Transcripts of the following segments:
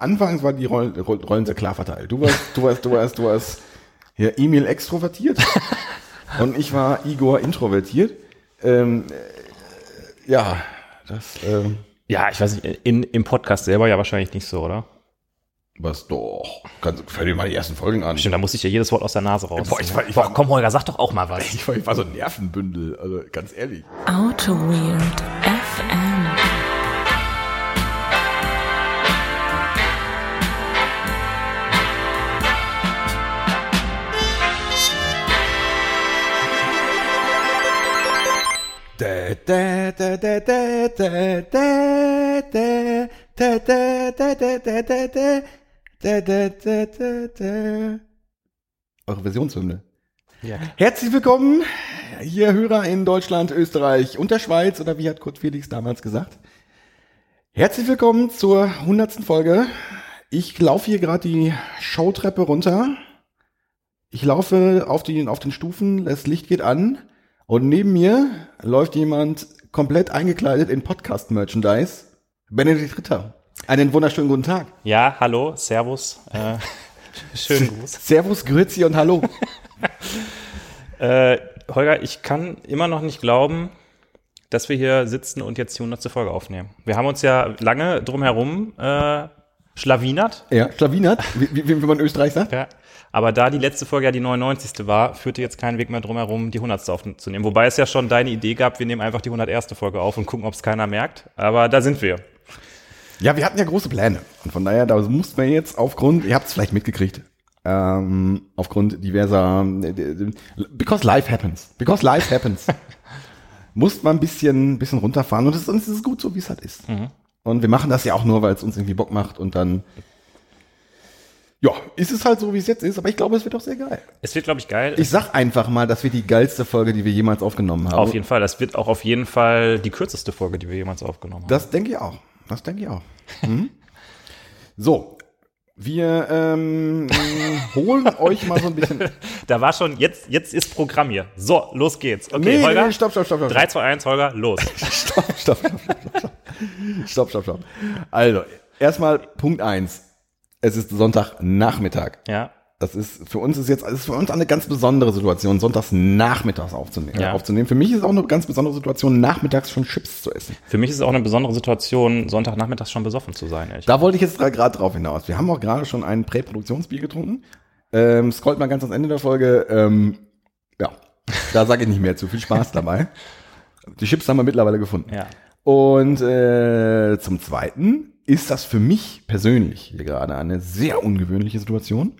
anfangs war die Rollen, Rollen sehr klar verteilt. Du warst, du warst, du warst, du warst hier Emil extrovertiert und ich war Igor introvertiert. Ähm, äh, ja, das. Ähm, Ja, ich weiß nicht, in, im Podcast selber ja wahrscheinlich nicht so, oder? was doch. Kannst, hör dir mal die ersten Folgen an. Stimmt, da muss ich ja jedes Wort aus der Nase raus. Boah, ich war- ich Boah, war- komm, Holger, sag doch auch mal was. Ich war, ich war so ein Nervenbündel, also ganz ehrlich. Auto Weird Eure Versionshymne. Ja. Herzlich willkommen, hier Hörer in Deutschland, Österreich und der Schweiz, oder wie hat Kurt Felix damals gesagt. Herzlich willkommen zur hundertsten Folge. Ich laufe hier gerade die Showtreppe runter. Ich laufe auf, die, auf den Stufen, das Licht geht an und neben mir läuft jemand komplett eingekleidet in Podcast-Merchandise. Benedikt Ritter. Einen wunderschönen guten Tag. Ja, hallo, Servus. Äh, schönen Gruß. Servus, Grüezi und Hallo. Äh, Holger, ich kann immer noch nicht glauben, dass wir hier sitzen und jetzt die 100. Folge aufnehmen. Wir haben uns ja lange drumherum äh, schlawinert. ja, Schlawinert, wie, wie, wie man in Österreich sagt. Ja. Aber da die letzte Folge ja die 99. war, führte jetzt kein Weg mehr drumherum, die 100. aufzunehmen. Wobei es ja schon deine Idee gab, wir nehmen einfach die 101. Folge auf und gucken, ob es keiner merkt. Aber da sind wir. Ja, wir hatten ja große Pläne. Und von daher, da mussten wir jetzt aufgrund, ihr habt es vielleicht mitgekriegt, ähm, aufgrund diverser, because life happens, because life happens, musste man ein bisschen, bisschen runterfahren. Und es, und es ist gut so, wie es halt ist. Und wir machen das ja auch nur, weil es uns irgendwie Bock macht und dann, ja, ist es halt so, wie es jetzt ist. Aber ich glaube, es wird auch sehr geil. Es wird, glaube ich, geil. Ich sag einfach mal, das wird die geilste Folge, die wir jemals aufgenommen haben. auf jeden Fall. Das wird auch auf jeden Fall die kürzeste Folge, die wir jemals aufgenommen haben. Das denke ich auch. Das denke ich auch. Mhm. So, wir ähm, holen euch mal so ein bisschen. Da war schon, jetzt, jetzt ist Programm hier. So, los geht's. Okay, Holger. stopp, stopp, stopp, stopp. 3, 2, 1, Holger, los. stopp, stopp, stopp, stopp, stopp. Stopp, stopp, stopp. Also, erstmal Punkt eins. Es ist Sonntagnachmittag. Ja. Das ist für uns ist jetzt ist für uns eine ganz besondere Situation, sonntags nachmittags aufzunehmen. Ja. aufzunehmen. Für mich ist auch eine ganz besondere Situation, nachmittags schon Chips zu essen. Für mich ist es auch eine besondere Situation, Sonntagnachmittags schon besoffen zu sein. Ehrlich. Da wollte ich jetzt gerade drauf hinaus. Wir haben auch gerade schon ein Präproduktionsbier getrunken. Ähm, scrollt mal ganz ans Ende der Folge. Ähm, ja, da sage ich nicht mehr zu. Viel Spaß dabei. Die Chips haben wir mittlerweile gefunden. Ja. Und äh, zum Zweiten ist das für mich persönlich hier gerade eine sehr ungewöhnliche Situation,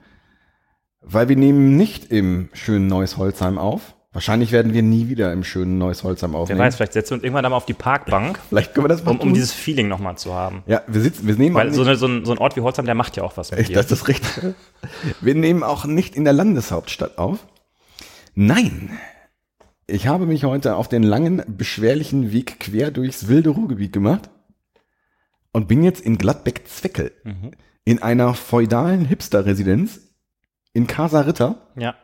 weil wir nehmen nicht im schönen Neues Holzheim auf. Wahrscheinlich werden wir nie wieder im schönen Neues Holzheim Wer aufnehmen. weiß, vielleicht setzen wir uns irgendwann da mal auf die Parkbank, Vielleicht können wir das mal um, um dieses Feeling nochmal zu haben. ja, wir sitzen, wir nehmen Weil so, eine, so, ein, so ein Ort wie Holzheim, der macht ja auch was mit dir. das ist richtig. Wir nehmen auch nicht in der Landeshauptstadt auf. Nein. Ich habe mich heute auf den langen, beschwerlichen Weg quer durchs wilde Ruhrgebiet gemacht und bin jetzt in Gladbeck-Zweckel Mhm. in einer feudalen Hipster-Residenz in Casa Ritter. Ja.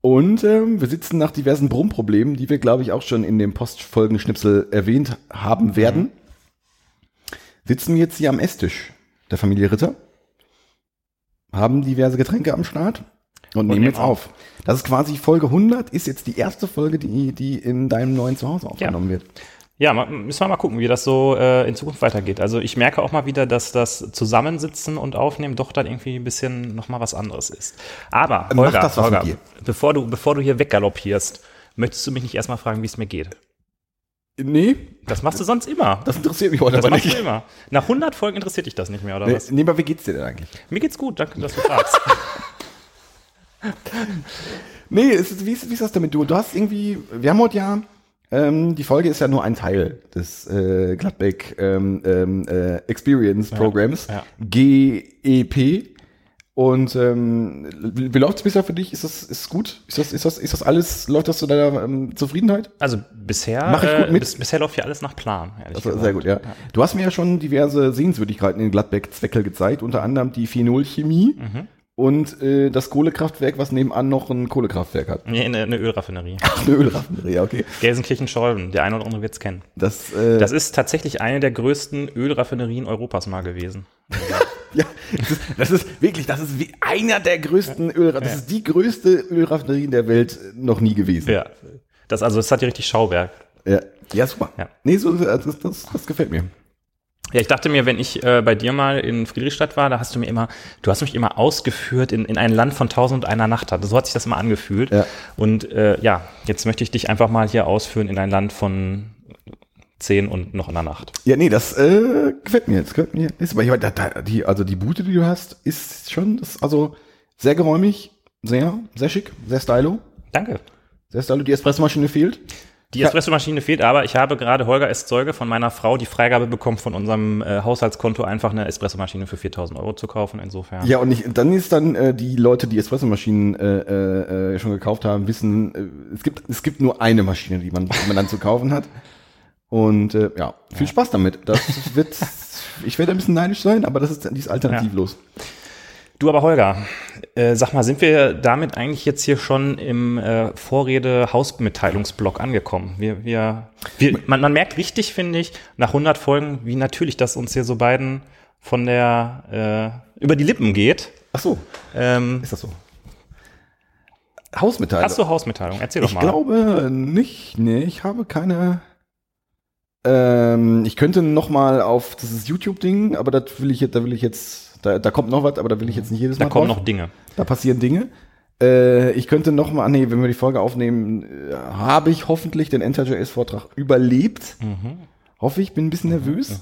Und ähm, wir sitzen nach diversen Brummproblemen, die wir, glaube ich, auch schon in dem Postfolgenschnipsel erwähnt haben werden. Sitzen wir jetzt hier am Esstisch der Familie Ritter, haben diverse Getränke am Start und, nehmen nehmen jetzt auf. Das ist quasi Folge 100, ist jetzt die erste Folge, die, die in deinem neuen Zuhause aufgenommen wird. Ja, müssen wir mal gucken, wie das so äh, in Zukunft weitergeht. Also ich merke auch mal wieder, dass das Zusammensitzen und Aufnehmen doch dann irgendwie ein bisschen nochmal was anderes ist. Aber, Holger, das Holger bevor, du, bevor du hier weggaloppierst, möchtest du mich nicht erstmal fragen, wie es mir geht? Nee, Das machst du sonst immer. das interessiert mich heute Das aber machst du nicht. immer. Nach 100 Folgen interessiert dich das nicht mehr, oder Nee, was? nee, aber wie geht's dir denn eigentlich? Mir geht's gut, danke, dass du fragst. Nee, es ist, wie, ist, wie ist das damit? Du, du hast irgendwie, wir haben heute ja, ähm, die Folge ist ja nur ein Teil des äh, Gladbeck ähm, ähm, äh, Experience Programms, ja. GEP. Und ähm, wie, läuft's bisher für dich? Ist das ist gut? Ist das ist das ist das alles läuft das zu deiner ähm, Zufriedenheit? Also bisher, Mach ich gut äh, mit? bis, bisher läuft ja alles nach Plan. ehrlich gesagt. sehr gut, ja. Du hast mir ja schon diverse Sehenswürdigkeiten in Gladbeck Zweckel gezeigt, unter anderem die Phenolchemie Mhm. Und äh, das Kohlekraftwerk, was nebenan noch ein Kohlekraftwerk hat. Nee, eine, eine Ölraffinerie. Ach, eine Ölraffinerie, ja, okay. Gelsenkirchen-Scholven, der eine oder andere wird's kennen. Das, äh, Das ist tatsächlich eine der größten Ölraffinerien Europas mal gewesen. Das ist, das ist wirklich, das ist wie einer der größten Ölraffinerien. Das ist die größte Ölraffinerie in der Welt noch nie gewesen. Ja. Das, also, es hat hier richtig Schauwerk. Ja, ja super. Ja. Nee, so, das, das, das gefällt mir. Ja, ich dachte mir, wenn ich äh, bei dir mal in Friedrichstadt war, da hast du mir immer, du hast mich immer ausgeführt in, in ein Land von tausend und einer Nacht. So hat sich das immer angefühlt. Ja. Und äh, ja, jetzt möchte ich dich einfach mal hier ausführen in ein Land von zehn und noch einer Nacht. Ja, nee, das äh, gefällt mir. Das gefällt mir. Ist, aber ich, da, da, die, also die Bude, die du hast, ist schon, das, also sehr geräumig, sehr, sehr schick, sehr stylo. Danke. Sehr stylo. Die Espressomaschine fehlt. Die Espressomaschine fehlt, aber ich habe gerade Holger S. Zeuge von meiner Frau die Freigabe bekommen, von unserem äh, Haushaltskonto einfach eine Espressomaschine für 4000 Euro zu kaufen. Insofern. Ja, und ich, dann ist dann äh, die Leute, die Espressomaschinen äh, äh, äh, schon gekauft haben, wissen, äh, es gibt es gibt nur eine Maschine, die man, die man dann zu kaufen hat. Und äh, ja, viel Spaß damit. Das wird, ich werde ein bisschen neidisch sein, aber das ist, die ist alternativlos. Du aber Holger, äh, sag mal, sind wir damit eigentlich jetzt hier schon im äh, Vorrede-Hausmitteilungsblock angekommen? Wir, wir, wir, man, man merkt richtig, finde ich, nach 100 Folgen, wie natürlich das uns hier so beiden von der äh, über die Lippen geht. Ach so, Ähm, ist das so? Hausmitteilung. hast du Hausmitteilung? Erzähl doch ich mal. glaube nicht. Nee, ich habe keine. Ähm, ich könnte noch mal auf dieses YouTube-Ding, aber das will ich jetzt, da will ich jetzt, da, da kommt noch was, aber da will ich jetzt nicht jedes da Mal kommen drauf. noch Dinge. Da passieren Dinge. Äh, ich könnte noch mal, nee, wenn wir die Folge aufnehmen, äh, habe ich hoffentlich den Enter.js-Vortrag überlebt. Mhm. Hoffe ich, bin ein bisschen nervös.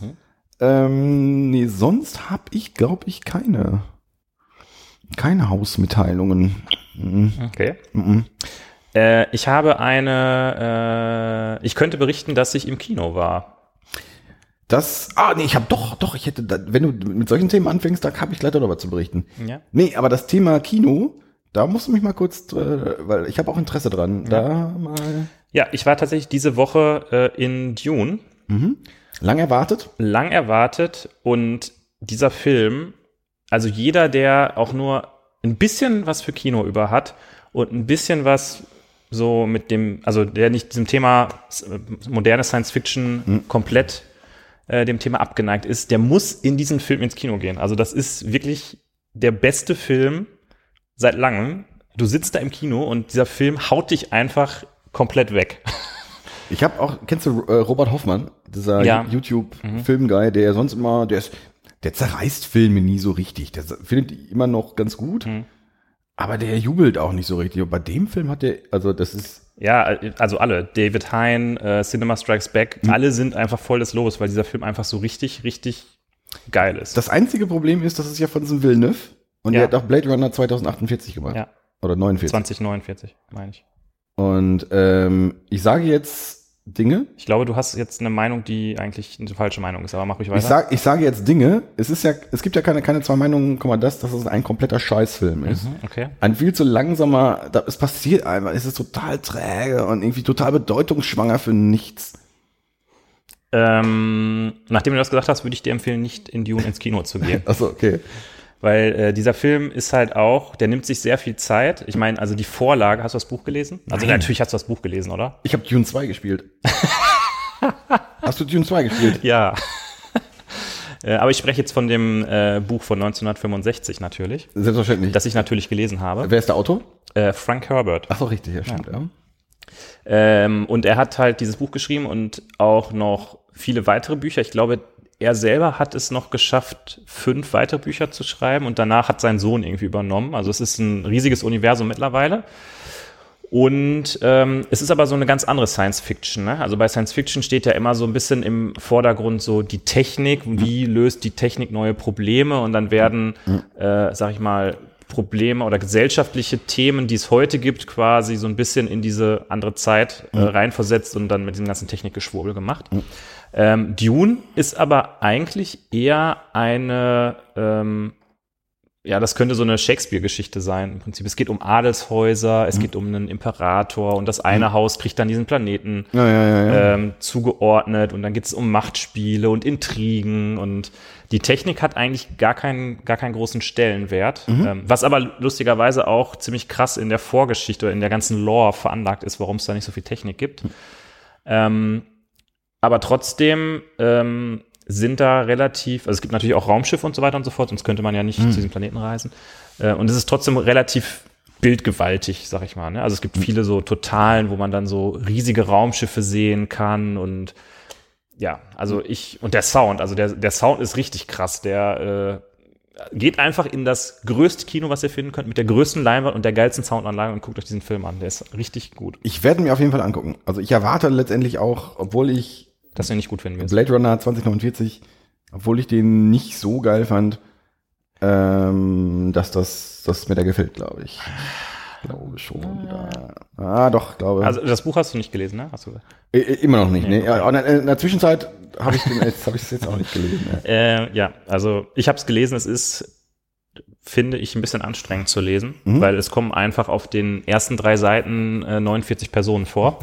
Ähm, nee, sonst habe ich, glaube ich, keine, keine Hausmitteilungen. Mhm. Okay. Mhm. Äh, ich habe eine, äh, ich könnte berichten, dass ich im Kino war. Das, ah, nee, ich habe doch, doch, ich hätte, da, wenn du mit solchen Themen anfängst, da habe ich leider noch was zu berichten. Ja. Nee, aber das Thema Kino, da musst du mich mal kurz, äh, weil ich habe auch Interesse dran, da mal Ja, ich war tatsächlich diese Woche äh, in Dune, lang erwartet. lang erwartet und dieser Film, also jeder, der auch nur ein bisschen was für Kino über hat und ein bisschen was so mit dem, also der nicht diesem Thema äh, moderne Science Fiction komplett äh, dem Thema abgeneigt ist, der muss in diesen Film ins Kino gehen. Also das ist wirklich der beste Film seit langem. Du sitzt da im Kino und dieser Film haut dich einfach komplett weg. Ich habe auch, kennst du äh, Robert Hoffmann, dieser Ja. YouTube-Filmguy, der ja sonst immer, der ist, der zerreißt Filme nie so richtig. Der findet die immer noch ganz gut, aber der jubelt auch nicht so richtig. Und bei dem Film hat der, also das ist, Ja, also alle. David Hein, äh, Cinema Strikes Back, alle sind einfach voll des Lobes, weil dieser Film einfach so richtig, richtig geil ist. das einzige Problem ist, das ist ja von diesem Villeneuve und Ja. der hat auch Blade Runner 2048 gemacht. ja, Oder 49. 2049, meine ich. Und ähm, ich sage jetzt Dinge. Ich glaube, du hast jetzt eine Meinung, die eigentlich eine falsche Meinung ist, aber mach ruhig weiter. Ich, sag, ich sage jetzt Dinge. Es ist ja, es gibt ja keine, keine zwei Meinungen, guck mal, das, dass es ein kompletter Scheißfilm ist. Mhm, okay. Ein viel zu langsamer, da, es passiert einfach, es ist total träge und irgendwie total bedeutungsschwanger für nichts. Ähm, nachdem du das gesagt hast, würde ich dir empfehlen, nicht in Dune ins Kino zu gehen. Achso, okay. Weil äh, dieser Film ist halt auch, der nimmt sich sehr viel Zeit. Ich meine, also die Vorlage, hast du das Buch gelesen? Also Nein. natürlich hast du das Buch gelesen, oder? Ich habe Dune 2 gespielt. Hast du Dune 2 gespielt? Ja. Äh, Aber ich spreche jetzt von dem äh, Buch von 1965 natürlich, Selbstverständlich. das ich natürlich gelesen habe. Wer ist der Autor? Äh, Frank Herbert. Achso, richtig, ja, stimmt. Ja. Ähm, und er hat halt dieses Buch geschrieben und auch noch viele weitere Bücher. Ich glaube, er selber hat es noch geschafft, fünf weitere Bücher zu schreiben und danach hat sein Sohn irgendwie übernommen. Also es ist ein riesiges Universum mittlerweile. Und ähm, es ist aber so eine ganz andere Science Fiction. Ne? Also bei Science Fiction steht ja immer so ein bisschen im Vordergrund so die Technik, wie löst die Technik neue Probleme und dann werden, äh, sag ich mal, Probleme oder gesellschaftliche Themen, die es heute gibt, quasi so ein bisschen in diese andere Zeit äh, reinversetzt und dann mit diesem ganzen Technikgeschwurbel gemacht. Ähm, Dune ist aber eigentlich eher eine ähm, ja, das könnte so eine Shakespeare-Geschichte sein. Im Prinzip, es geht um Adelshäuser, es geht um einen Imperator und das eine Haus kriegt dann diesen Planeten Ja, ja, ja, ähm, zugeordnet und dann geht es um Machtspiele und Intrigen und die Technik hat eigentlich gar keinen, gar keinen großen Stellenwert, ähm, was aber lustigerweise auch ziemlich krass in der Vorgeschichte oder in der ganzen Lore veranlagt ist, warum es da nicht so viel Technik gibt. Ähm, aber trotzdem ähm, sind da relativ, also es gibt natürlich auch Raumschiffe und so weiter und so fort, sonst könnte man ja nicht zu diesem Planeten reisen. Äh, und es ist trotzdem relativ bildgewaltig, sag ich mal. Ne? Also es gibt viele so Totalen, wo man dann so riesige Raumschiffe sehen kann und ja, also ich, und der Sound, also der, der Sound ist richtig krass. Der äh, geht einfach in das größte Kino, was ihr finden könnt, mit der größten Leinwand und der geilsten Soundanlage und guckt euch diesen Film an. Der ist richtig gut. Ich werde mir auf jeden Fall angucken. Also ich erwarte letztendlich auch, obwohl ich Dass du ihn nicht gut finden wirst. Blade Runner 2049, obwohl ich den nicht so geil fand, ähm, dass das, dass mir der gefällt, glaube ich. Ich glaube schon. Da. Ah, doch, glaube. Also das Buch hast du nicht gelesen, ne? Hast du? I- immer noch nicht. Nee, ja, in, der, in der Zwischenzeit habe ich ich es jetzt auch nicht gelesen. Ja. Äh, ja, also ich habe es gelesen. Es ist, finde ich, ein bisschen anstrengend zu lesen, weil es kommen einfach auf den ersten drei Seiten äh, 49 Personen vor.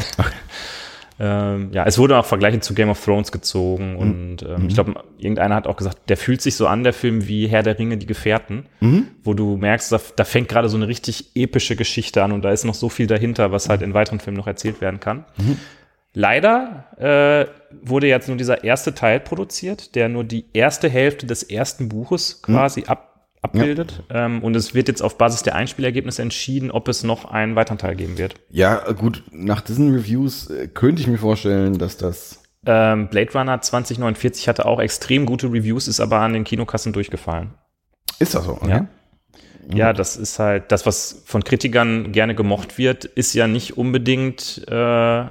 Ähm, ja, es wurde auch Vergleiche zu Game of Thrones gezogen und ähm, ich glaube, irgendeiner hat auch gesagt, der fühlt sich so an, der Film wie Herr der Ringe, die Gefährten, wo du merkst, da, da fängt gerade so eine richtig epische Geschichte an und da ist noch so viel dahinter, was halt in weiteren Filmen noch erzählt werden kann. Leider äh, wurde jetzt nur dieser erste Teil produziert, der nur die erste Hälfte des ersten Buches quasi ab, abbildet. Ähm, und es wird jetzt auf Basis der Einspielergebnisse entschieden, ob es noch einen weiteren Teil geben wird. ja, gut, nach diesen Reviews äh, könnte ich mir vorstellen, dass das Ähm, Blade Runner 2049 hatte auch extrem gute Reviews, ist aber an den Kinokassen durchgefallen. ist das so. Okay? Ja. Ja, das ist halt das, was von Kritikern gerne gemocht wird, ist ja nicht unbedingt äh,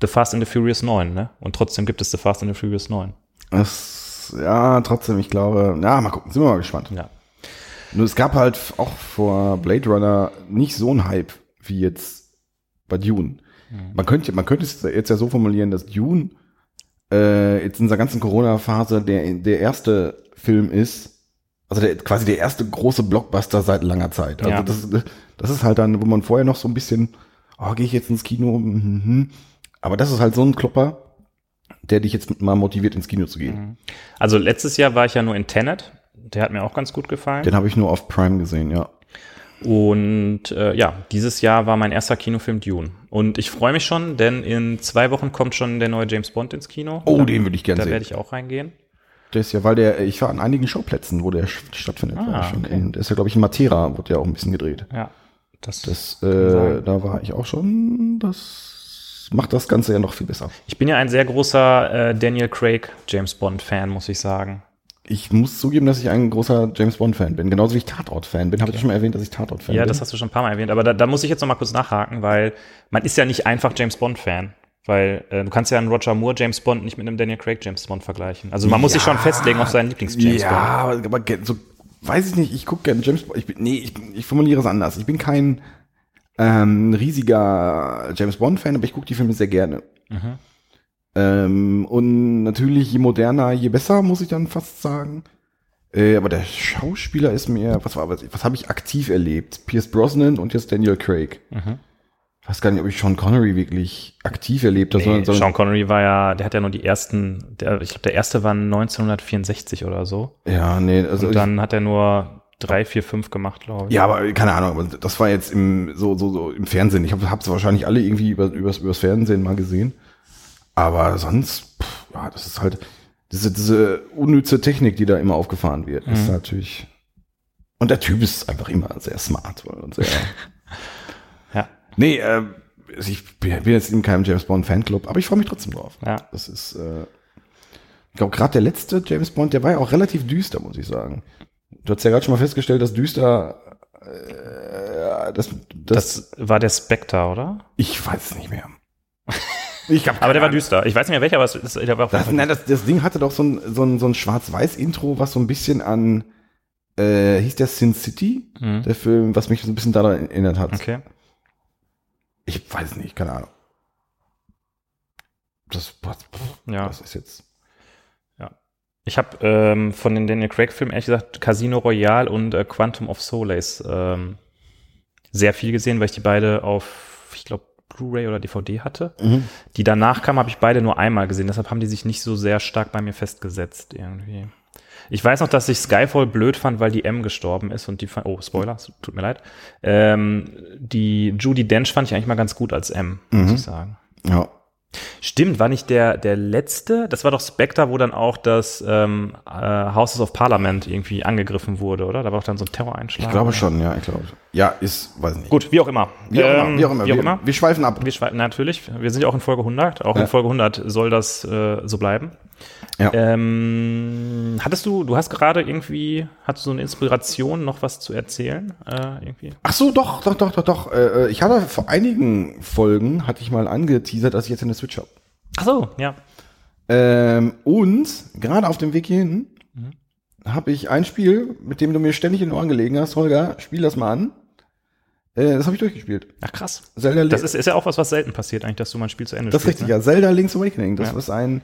The Fast and the Furious 9, ne? Und trotzdem gibt es The Fast and the Furious 9. Das, ja, trotzdem, ich glaube, na, mal gucken, sind wir mal gespannt. Ja. Nur es gab halt auch vor Blade Runner nicht so einen Hype wie jetzt bei Dune. Man könnte, man könnte es jetzt ja so formulieren, dass Dune äh, jetzt in dieser ganzen Corona-Phase der, der erste Film ist, also der, quasi der erste große Blockbuster seit langer Zeit. Also Ja. das, das ist halt dann, wo man vorher noch so ein bisschen, oh, gehe ich jetzt ins Kino? Mhm. Aber das ist halt so ein Klopper, der dich jetzt mal motiviert, ins Kino zu gehen. Also letztes Jahr war ich ja nur in Tenet. Der hat mir auch ganz gut gefallen. Den habe ich nur auf Prime gesehen, ja. Und äh, ja, dieses Jahr war mein erster Kinofilm Dune. Und ich freue mich schon, denn in zwei Wochen kommt schon der neue James Bond ins Kino. Oh, da, den würde ich gerne Da sehen. werde ich auch reingehen. Der ist ja, weil der, ich war an einigen Schauplätzen, wo der stattfindet. Ah, war ich schon. okay. In- Der ist ja, glaube ich, in Matera, wurde ja auch ein bisschen gedreht. Ja, das, Das, äh, da war ich auch schon. Das macht das Ganze ja noch viel besser. Ich bin ja ein sehr großer äh, Daniel Craig James Bond Fan, muss ich sagen. Ich muss zugeben, dass ich ein großer James Bond Fan bin. Genauso wie ich Tatort Fan bin. Habe ich schon mal erwähnt, dass ich Tatort Fan Ja, bin? das hast du schon ein paar Mal erwähnt, aber da, da muss ich jetzt noch mal kurz nachhaken, weil man ist ja nicht einfach James Bond Fan. Weil äh, du kannst ja einen Roger Moore James Bond nicht mit einem Daniel Craig James Bond vergleichen. Also man muss sich Ja. schon festlegen auf seinen Lieblings-James ja, Bond. aber, aber so, weiß ich nicht, ich gucke gerne James Bond. Ich bin, nee, ich, ich formuliere es anders. Ich bin kein ähm, riesiger James Bond-Fan, aber ich gucke die Filme sehr gerne. Mhm. Ähm, und natürlich, je moderner, je besser, muss ich dann fast sagen. Äh, aber der Schauspieler ist mir, was war, was, was habe ich aktiv erlebt? Pierce Brosnan und jetzt Daniel Craig. Mhm. Ich weiß gar nicht, ob ich Sean Connery wirklich aktiv erlebt habe. Nee, Sean Connery war ja, der hat ja nur die ersten, der, ich glaube, der erste war 1964 oder so. ja, nee, also Und ich, dann hat er nur drei, vier, fünf gemacht, glaube ich. Ja, aber keine Ahnung, aber das war jetzt im so so so im Fernsehen. Ich habe hab's wahrscheinlich alle irgendwie über übers, übers Fernsehen mal gesehen. Aber sonst, pff, ja, das ist halt diese diese unnütze Technik, die da immer aufgefahren wird, Mhm. ist natürlich. Und der Typ ist einfach immer sehr smart und sehr. Ja. Nee, äh, ich bin bin jetzt in keinem James Bond Fanclub, aber ich freue mich trotzdem drauf. Ja. Das ist, äh, ich glaube, gerade der letzte James Bond, der war ja auch relativ düster, muss ich sagen. Du hast ja gerade schon mal festgestellt, dass düster, äh, das, das, Das war der Spectre, oder? ich weiß es nicht mehr. Ich Aber der war düster. Ich weiß nicht mehr welcher, aber es, es, der war auf jeden Das, nein, das, das Ding hatte doch so ein, so ein, so ein Schwarz-Weiß-Intro, was so ein bisschen an, äh, hieß der Sin City, Mhm. der Film, was mich so ein bisschen daran erinnert hat. Okay. Ich weiß nicht, keine Ahnung. Das, was, Ja. das ist jetzt. Ich habe ähm, von den Daniel Craig-Filmen ehrlich gesagt Casino Royale und äh, Quantum of Solace ähm, sehr viel gesehen, weil ich die beide auf, ich glaube, Blu-ray oder DVD hatte. Mhm. Die danach kamen, habe ich beide nur einmal gesehen. Deshalb haben die sich nicht so sehr stark bei mir festgesetzt irgendwie. Ich weiß noch, dass ich Skyfall blöd fand, weil die M gestorben ist und die fand, oh, Spoiler, tut mir leid. Ähm, die Judy Dench fand ich eigentlich mal ganz gut als M, muss Mhm. ich sagen. Ja. Stimmt, war nicht der, der letzte? Das war doch Spectre, wo dann auch das ähm, äh, Houses of Parliament irgendwie angegriffen wurde, oder? Da war doch dann so ein Terroreinschlag. Ich glaube schon, ja, ich glaube. Ja, ist, weiß nicht. Gut, wie auch immer. Wie auch Ähm, immer, wie auch immer. Wie auch wir, immer. wir schweifen ab. Wir schweifen, natürlich. Wir sind ja auch in Folge 100. Auch Ja. in Folge 100 soll das äh, so bleiben. Ja. Ähm, hattest du, du hast gerade irgendwie, hattest du so eine Inspiration, noch was zu erzählen? Äh, irgendwie? Ach so, doch, doch, doch, doch, doch. Äh, äh, ich hatte vor einigen Folgen, hatte ich mal angeteasert, dass ich jetzt eine Switch habe. Ach so, ja. Ähm, und gerade auf dem Weg hierhin habe ich ein Spiel, mit dem du mir ständig in den Ohren gelegen hast. Holger, spiel das mal an. Äh, das habe ich durchgespielt. Ach krass. Zelda Das ist, ist ja auch was, was selten passiert eigentlich, dass du mal ein Spiel zu Ende das ist spielst. richtig, ja. Zelda Link's Awakening. Das Ja. ist ein,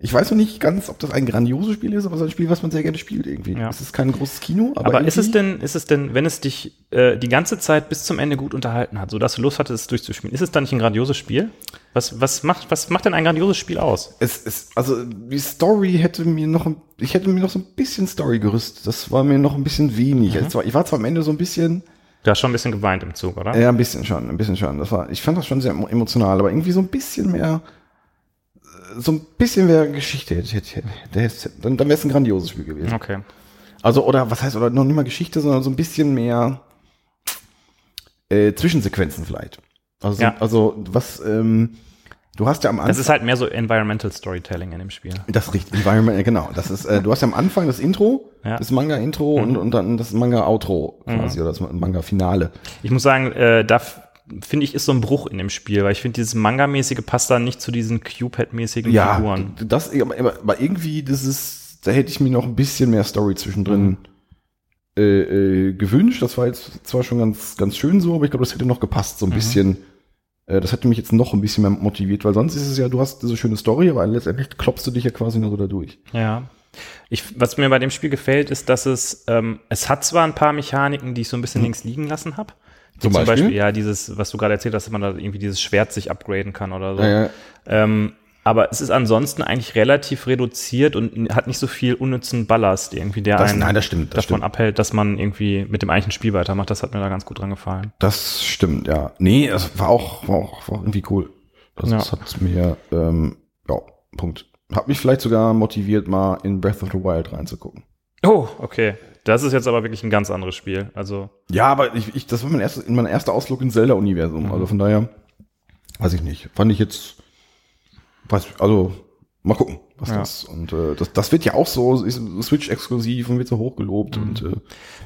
ich weiß noch nicht ganz, ob das ein grandioses Spiel ist, aber so ein Spiel, was man sehr gerne spielt irgendwie. Ja. Es ist kein großes Kino, aber, Aber ist es denn, ist es denn, wenn es dich äh, die ganze Zeit bis zum Ende gut unterhalten hat, sodass du Lust hattest, es durchzuspielen, ist es dann nicht ein grandioses Spiel? Was, was macht, was macht denn ein grandioses Spiel aus? Es ist, also die Story hätte mir noch, ein- ich hätte mir noch so ein bisschen Story gerüstet. Das war mir noch ein bisschen wenig. Mhm. War, ich war zwar am Ende so ein bisschen, Du hast schon ein bisschen geweint im Zug, oder? ja, ein bisschen schon, ein bisschen schon. Das war, ich fand das schon sehr emo- emotional, aber irgendwie so ein bisschen mehr, so ein bisschen mehr Geschichte hätte, hätte, hätte, dann, dann wäre es ein grandioses Spiel gewesen. Okay. Also, oder was heißt, oder noch nicht mal Geschichte, sondern so ein bisschen mehr äh, Zwischensequenzen vielleicht. Also, Ja. also was, ähm, du hast ja am Anfang. Das ist halt mehr so Environmental Storytelling in dem Spiel. Das riecht Environment, genau. Das ist, äh, du hast ja am Anfang das Intro, Ja. das Manga-Intro und, und dann das Manga-Outro quasi, oder das Manga-Finale. Ich muss sagen, äh, da finde ich, ist so ein Bruch in dem Spiel, weil ich finde, dieses Manga-mäßige passt dann nicht zu diesen Cuphead-mäßigen Ja, Figuren. das, aber, irgendwie, das ist, da hätte ich mir noch ein bisschen mehr Story zwischendrin äh, äh, gewünscht. Das war jetzt zwar schon ganz, ganz schön so, aber ich glaube, das hätte noch gepasst, so ein bisschen. Äh, das hätte mich jetzt noch ein bisschen mehr motiviert, weil sonst ist es ja, du hast diese schöne Story, aber letztendlich klopfst du dich ja quasi nur so da durch. Ja. Ich, was mir bei dem Spiel gefällt, ist, dass es, ähm, es hat zwar ein paar Mechaniken, die ich so ein bisschen links liegen lassen habe. Zum Beispiel? ja, dieses, was du gerade erzählt hast, dass man da irgendwie dieses Schwert sich upgraden kann oder so. Ja, ja. Ähm, aber es ist ansonsten eigentlich relativ reduziert und hat nicht so viel unnützen Ballast irgendwie, der Das- einen nein, das stimmt, das davon stimmt. abhält, dass man irgendwie mit dem eigentlichen Spiel weitermacht. Das hat mir da ganz gut dran gefallen. Das stimmt, ja. Nee, es war auch, war auch, war auch irgendwie cool. Das, Ja. hat mir, ähm, ja, Punkt. Hat mich vielleicht sogar motiviert, mal in Breath of the Wild reinzugucken. Oh, okay. Das ist jetzt aber wirklich ein ganz anderes Spiel. Also, Ja, aber ich, ich, das war mein erster, mein erster Ausflug ins Zelda-Universum. Also von daher, weiß ich nicht. Fand ich jetzt, weiß, also, mal gucken, was Ja. das. Und äh, das, das wird ja auch so, Switch-exklusiv und wird so hochgelobt. Und äh,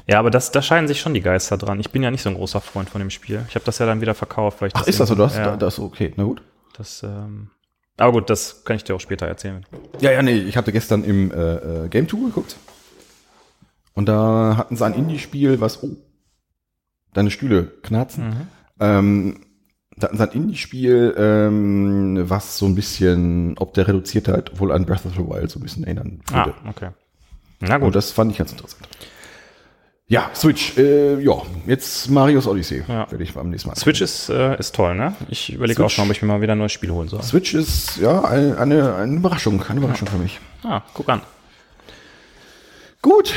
ja, aber das, da scheiden sich schon die Geister dran. Ich bin ja nicht so ein großer Freund von dem Spiel. Ich habe das ja dann wieder verkauft, weil ich ach, ist das so? Das, ja, das okay, na gut. das, ähm, aber gut, das kann ich dir auch später erzählen. Ja, ja, nee, ich hatte gestern im äh, äh, Game 2 geguckt. Und da hatten sie ein Indie-Spiel, was, oh, deine Stühle knarzen. Ähm, da hatten sie ein Indie-Spiel, ähm, was so ein bisschen, ob der Reduziertheit wohl an Breath of the Wild so ein bisschen erinnern Ah, würde. okay. Na Und gut. das fand ich ganz interessant. Ja, Switch, äh, ja, jetzt Marios Odyssey Ja. werde ich beim nächsten Mal. Switch ist, äh, ist toll, ne? Ich überlege auch schon, ob ich mir mal wieder ein neues Spiel holen soll. Switch ist, ja, eine, eine, eine Überraschung, eine Überraschung für mich. Ah, guck an. Gut,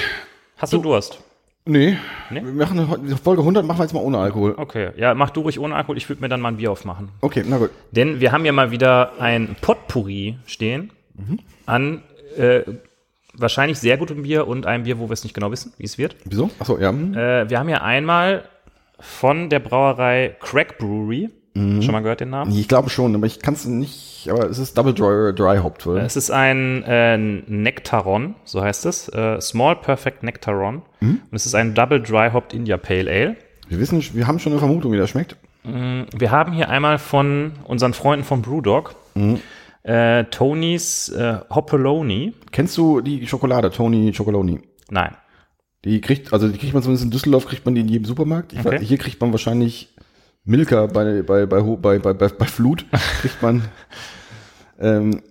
Hast du Durst? Nee. Nee? Wir machen Folge 100 machen wir jetzt mal ohne Alkohol. Okay, ja, mach du ruhig ohne Alkohol. Ich würde mir dann mal ein Bier aufmachen. Okay, na gut. Denn wir haben ja mal wieder ein Potpourri stehen an äh, wahrscheinlich sehr gutem Bier und einem Bier, wo wir es nicht genau wissen, wie es wird. Wieso? Achso, ja. hm. Äh, wir haben ja einmal von der Brauerei Crack Brewery. Schon mal gehört den Namen? Ich glaube schon, aber ich kann es nicht, aber es ist Double Dry, Dry Hopped, oder? Es ist ein äh, Nektaron, so heißt es. Äh, Small Perfect Nectaron. Und es ist ein Double Dry Hopped India Pale Ale. Wir wissen, wir haben schon eine Vermutung, wie das schmeckt. Wir haben hier einmal von unseren Freunden von Brewdog äh, Tonys äh, Hopaloni. Kennst du die Schokolade, Tony Chocoloni? Nein. Die kriegt, also die kriegt man zumindest in Düsseldorf, kriegt man die in jedem Supermarkt. Ich Okay. hier kriegt man wahrscheinlich Milka bei, bei, bei, bei, bei, bei, Flut, kriegt man. ähm,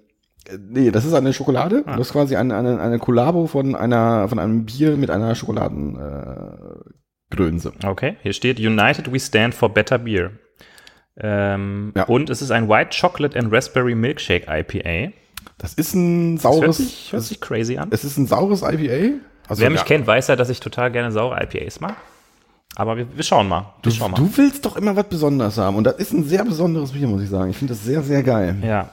äh, nee, das ist eine Schokolade. Das ist quasi eine, eine, eine Kollabo von einer, von einem Bier mit einer Schokoladengrönse. Äh. Okay, hier steht United we stand for better beer. Ähm, Ja. Und es ist ein White Chocolate and Raspberry Milkshake IPA. das ist ein Das hört saures, sich, hört sich crazy an. es ist ein saures IPA. Also, Wer mich ja, kennt, weiß ja, dass ich total gerne saure IPAs mag. Aber wir, wir schauen mal. Wir Du, schauen mal. du willst doch immer was Besonderes haben. Und das ist ein sehr besonderes Bier, muss ich sagen. Ich finde das sehr, sehr geil. Ja.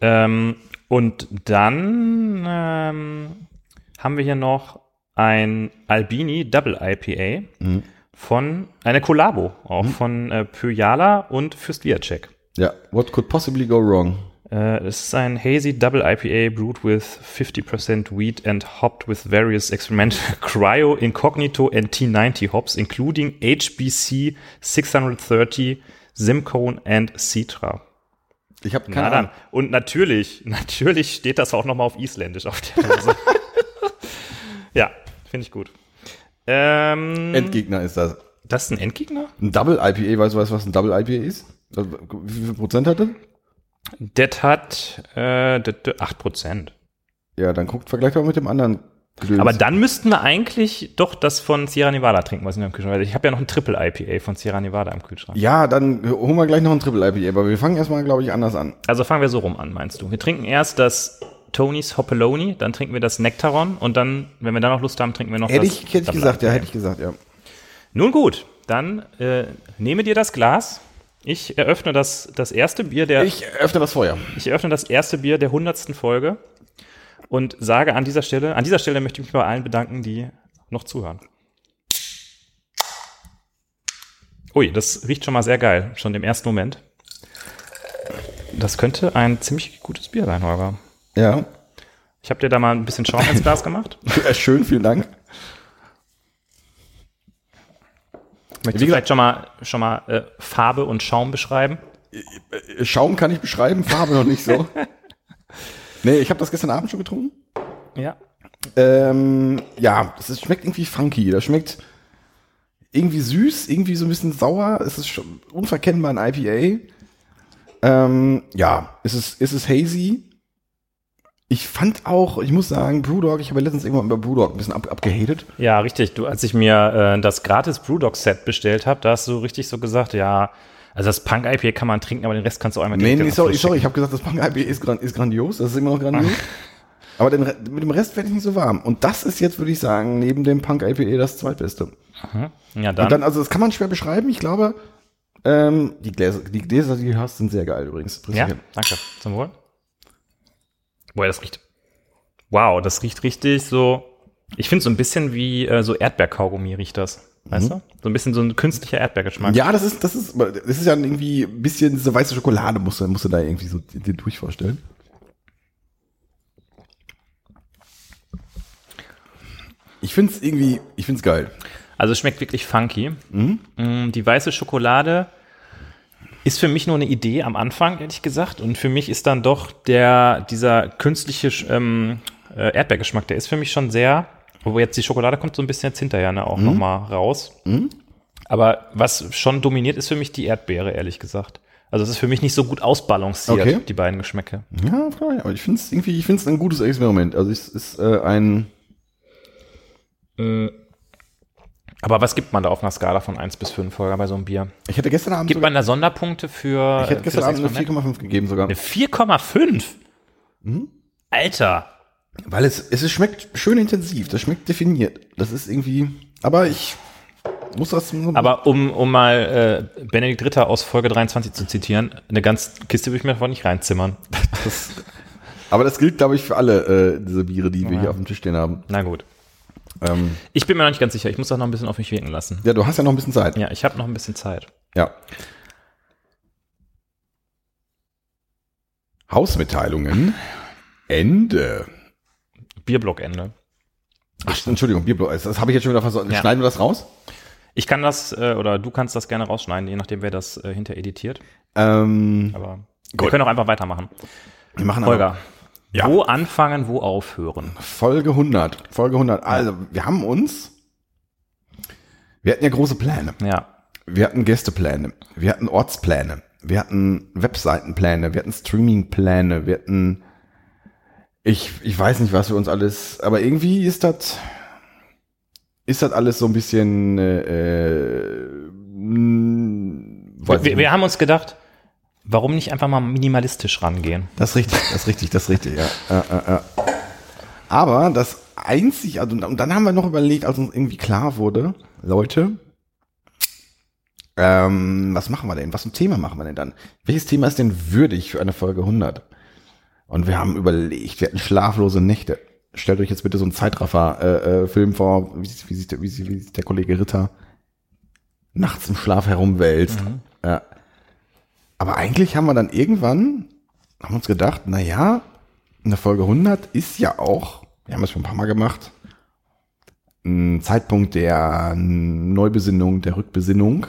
Ähm, und dann ähm, haben wir hier noch ein Albini Double IPA von eine Collabo, auch von äh, Pyjala und Fürstliacek. Ja, what could possibly go wrong? Äh, es ist ein hazy Double IPA brewed with 50% wheat and hopped with various experimental cryo, incognito and T90 hops, including HBC 630, Simcoe and Citra. Ich habe Na keine dann. Ahnung. Und natürlich, natürlich steht das auch nochmal auf Isländisch auf der Dose. ja, finde ich gut. Ähm, Endgegner ist das. das ist ein Endgegner? Ein Double IPA, weißt du, weißt was ein Double IPA ist? Wie viel Prozent hat das? Das hat äh, das, das 8%. Ja, dann guckt vergleichbar mit dem anderen. Gedöns. Aber dann müssten wir eigentlich doch das von Sierra Nevada trinken, was in meinem Kühlschrank ist. Ich habe ja noch ein Triple IPA von Sierra Nevada im Kühlschrank. Ja, dann holen wir gleich noch ein Triple IPA, aber wir fangen erstmal, glaube ich, anders an. Also fangen wir so rum an, meinst du? Wir trinken erst das Tony's Hopaloni, dann trinken wir das Nectaron und dann, wenn wir dann noch Lust haben, trinken wir noch Hätte das ich, hätte ich gesagt, ja, hätte ich gesagt, ja. Nun gut, dann äh, nehme dir das Glas. Ich eröffne das, das erste Bier der Ich öffne das Feuer. Ich eröffne das erste Bier der hundertsten Folge und sage an dieser Stelle, an dieser Stelle möchte ich mich bei allen bedanken, die noch zuhören. Ui, das riecht schon mal sehr geil, schon im ersten Moment. Das könnte ein ziemlich gutes Bier sein, Holger. Ja. Ich habe dir da mal ein bisschen Schaum ins Glas gemacht. schön, vielen Dank. Möchtest du vielleicht schon mal, schon mal äh, Farbe und Schaum beschreiben? Schaum kann ich beschreiben, Farbe noch nicht so. nee, ich habe das gestern Abend schon getrunken. Ja. Ähm, ja, es schmeckt irgendwie funky. Das schmeckt irgendwie süß, irgendwie so ein bisschen sauer. Es ist schon unverkennbar ein IPA. Ähm, ja, es ist, es ist hazy. Ich fand auch, ich muss sagen, Brewdog, ich habe letztens irgendwann über Brewdog ein bisschen ab, abgehatet. Ja, richtig. Du, als ich mir äh, das gratis Brewdog-Set bestellt habe, da hast du richtig so gesagt, ja, also das Punk-IPA kann man trinken, aber den Rest kannst du einmal Nee, direkt nee, in sorry, sorry, ich habe gesagt, das Punk IPA ist, gran ist grandios, das ist immer noch grandios. Aber den, mit dem Rest werde ich nicht so warm. Und das ist jetzt, würde ich sagen, neben dem Punk IPA das zweitbeste. schicken. Ja, dann. Und dann, also das kann man schwer beschreiben. Ich glaube, ähm, die Gläser, die Gläser, die du hast, sind sehr geil übrigens. ja, danke. Zum Wohl. Boah, das riecht. Wow, das riecht richtig so. Ich finde so ein bisschen wie äh, so Erdbeerkaugummi riecht das. Weißt du? So ein bisschen so ein künstlicher Erdbeergeschmack. Ja, das ist, das ist, das ist ja irgendwie ein bisschen diese weiße Schokolade, musst du, musst du da irgendwie so dir durch vorstellen. Ich find's irgendwie, ich find's geil. Also es schmeckt wirklich funky. Mm, Die weiße Schokolade ist für mich nur eine Idee am Anfang, ehrlich gesagt. Und für mich ist dann doch der, dieser künstliche ähm, äh, Erdbeergeschmack, der ist für mich schon sehr, wo jetzt die Schokolade kommt so ein bisschen jetzt hinterher ne, auch noch mal raus. Aber was schon dominiert, ist für mich die Erdbeere, ehrlich gesagt. Also es ist für mich nicht so gut ausbalanciert, Okay. die beiden Geschmäcke. Ja, klar, aber ich find's irgendwie, ich find's ein gutes Experiment. Also es ist äh, ein, Aber was gibt man da auf einer Skala von 1 bis 5 Folger bei so einem Bier? ich hätte gestern Abend Gibt man da Sonderpunkte für, ich hätte für gestern Abend eine Experiment? 4,5 gegeben sogar. Eine 4,5? Mhm. Alter. Weil es, es schmeckt schön intensiv, das schmeckt definiert. Das ist irgendwie, aber ich muss das Aber um, um mal äh, Benedikt Ritter aus Folge 23 zu zitieren, eine ganze Kiste würde ich mir davon nicht reinzimmern. Das, aber das gilt, glaube ich, für alle äh, diese Biere, die wir Ja. hier auf dem Tisch stehen haben. Na gut. Ähm, Ich bin mir noch nicht ganz sicher. Ich muss das noch ein bisschen auf mich wirken lassen. ja, du hast ja noch ein bisschen Zeit. Ja, ich habe noch ein bisschen Zeit. Ja. Hausmitteilungen. Ende. Bierblockende. Ach, Entschuldigung, Bierblock. Das, habe ich jetzt schon wieder versorgt. Ja. Schneiden wir das raus? Ich kann das, äh, oder du kannst das gerne rausschneiden, je nachdem, wer das äh, hinter editiert. Ähm, Aber wir Gut. können auch einfach weitermachen. wir machen Holger, Ja. wo anfangen, wo aufhören? Folge 100. Folge 100. Also, wir haben uns, wir hatten ja große Pläne. Ja. Wir hatten Gästepläne, wir hatten Ortspläne, wir hatten Webseitenpläne, wir hatten Streamingpläne, wir hatten, ich, ich weiß nicht, was wir uns alles, aber irgendwie ist das, ist das alles so ein bisschen, äh, mh, weiß Wir, wir haben uns gedacht, warum nicht einfach mal minimalistisch rangehen? Das ist richtig, das ist richtig, das ist richtig, ja. Aber das einzig, also und dann haben wir noch überlegt, als uns irgendwie klar wurde, Leute, ähm, was machen wir denn? Was für ein Thema machen wir denn dann? Welches Thema ist denn würdig für eine Folge 100? Und wir haben überlegt, wir hatten schlaflose Nächte. Stellt euch jetzt bitte so einen Zeitraffer-Film äh, Film vor, wie, wie, wie, wie sich der Kollege Ritter nachts im Schlaf herumwälzt. Ja. Aber eigentlich haben wir dann irgendwann, haben uns gedacht, na ja, eine Folge 100 ist ja auch, wir haben es schon ein paar Mal gemacht, ein Zeitpunkt der Neubesinnung, der Rückbesinnung.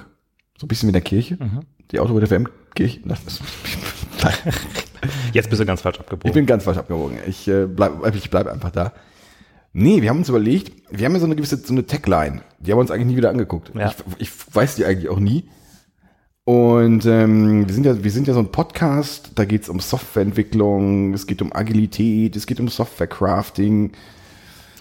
So ein bisschen wie in der Kirche. Die Autobahn FM Kirche. Jetzt bist du ganz falsch ich abgebogen. bin ganz falsch abgewogen. Ich äh, bleib, ich bleib einfach da. Nee, wir haben uns überlegt, wir haben ja so eine gewisse, so eine Tagline. Die haben wir uns eigentlich nie wieder angeguckt. Ja. Ich, ich weiß die eigentlich auch nie. Und ähm, wir sind ja, wir sind ja so ein Podcast, da geht's um Softwareentwicklung, es geht um Agilität, es geht um Softwarecrafting.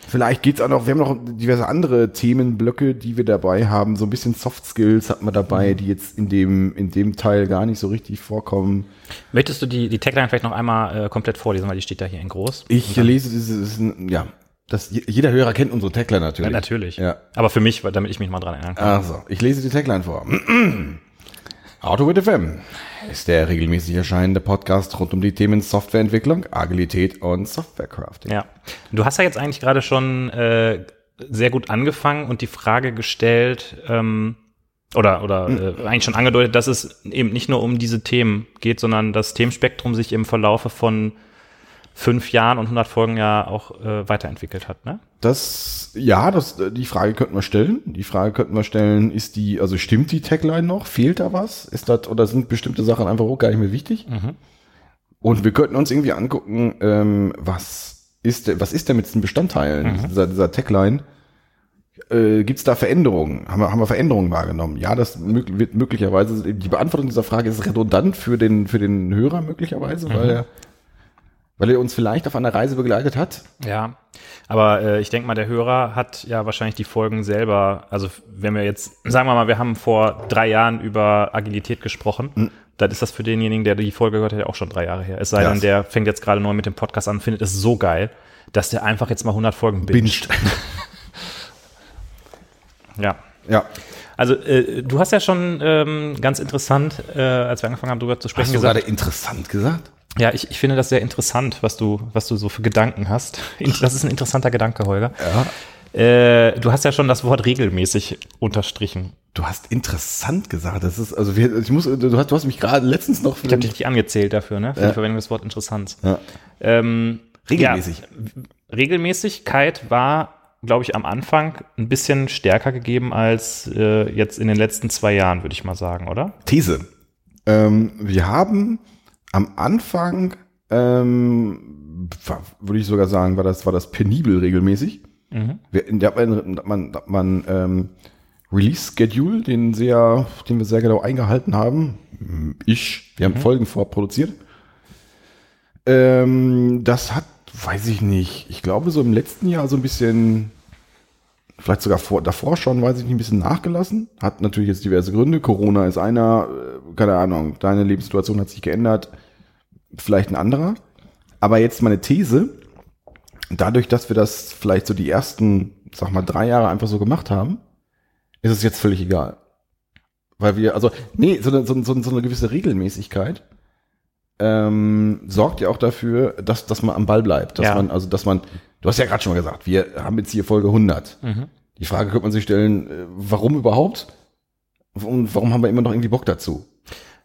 Vielleicht geht's auch noch, wir haben noch diverse andere Themenblöcke, die wir dabei haben. So ein bisschen Soft Skills hat man dabei, die jetzt in dem, in dem Teil gar nicht so richtig vorkommen. Möchtest du die, die Tagline vielleicht noch einmal äh, komplett vorlesen, weil die steht da hier in groß? Ich lese dieses, ja, das, jeder Hörer kennt unsere Tagline natürlich. Ja, natürlich. Ja. Aber für mich, damit ich mich mal dran erinnern kann. Also, ich lese die Tagline vor. Auto with FM ist der regelmäßig erscheinende Podcast rund um die Themen Softwareentwicklung, Agilität und Softwarecrafting. Ja. Du hast ja jetzt eigentlich gerade schon äh, sehr gut angefangen und die Frage gestellt, ähm, oder, oder äh, eigentlich schon angedeutet, dass es eben nicht nur um diese Themen geht, sondern das Themenspektrum sich im Verlaufe von fünf Jahren und 100 Folgen ja auch äh, weiterentwickelt hat, ne? Das, ja, das, die Frage könnten wir stellen. Die Frage könnten wir stellen, ist die, also stimmt die Tagline noch? Fehlt da was? Ist das, oder sind bestimmte Sachen einfach auch gar nicht mehr wichtig? Und wir könnten uns irgendwie angucken, ähm, was ist, was ist denn mit diesen Bestandteilen dieser, dieser Tagline? Äh, Gibt es da Veränderungen? Haben wir, haben wir Veränderungen wahrgenommen? Ja, das mög wird möglicherweise, die Beantwortung dieser Frage ist redundant für den, für den Hörer möglicherweise, weil er, weil er uns vielleicht auf einer Reise begleitet hat. Ja, aber äh, ich denke mal, der Hörer hat ja wahrscheinlich die Folgen selber, also wenn wir jetzt, sagen wir mal, wir haben vor drei Jahren über Agilität gesprochen, Mhm. dann ist das für denjenigen, der die Folge gehört hat, ja auch schon drei Jahre her. Es sei Ja. denn, der fängt jetzt gerade neu mit dem Podcast an, findet es so geil, dass der einfach jetzt mal 100 Folgen. Binscht. Ja. Ja. Also äh, du hast ja schon ähm, ganz interessant, äh, als wir angefangen haben, darüber zu Hast sprechen, du gesagt, gerade interessant gesagt? Ja, ich, ich finde das sehr interessant, was du, was du so für Gedanken hast. Das ist ein interessanter Gedanke, Holger. Ja. Äh, du hast ja schon das Wort regelmäßig unterstrichen. Du hast interessant gesagt. Das ist, also wir, ich muss, du hast, du hast mich gerade letztens noch Ich habe dich richtig angezählt dafür, ne? Für Ja. die Verwendung des Wortes interessant. ja. Ähm, Regelmäßig. Ja, Regelmäßigkeit war, glaube ich, am Anfang ein bisschen stärker gegeben als äh, jetzt in den letzten zwei Jahren, würde ich mal sagen, oder? These. Ähm, wir haben am Anfang, ähm, war- würde ich sogar sagen, war das, war das penibel regelmäßig. Wir, da hat man, da hat man, da hat man ähm, Release-Schedule, den sehr, den wir sehr genau eingehalten haben. Ich, wir haben Folgen vorproduziert. Ähm, das hat, weiß ich nicht, ich glaube so im letzten Jahr so ein bisschen, vielleicht sogar vor, davor schon, weiß ich nicht, ein bisschen nachgelassen. Hat natürlich jetzt diverse Gründe. Corona ist einer, äh, keine Ahnung, deine Lebenssituation hat sich geändert, vielleicht ein anderer. Aber jetzt meine These, dadurch, dass wir das vielleicht so die ersten, sag mal, drei Jahre einfach so gemacht haben, ist es jetzt völlig egal. Weil wir, also, nee, so eine, so, so, so eine gewisse Regelmäßigkeit ähm, sorgt ja auch dafür, dass, dass man am Ball bleibt. Dass Ja. man, also, dass man, du hast ja gerade schon mal gesagt, wir haben jetzt hier Folge 100. Die Frage könnte man sich stellen, äh, warum überhaupt? Und warum haben wir immer noch irgendwie Bock dazu?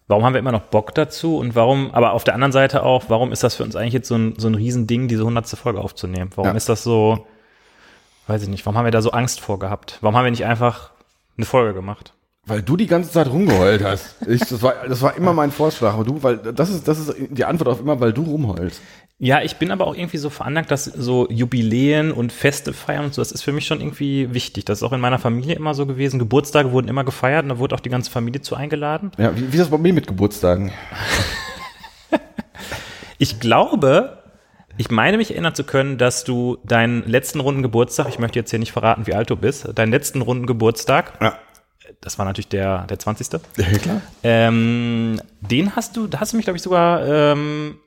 Warum haben wir immer noch Bock dazu und warum, aber auf der anderen Seite auch, warum ist das für uns eigentlich jetzt so ein, so ein Riesending, diese hundertste Folge aufzunehmen? Warum Ja. ist das so, weiß ich nicht, warum haben wir da so Angst vor gehabt? Warum haben wir nicht einfach eine Folge gemacht? Weil du die ganze Zeit rumgeheult hast. Ich, das, war, das war immer mein Vorschlag. Aber du, weil das ist, das ist die Antwort auf immer, weil du rumheulst. Ja, ich bin aber auch irgendwie so veranlagt, dass so Jubiläen und Feste feiern und so, das ist für mich schon irgendwie wichtig. Das ist auch in meiner Familie immer so gewesen. Geburtstage wurden immer gefeiert und da wurde auch die ganze Familie zu eingeladen. Ja, wie, wie ist das bei mir mit Geburtstagen? Ich glaube, ich meine mich erinnern zu können, dass du deinen letzten runden Geburtstag, ich möchte jetzt hier nicht verraten, wie alt du bist, deinen letzten runden Geburtstag, Ja. das war natürlich der, der 20. Ja, klar. Ähm, den hast du, da hast du mich, glaube ich, sogar ähm,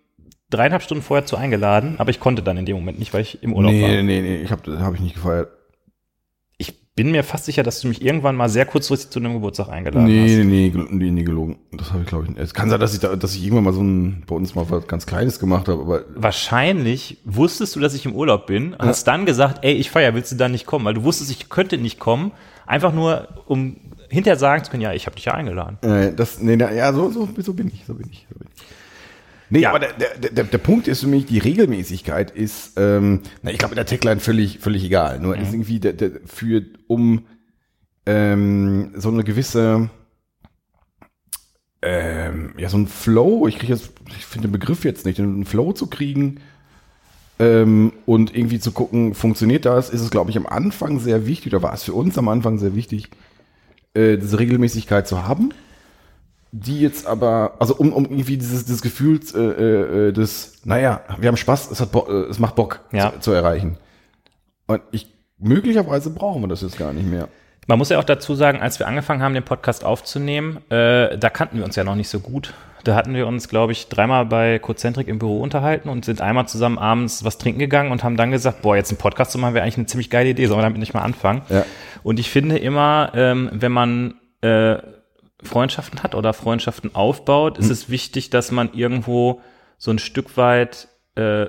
dreieinhalb Stunden vorher zu eingeladen, aber ich konnte dann in dem Moment nicht, weil ich im Urlaub war. Nee, nee, nee, ich habe hab ich nicht gefeiert. Ich bin mir fast sicher, dass du mich irgendwann mal sehr kurzfristig zu einem Geburtstag eingeladen Nee, hast. nee, nee, nee, nee, gelogen. Das habe ich, glaube ich, nicht. Es kann sein, dass ich, da, dass ich irgendwann mal so ein, bei uns mal was ganz Kleines gemacht habe, aber Wahrscheinlich wusstest du, dass ich im Urlaub bin, hast dann gesagt, ey, ich feier, willst du da nicht kommen? Weil du wusstest, ich könnte nicht kommen, einfach nur, um hinterher sagen zu können, ja, ich habe dich ja eingeladen. äh, das, nee, na, ja, so, so, so bin ich, so bin ich, so bin ich. Nee, Ja. aber der, der, der, der Punkt ist für mich, die Regelmäßigkeit ist, ähm, na, ich glaube, in der Tagline völlig, völlig egal. Nur ist irgendwie der, der, für, um ähm, so eine gewisse, ähm, ja, so ein Flow, ich kriege jetzt, ich finde den Begriff jetzt nicht, einen Flow zu kriegen ähm, und irgendwie zu gucken, funktioniert das, ist es, glaube ich, am Anfang sehr wichtig, oder war es für uns am Anfang sehr wichtig, äh, diese Regelmäßigkeit zu haben, die jetzt aber, also um, um irgendwie dieses, dieses Gefühl äh, äh, des, naja, wir haben Spaß, es, hat Bo äh, es macht Bock Ja. zu, zu erreichen. Und ich, möglicherweise brauchen wir das jetzt gar nicht mehr. Man muss ja auch dazu sagen, als wir angefangen haben, den Podcast aufzunehmen, äh, da kannten wir uns ja noch nicht so gut. Da hatten wir uns, glaube ich, dreimal bei Cozentrik im Büro unterhalten und sind einmal zusammen abends was trinken gegangen und haben dann gesagt, boah, jetzt einen Podcast zu machen, wäre eigentlich eine ziemlich geile Idee, sollen wir damit nicht mal anfangen? Ja. Und ich finde immer, ähm, wenn man äh, Freundschaften hat oder Freundschaften aufbaut, ist es wichtig, dass man irgendwo so ein Stück weit äh,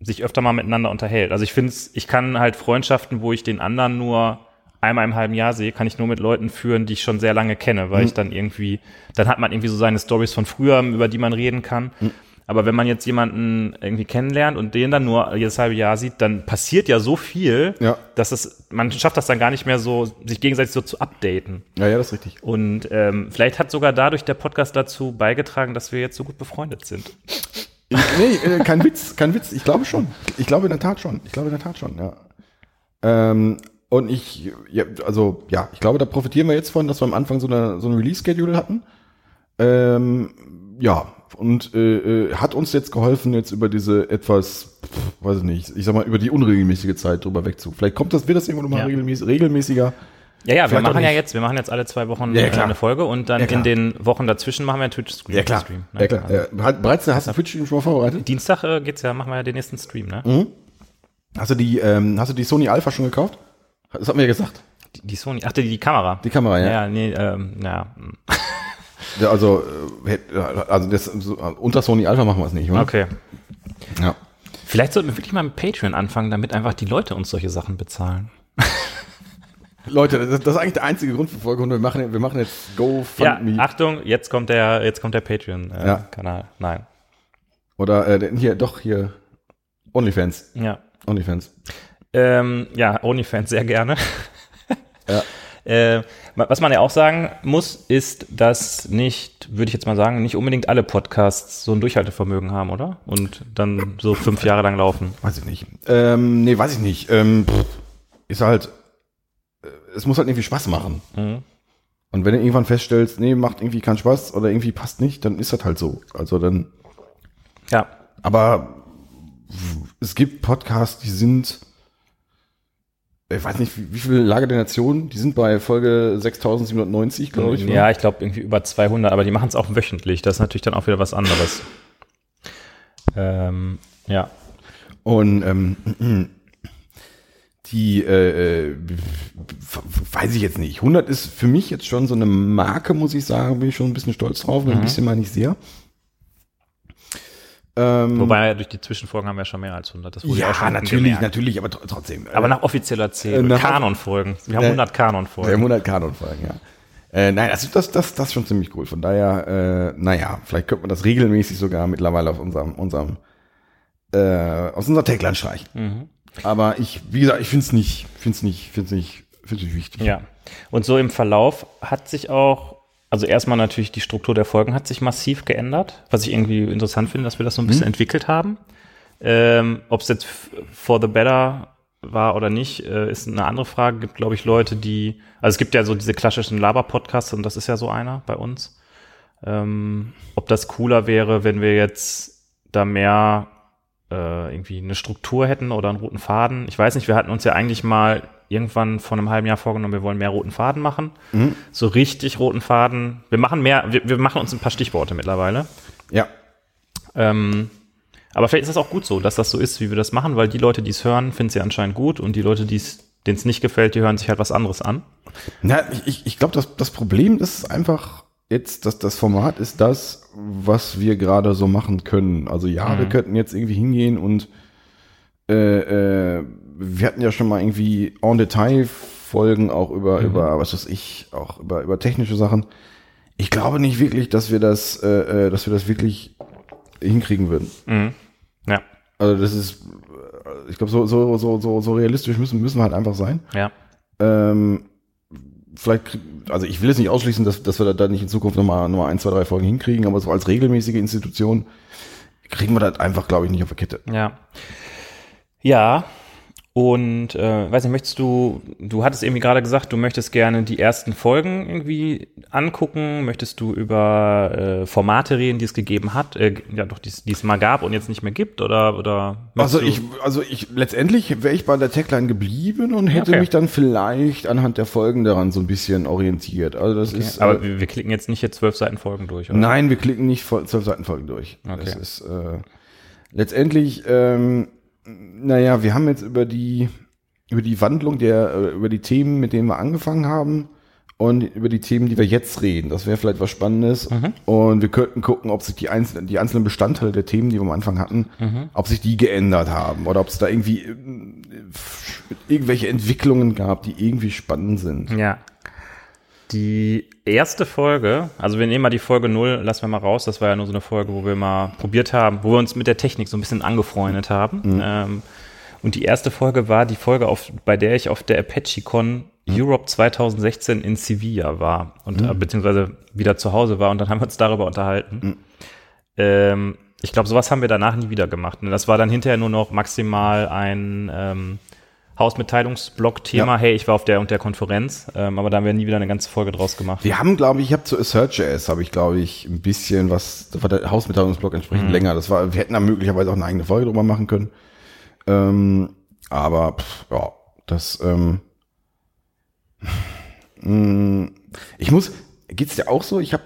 sich öfter mal miteinander unterhält. Also ich finde es, ich kann halt Freundschaften, wo ich den anderen nur einmal im halben Jahr sehe, kann ich nur mit Leuten führen, die ich schon sehr lange kenne, weil ich dann irgendwie, dann hat man irgendwie so seine Stories von früher, über die man reden kann. Aber wenn man jetzt jemanden irgendwie kennenlernt und den dann nur jedes halbe Jahr sieht, dann passiert ja so viel, Ja. dass es, man schafft das dann gar nicht mehr so, sich gegenseitig so zu updaten. Ja, ja, das ist richtig. Und ähm, vielleicht hat sogar dadurch der Podcast dazu beigetragen, dass wir jetzt so gut befreundet sind. Ich, nee, äh, kein Witz, kein Witz. Ich glaube schon. Ich glaube in der Tat schon. Ich glaube in der Tat schon, ja. Ähm, und ich, ja, also, ja, ich glaube, da profitieren wir jetzt von, dass wir am Anfang so, eine, so ein Release-Schedule hatten. Ähm, ja, und äh, äh, hat uns jetzt geholfen, jetzt über diese etwas, weiß ich nicht, ich sag mal, über die unregelmäßige Zeit drüber wegzu. Vielleicht kommt das, wird das irgendwann nochmal Ja. regelmäßig, regelmäßiger. Ja, ja, wir Vielleicht auch machen ja jetzt, wir machen jetzt alle zwei Wochen Ja, ja, klar. eine Folge und dann Ja, klar. in den Wochen dazwischen machen wir einen Twitch-Stream. Stream, ne? Ja, klar. Also bereits, hast du Twitch-Stream schon mal vorbereitet? Dienstag äh, geht's ja, machen wir ja den nächsten Stream, ne? Mhm. Hast du die, ähm, hast du die Sony Alpha schon gekauft? Das hat mir ja gesagt. Die, die Sony, ach, die, die Kamera. Die Kamera, ja. Ja, nee, ähm, ja. Ja, also, äh, ja, also das, so, äh, unter Sony Alpha machen wir es nicht, oder? Okay. Ja. Vielleicht sollten wir wirklich mal mit Patreon anfangen, damit einfach die Leute uns solche Sachen bezahlen. Leute, das, das ist eigentlich der einzige Grund für Folge 100. Wir machen, wir machen jetzt Ja, GoFundMe. Achtung, jetzt kommt der, jetzt kommt der Patreon-Kanal. Ja. Kanal. Nein. Oder äh, hier, doch, hier. OnlyFans. Ja. OnlyFans. Ähm, ja, OnlyFans sehr gerne. Ja. Äh, was man ja auch sagen muss, ist, dass nicht, würde ich jetzt mal sagen, nicht unbedingt alle Podcasts so ein Durchhaltevermögen haben, oder? Und dann so fünf Jahre lang laufen. Weiß ich nicht. Ähm, nee, weiß ich nicht. Ähm, ist halt, äh, es muss halt irgendwie Spaß machen. Mhm. Und wenn du irgendwann feststellst, nee, macht irgendwie keinen Spaß oder irgendwie passt nicht, dann ist das halt so. Also dann, Ja. aber es gibt Podcasts, die sind, ich weiß nicht, wie, wie viele Lager der Nation, die sind bei Folge 6790, glaube ich. ne? Ja, ich glaube irgendwie über 200, aber die machen es auch wöchentlich. Das ist natürlich dann auch wieder was anderes. Ähm, ja. Und ähm, die, äh, äh, weiß ich jetzt nicht. 100 ist für mich jetzt schon so eine Marke, muss ich sagen, bin ich schon ein bisschen stolz drauf. Mhm. Ein bisschen meine ich sehr. Ähm, Wobei durch die Zwischenfolgen haben wir schon mehr als 100. Das wurde ja, auch schon natürlich, natürlich, aber tr- trotzdem. Aber nach offizieller Zählung. Äh, nach- Kanonfolgen. Wir haben Äh, 100 äh, Kanonfolgen. 100 Kanonfolgen, ja. Äh, nein, das, das, das, das ist schon ziemlich cool. Von daher, äh, naja, vielleicht könnte man das regelmäßig sogar mittlerweile auf unserem, unserem äh, aus unserer Tagline streichen. Mhm. Aber ich, wie gesagt, ich finde es nicht, finde es nicht, finde es nicht, finde es nicht wichtig. Ja. Und so im Verlauf hat sich auch, also erstmal natürlich die Struktur der Folgen hat sich massiv geändert, was ich irgendwie interessant finde, dass wir das so ein bisschen entwickelt haben. Ähm, Ob es jetzt for the better war oder nicht, äh, ist eine andere Frage. Gibt, glaube ich, Leute, die, also es gibt ja so diese klassischen Laber-Podcasts und das ist ja so einer bei uns. Ähm, ob das cooler wäre, wenn wir jetzt da mehr äh, irgendwie eine Struktur hätten oder einen roten Faden. Ich weiß nicht, wir hatten uns ja eigentlich mal irgendwann vor einem halben Jahr vorgenommen, wir wollen mehr roten Faden machen. So richtig roten Faden. Wir machen mehr, wir, wir machen uns ein paar Stichworte mittlerweile. Ja. Ähm, aber vielleicht ist das auch gut so, dass das so ist, wie wir das machen, weil die Leute, die es hören, finden es ja anscheinend gut und die Leute, die es denen es nicht gefällt, die hören sich halt was anderes an. Na, ich, ich, ich glaube, das, das Problem ist einfach jetzt, dass das Format ist das, was wir gerade so machen können. Also ja, Mhm. wir könnten jetzt irgendwie hingehen und äh, äh, wir hatten ja schon mal irgendwie en Detail Folgen auch über, Mhm. über, was weiß ich, auch über, über technische Sachen. Ich glaube nicht wirklich, dass wir das, äh, äh, dass wir das wirklich hinkriegen würden. Mhm. Ja, Also das ist, äh, ich glaube, so, so, so, so, so realistisch müssen, müssen wir halt einfach sein. ja. Ähm, vielleicht, also ich will es nicht ausschließen, dass, dass wir da, nicht in Zukunft nochmal noch mal ein, zwei, drei Folgen hinkriegen, aber so als regelmäßige Institution kriegen wir das einfach, glaube ich, nicht auf der Kette. Ja. Ja. Und äh, weiß nicht, möchtest du, du hattest irgendwie gerade gesagt, du möchtest gerne die ersten Folgen irgendwie angucken, möchtest du über äh, Formate reden, die es gegeben hat, äh, ja doch, die es die es mal gab und jetzt nicht mehr gibt, oder oder Also ich, also ich, letztendlich wäre ich bei der Tagline geblieben und hätte Okay. mich dann vielleicht anhand der Folgen daran so ein bisschen orientiert. Also das du, ist, aber äh, wir, klicken jetzt nicht hier zwölf Seiten Folgen durch, oder? Nein, wir klicken nicht zwölf Seiten Folgen durch. Okay. Das ist äh, letztendlich, ähm, naja, wir haben jetzt über die über die Wandlung der, äh, über die Themen, mit denen wir angefangen haben und über die Themen, die wir jetzt reden. Das wäre vielleicht was Spannendes. Und wir könnten gucken, ob sich die einzelnen, die einzelnen Bestandteile der Themen, die wir am Anfang hatten, ob sich die geändert haben oder ob es da irgendwie äh, irgendwelche Entwicklungen gab, die irgendwie spannend sind. Ja. Die erste Folge, also wir nehmen mal die Folge 0, lassen wir mal raus, das war ja nur so eine Folge, wo wir mal probiert haben, wo wir uns mit der Technik so ein bisschen angefreundet haben. Ähm, und die erste Folge war die Folge, auf, bei der ich auf der ApacheCon Europe 2016 in Sevilla war und äh, beziehungsweise wieder zu Hause war und dann haben wir uns darüber unterhalten. Ähm, ich glaube, sowas haben wir danach nie wieder gemacht. Und das war dann hinterher nur noch maximal ein ähm, Hausmitteilungsblock-Thema. Ja. Hey, ich war auf der und der Konferenz, ähm, aber da haben wir nie wieder eine ganze Folge draus gemacht. Wir haben, glaube ich, ich habe zu Assert.js habe ich, glaube ich, ein bisschen was, da war der Hausmitteilungsblock entsprechend länger. Das war, wir hätten da möglicherweise auch eine eigene Folge drüber machen können. Ähm, aber pff, ja, das, ähm, mh, ich muss, geht's dir auch so? Ich habe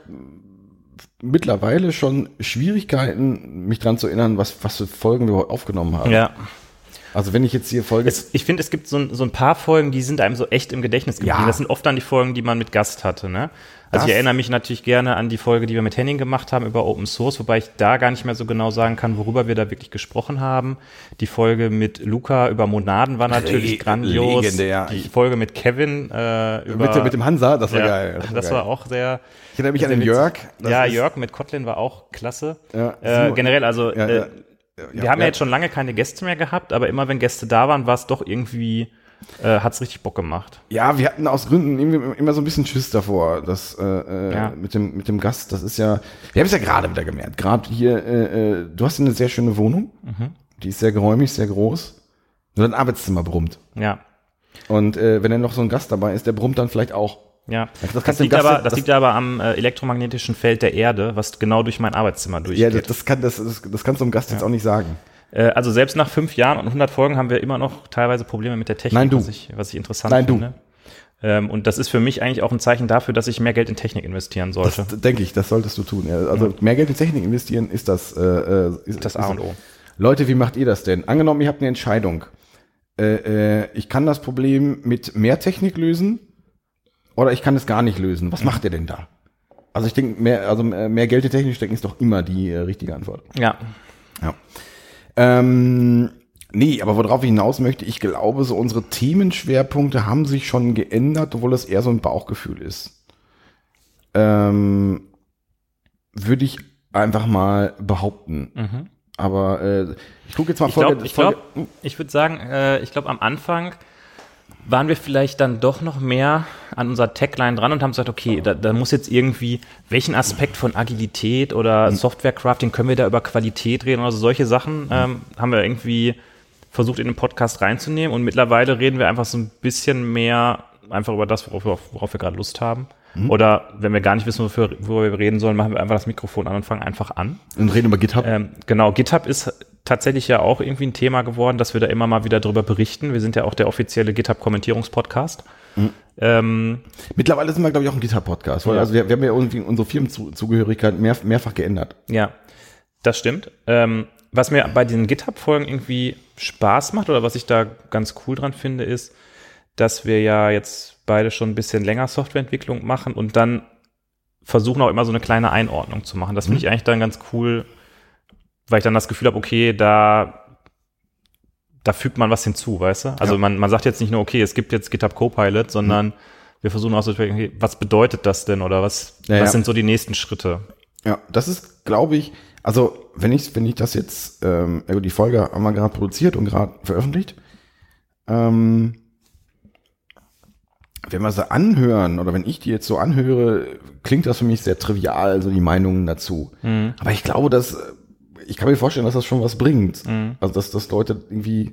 mittlerweile schon Schwierigkeiten, mich dran zu erinnern, was, was für Folgen wir heute aufgenommen haben. Ja. Also wenn ich jetzt hier Folge, Es, ich finde, es gibt so ein, so ein paar Folgen, die sind einem so echt im Gedächtnis geblieben. Ja. Das sind oft dann die Folgen, die man mit Gast hatte. Ne? Also Das- ich erinnere mich natürlich gerne an die Folge, die wir mit Henning gemacht haben über Open Source, wobei ich da gar nicht mehr so genau sagen kann, worüber wir da wirklich gesprochen haben. Die Folge mit Luca über Monaden war natürlich Re- grandios. legendär. Die Folge mit Kevin äh, über mit, dem- mit dem Hansa, das war ja, geil. Das, geil. war auch sehr. Ich erinnere mich an den. Jörg. Ja, Jörg mit Kotlin war auch klasse. Ja, äh, generell, also Ja, äh, ja. wir haben ja ja. jetzt schon lange keine Gäste mehr gehabt, aber immer wenn Gäste da waren, war es doch irgendwie, äh, hat's richtig Bock gemacht. Ja, wir hatten aus Gründen immer so ein bisschen Schiss davor, dass äh, äh, Ja. mit dem mit dem Gast, das ist ja, wir haben es ja gerade wieder gemerkt, gerade hier, äh, äh, du hast eine sehr schöne Wohnung, Mhm. die ist sehr geräumig, sehr groß, nur dein Arbeitszimmer brummt. Ja. Und äh, wenn dann noch so ein Gast dabei ist, der brummt dann vielleicht auch. Ja, Das das, du dem liegt, aber, das, das- liegt aber am äh, elektromagnetischen Feld der Erde, was genau durch mein Arbeitszimmer Ja, durchgeht. das, das kann das, das, das kannst du dem Gast jetzt auch nicht sagen. äh, also selbst nach fünf Jahren und 100 Folgen haben wir immer noch teilweise Probleme mit der Technik, Nein, du. was ich, was ich interessant Nein, du. finde. Ähm, und das ist für mich eigentlich auch ein Zeichen dafür, dass ich mehr Geld in Technik investieren sollte. Das denke ich, das solltest du tun. Ja, also mehr Geld in Technik investieren ist das äh, äh, ist, Das A und O. Leute, wie macht ihr das denn? Angenommen, ihr habt eine Entscheidung. Äh, äh, ich kann das Problem mit mehr Technik lösen oder ich kann es gar nicht lösen. Was macht ihr denn da? Also ich denke, mehr, also mehr Geld in Technik stecken ist doch immer die äh, richtige Antwort. Ja, Ja. Ähm, nee, aber worauf ich hinaus möchte, ich glaube, so unsere Themenschwerpunkte haben sich schon geändert, obwohl das eher so ein Bauchgefühl ist. Ähm, würde ich einfach mal behaupten. Aber äh, ich gucke jetzt mal Mhm. ich glaube, Folge- ich, glaub, ich würde sagen, äh, ich glaube am Anfang waren wir vielleicht dann doch noch mehr an unserer Tagline dran und haben gesagt, okay, da, da muss jetzt irgendwie, welchen Aspekt von Agilität oder Softwarecrafting können wir da über Qualität reden oder so, solche Sachen ähm, haben wir irgendwie versucht in den Podcast reinzunehmen und mittlerweile reden wir einfach so ein bisschen mehr einfach über das, worauf, wir- worauf wir gerade Lust haben. Oder wenn wir gar nicht wissen, wofür, worüber wir reden sollen, machen wir einfach das Mikrofon an und fangen einfach an. und reden über GitHub. Ähm, genau, GitHub ist tatsächlich ja auch irgendwie ein Thema geworden, dass wir da immer mal wieder drüber berichten. Wir sind ja auch der offizielle GitHub-Kommentierungspodcast. Ähm, Mittlerweile sind wir, glaube ich, auch ein GitHub-Podcast. Ja. Also wir, wir haben ja irgendwie unsere Firmenzugehörigkeit mehr, mehrfach geändert. ja, das stimmt. Ähm, was mir bei diesen GitHub-Folgen irgendwie Spaß macht oder was ich da ganz cool dran finde, ist, dass wir ja jetzt beide schon ein bisschen länger Softwareentwicklung machen und dann versuchen auch immer so eine kleine Einordnung zu machen. Das finde ich eigentlich dann ganz cool, weil ich dann das Gefühl habe, okay, da, da fügt man was hinzu, weißt du? Also Ja. man, man sagt jetzt nicht nur, okay, es gibt jetzt GitHub Copilot, sondern wir versuchen auch so, zu überlegen, okay, was bedeutet das denn oder was, Ja, was ja. sind so die nächsten Schritte? Ja, das ist, glaube ich, also wenn ich, wenn ich das jetzt, ähm, die Folge haben wir gerade produziert und gerade veröffentlicht. Ähm, wenn wir sie anhören oder wenn ich die jetzt so anhöre, klingt das für mich sehr trivial, so die Meinungen dazu. Aber ich glaube, dass, äh, ich kann mir vorstellen, dass das schon was bringt. Also, dass, dass Leute irgendwie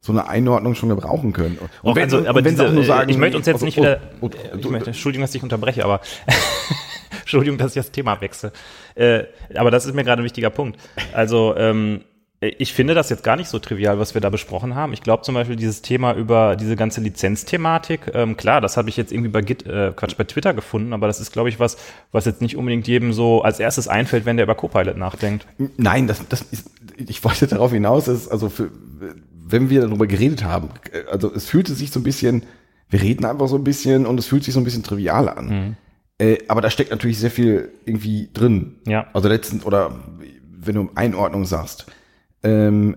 so eine Einordnung schon gebrauchen können. Und Auch, also, aber wenn sie diese, auch nur sagen, ich möchte uns jetzt also, nicht oh, wieder, oh, ich du- möchte, Entschuldigung, dass ich unterbreche, aber Entschuldigung, dass ich das Thema wechsle. Äh, aber das ist mir gerade ein wichtiger Punkt. Also ähm, ich finde das jetzt gar nicht so trivial, was wir da besprochen haben. Ich glaube zum Beispiel dieses Thema über diese ganze Lizenzthematik, ähm, klar, das habe ich jetzt irgendwie bei Git, äh, Quatsch, bei Twitter gefunden, aber das ist, glaube ich, was, was jetzt nicht unbedingt jedem so als erstes einfällt, wenn der über Copilot nachdenkt. Nein, das, das ist, ich wollte darauf hinaus, dass, also für, wenn wir darüber geredet haben, also es fühlte sich so ein bisschen, wir reden einfach so ein bisschen und es fühlt sich so ein bisschen trivial an. Äh, aber da steckt natürlich sehr viel irgendwie drin. Ja. Also letztens, oder wenn du Einordnung sagst, ähm,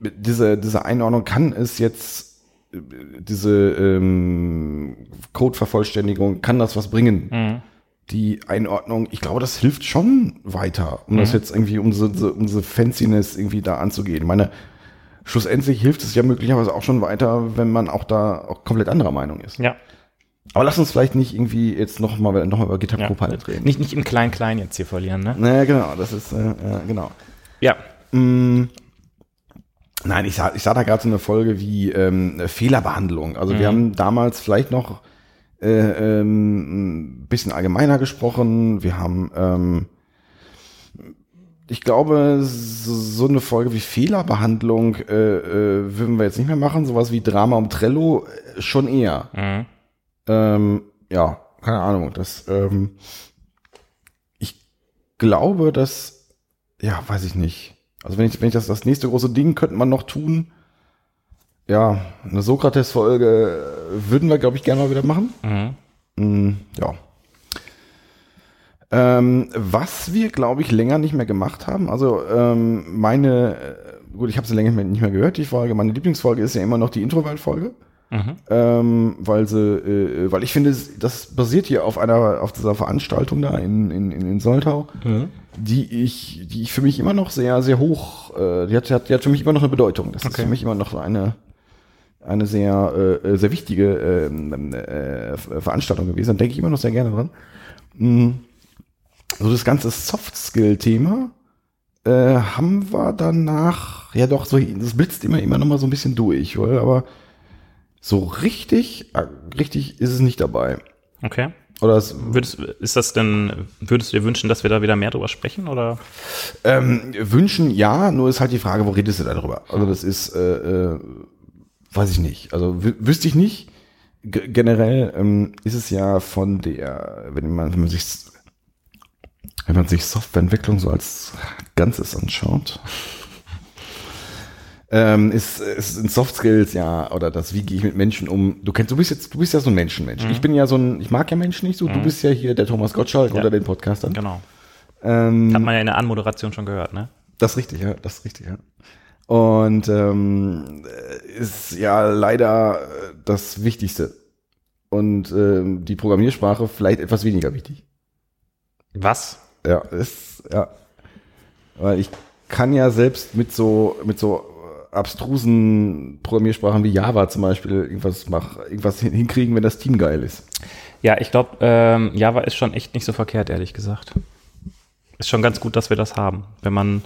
diese, diese Einordnung kann es jetzt, äh, diese ähm, Code-Vervollständigung, kann das was bringen? die Einordnung, ich glaube, das hilft schon weiter, um das jetzt irgendwie, um so, so, um so Fanciness irgendwie da anzugehen. Ich meine, schlussendlich hilft es ja möglicherweise auch schon weiter, wenn man auch da auch komplett anderer Meinung ist. Ja. Aber lass uns vielleicht nicht irgendwie jetzt noch mal, noch mal über GitHub ja. Copilot reden. Nicht, nicht im Klein-Klein jetzt hier verlieren, ne? Naja, genau, das ist, äh, ja, genau. Ja. Nein, ich sah, ich sah da gerade so eine Folge wie ähm, Fehlerbehandlung. Also Mhm. wir haben damals vielleicht noch äh, ähm, ein bisschen allgemeiner gesprochen. Wir haben, ähm, ich glaube, so, so eine Folge wie Fehlerbehandlung äh, äh, würden wir jetzt nicht mehr machen. Sowas wie Drama um Trello äh, schon eher. Mhm. Ähm, ja, keine Ahnung. Das, ähm, ich glaube, dass, ja, weiß ich nicht. Also wenn ich, wenn ich das, das nächste große Ding könnte man noch tun. Ja, eine Sokrates-Folge würden wir, glaube ich, gerne mal wieder machen. Mhm. Mm, ja. Ähm, was wir, glaube ich, länger nicht mehr gemacht haben, also ähm, meine, äh, gut, ich habe sie länger nicht mehr gehört, die Folge, meine Lieblingsfolge ist ja immer noch die Introvert-Folge. Ähm, weil sie, äh, weil ich finde, das basiert hier auf einer, auf dieser Veranstaltung da in, in, in, in Soltau, die ich, die ich für mich immer noch sehr, sehr hoch, äh, die hat, hat, die hat für mich immer noch eine Bedeutung. Das ist Okay. für mich immer noch so eine, eine sehr, äh, sehr wichtige ähm, äh, Veranstaltung gewesen. Da denke ich immer noch sehr gerne dran. Mm. So das ganze Soft-Skill-Thema äh, haben wir danach, ja doch, so, das blitzt immer, immer noch mal so ein bisschen durch, oder? aber so richtig, äh, richtig ist es nicht dabei. Okay. Oder es, Würdest, ist das denn, würdest du dir wünschen, dass wir da wieder mehr drüber sprechen oder? ähm, wünschen ja, nur ist halt die Frage, wo redest du da drüber? Also das ist, äh, äh, weiß ich nicht. Also wü- wüsste ich nicht. G generell ähm, ist es ja von der, wenn man, wenn man sich wenn man sich Softwareentwicklung so als Ganzes anschaut, ähm, ist, ist in Soft Skills ja, oder das, wie gehe ich mit Menschen um. Du kennst, du bist jetzt, du bist ja so ein Menschenmensch. Ich bin ja so ein, ich mag ja Menschen nicht so. Du bist ja hier der Thomas Gottschalk unter den Podcastern. Genau. Ähm, Hat man ja in der Anmoderation schon gehört, ne? das ist richtig, ja, das ist richtig, ja. Und ähm, äh, ist ja leider äh, das Wichtigste. Und ähm, die Programmiersprache vielleicht etwas weniger wichtig. Was? Ja, ist, ja. Weil ich kann ja selbst mit so, mit so abstrusen Programmiersprachen wie Java zum Beispiel irgendwas mach, irgendwas hin- hinkriegen, wenn das Team geil ist. Ja, ich glaube, ähm, Java ist schon echt nicht so verkehrt, ehrlich gesagt. Ist schon ganz gut, dass wir das haben. Wenn man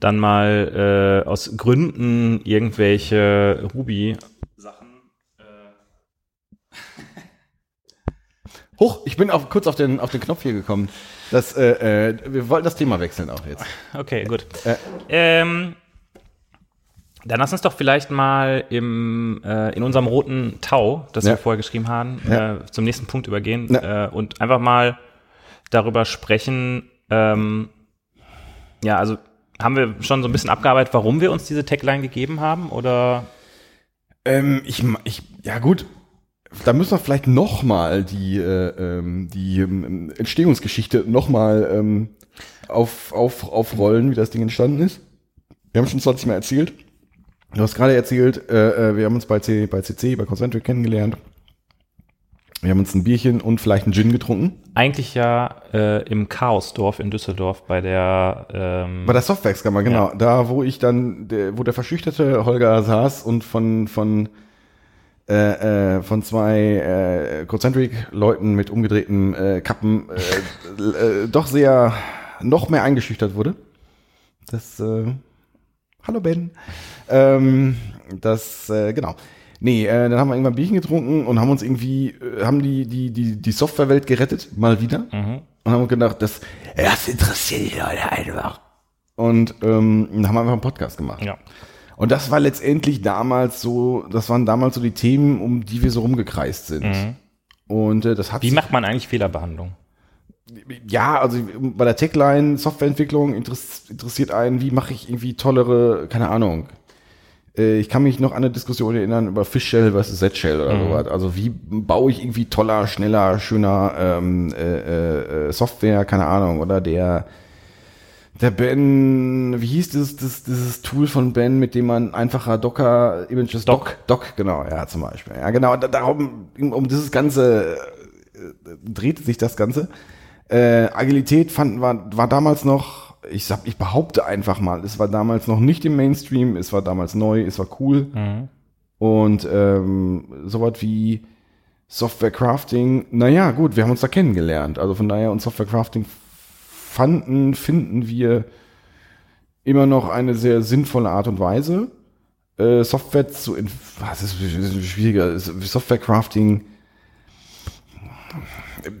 dann mal äh, aus Gründen irgendwelche Ruby-Sachen Hoch, ich bin auf, kurz auf den, auf den Knopf hier gekommen. Das, äh, äh, wir wollten das Thema wechseln auch jetzt. Okay, gut. Äh. Ähm, dann lass uns doch vielleicht mal im, äh, in unserem roten Tau, das Ja. wir vorher geschrieben haben, Ja. äh, zum nächsten Punkt übergehen Ja. äh, und einfach mal darüber sprechen. Ähm, ja, also haben wir schon so ein bisschen abgearbeitet, warum wir uns diese Tagline gegeben haben? Oder Ähm, ich, ich, ja gut, da müssen wir vielleicht noch mal die, äh, ähm, die ähm, Entstehungsgeschichte noch mal ähm, auf, auf, aufrollen, wie das Ding entstanden ist. Wir haben schon 20 Mal erzählt. Du hast gerade erzählt, äh, äh, wir haben uns bei, C, bei CC, bei Concentric kennengelernt. Wir haben uns ein Bierchen und vielleicht einen Gin getrunken. Eigentlich ja äh, im Chaosdorf in Düsseldorf bei der ähm, Bei der Softwerkskammer, genau. Da, wo ich dann, der, wo der verschüchterte Holger saß und von, von, äh, äh, von zwei äh, Concentric-Leuten mit umgedrehten äh, Kappen äh, äh, doch sehr noch mehr eingeschüchtert wurde. Das, äh, hallo Ben. Ähm, das, äh, genau. Nee, äh, dann haben wir irgendwann Bierchen getrunken und haben uns irgendwie, äh, haben die, die, die, die Softwarewelt gerettet, mal wieder. mhm. Und haben gedacht, das, das interessiert die Leute einfach. Und ähm, dann haben wir einfach einen Podcast gemacht. ja. Und das war letztendlich damals so, das waren damals so die Themen, um die wir so rumgekreist sind. Mhm. Und äh, das hat Wie macht man eigentlich Fehlerbehandlung? ja, also bei der Techline Softwareentwicklung interess interessiert einen, wie mache ich irgendwie tollere, keine Ahnung. Äh, Ich kann mich noch an eine Diskussion erinnern über Fishshell versus Z-Shell oder sowas. Also wie baue ich irgendwie toller, schneller, schöner ähm, äh, äh, Software, keine Ahnung. Oder der der Ben, wie hieß dieses, dieses, dieses Tool von Ben, mit dem man einfacher Docker Images Doc. Doc, genau, ja, zum Beispiel. Ja, genau, da- darum, um dieses ganze äh, drehte sich das Ganze. Äh, Agilität fand, war, war damals noch, ich sag, ich behaupte einfach mal, es war damals noch nicht im Mainstream, es war damals neu, es war cool. Mhm. Und ähm, sowas wie Software Crafting, naja, gut, wir haben uns da kennengelernt. Also von daher und Software Crafting fanden, finden wir immer noch eine sehr sinnvolle Art und Weise, äh, Software zu, was ist, ist schwieriger, Software Crafting,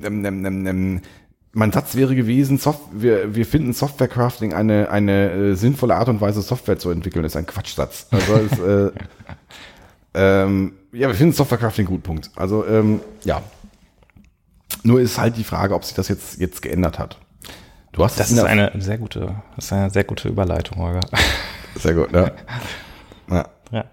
ähm, ähm, ähm, ähm, mein Satz wäre gewesen, Soft wir, wir finden Software Crafting eine, eine äh, sinnvolle Art und Weise, Software zu entwickeln. Das ist ein Quatschsatz. Also es, äh, ähm, ja, wir finden Software Crafting gut, Punkt. Also, ähm, ja. Nur ist halt die Frage, ob sich das jetzt, jetzt geändert hat. Du hast Das ist eine sehr gute, das ist eine sehr gute Überleitung, Holger. sehr gut, ja. ja. ja.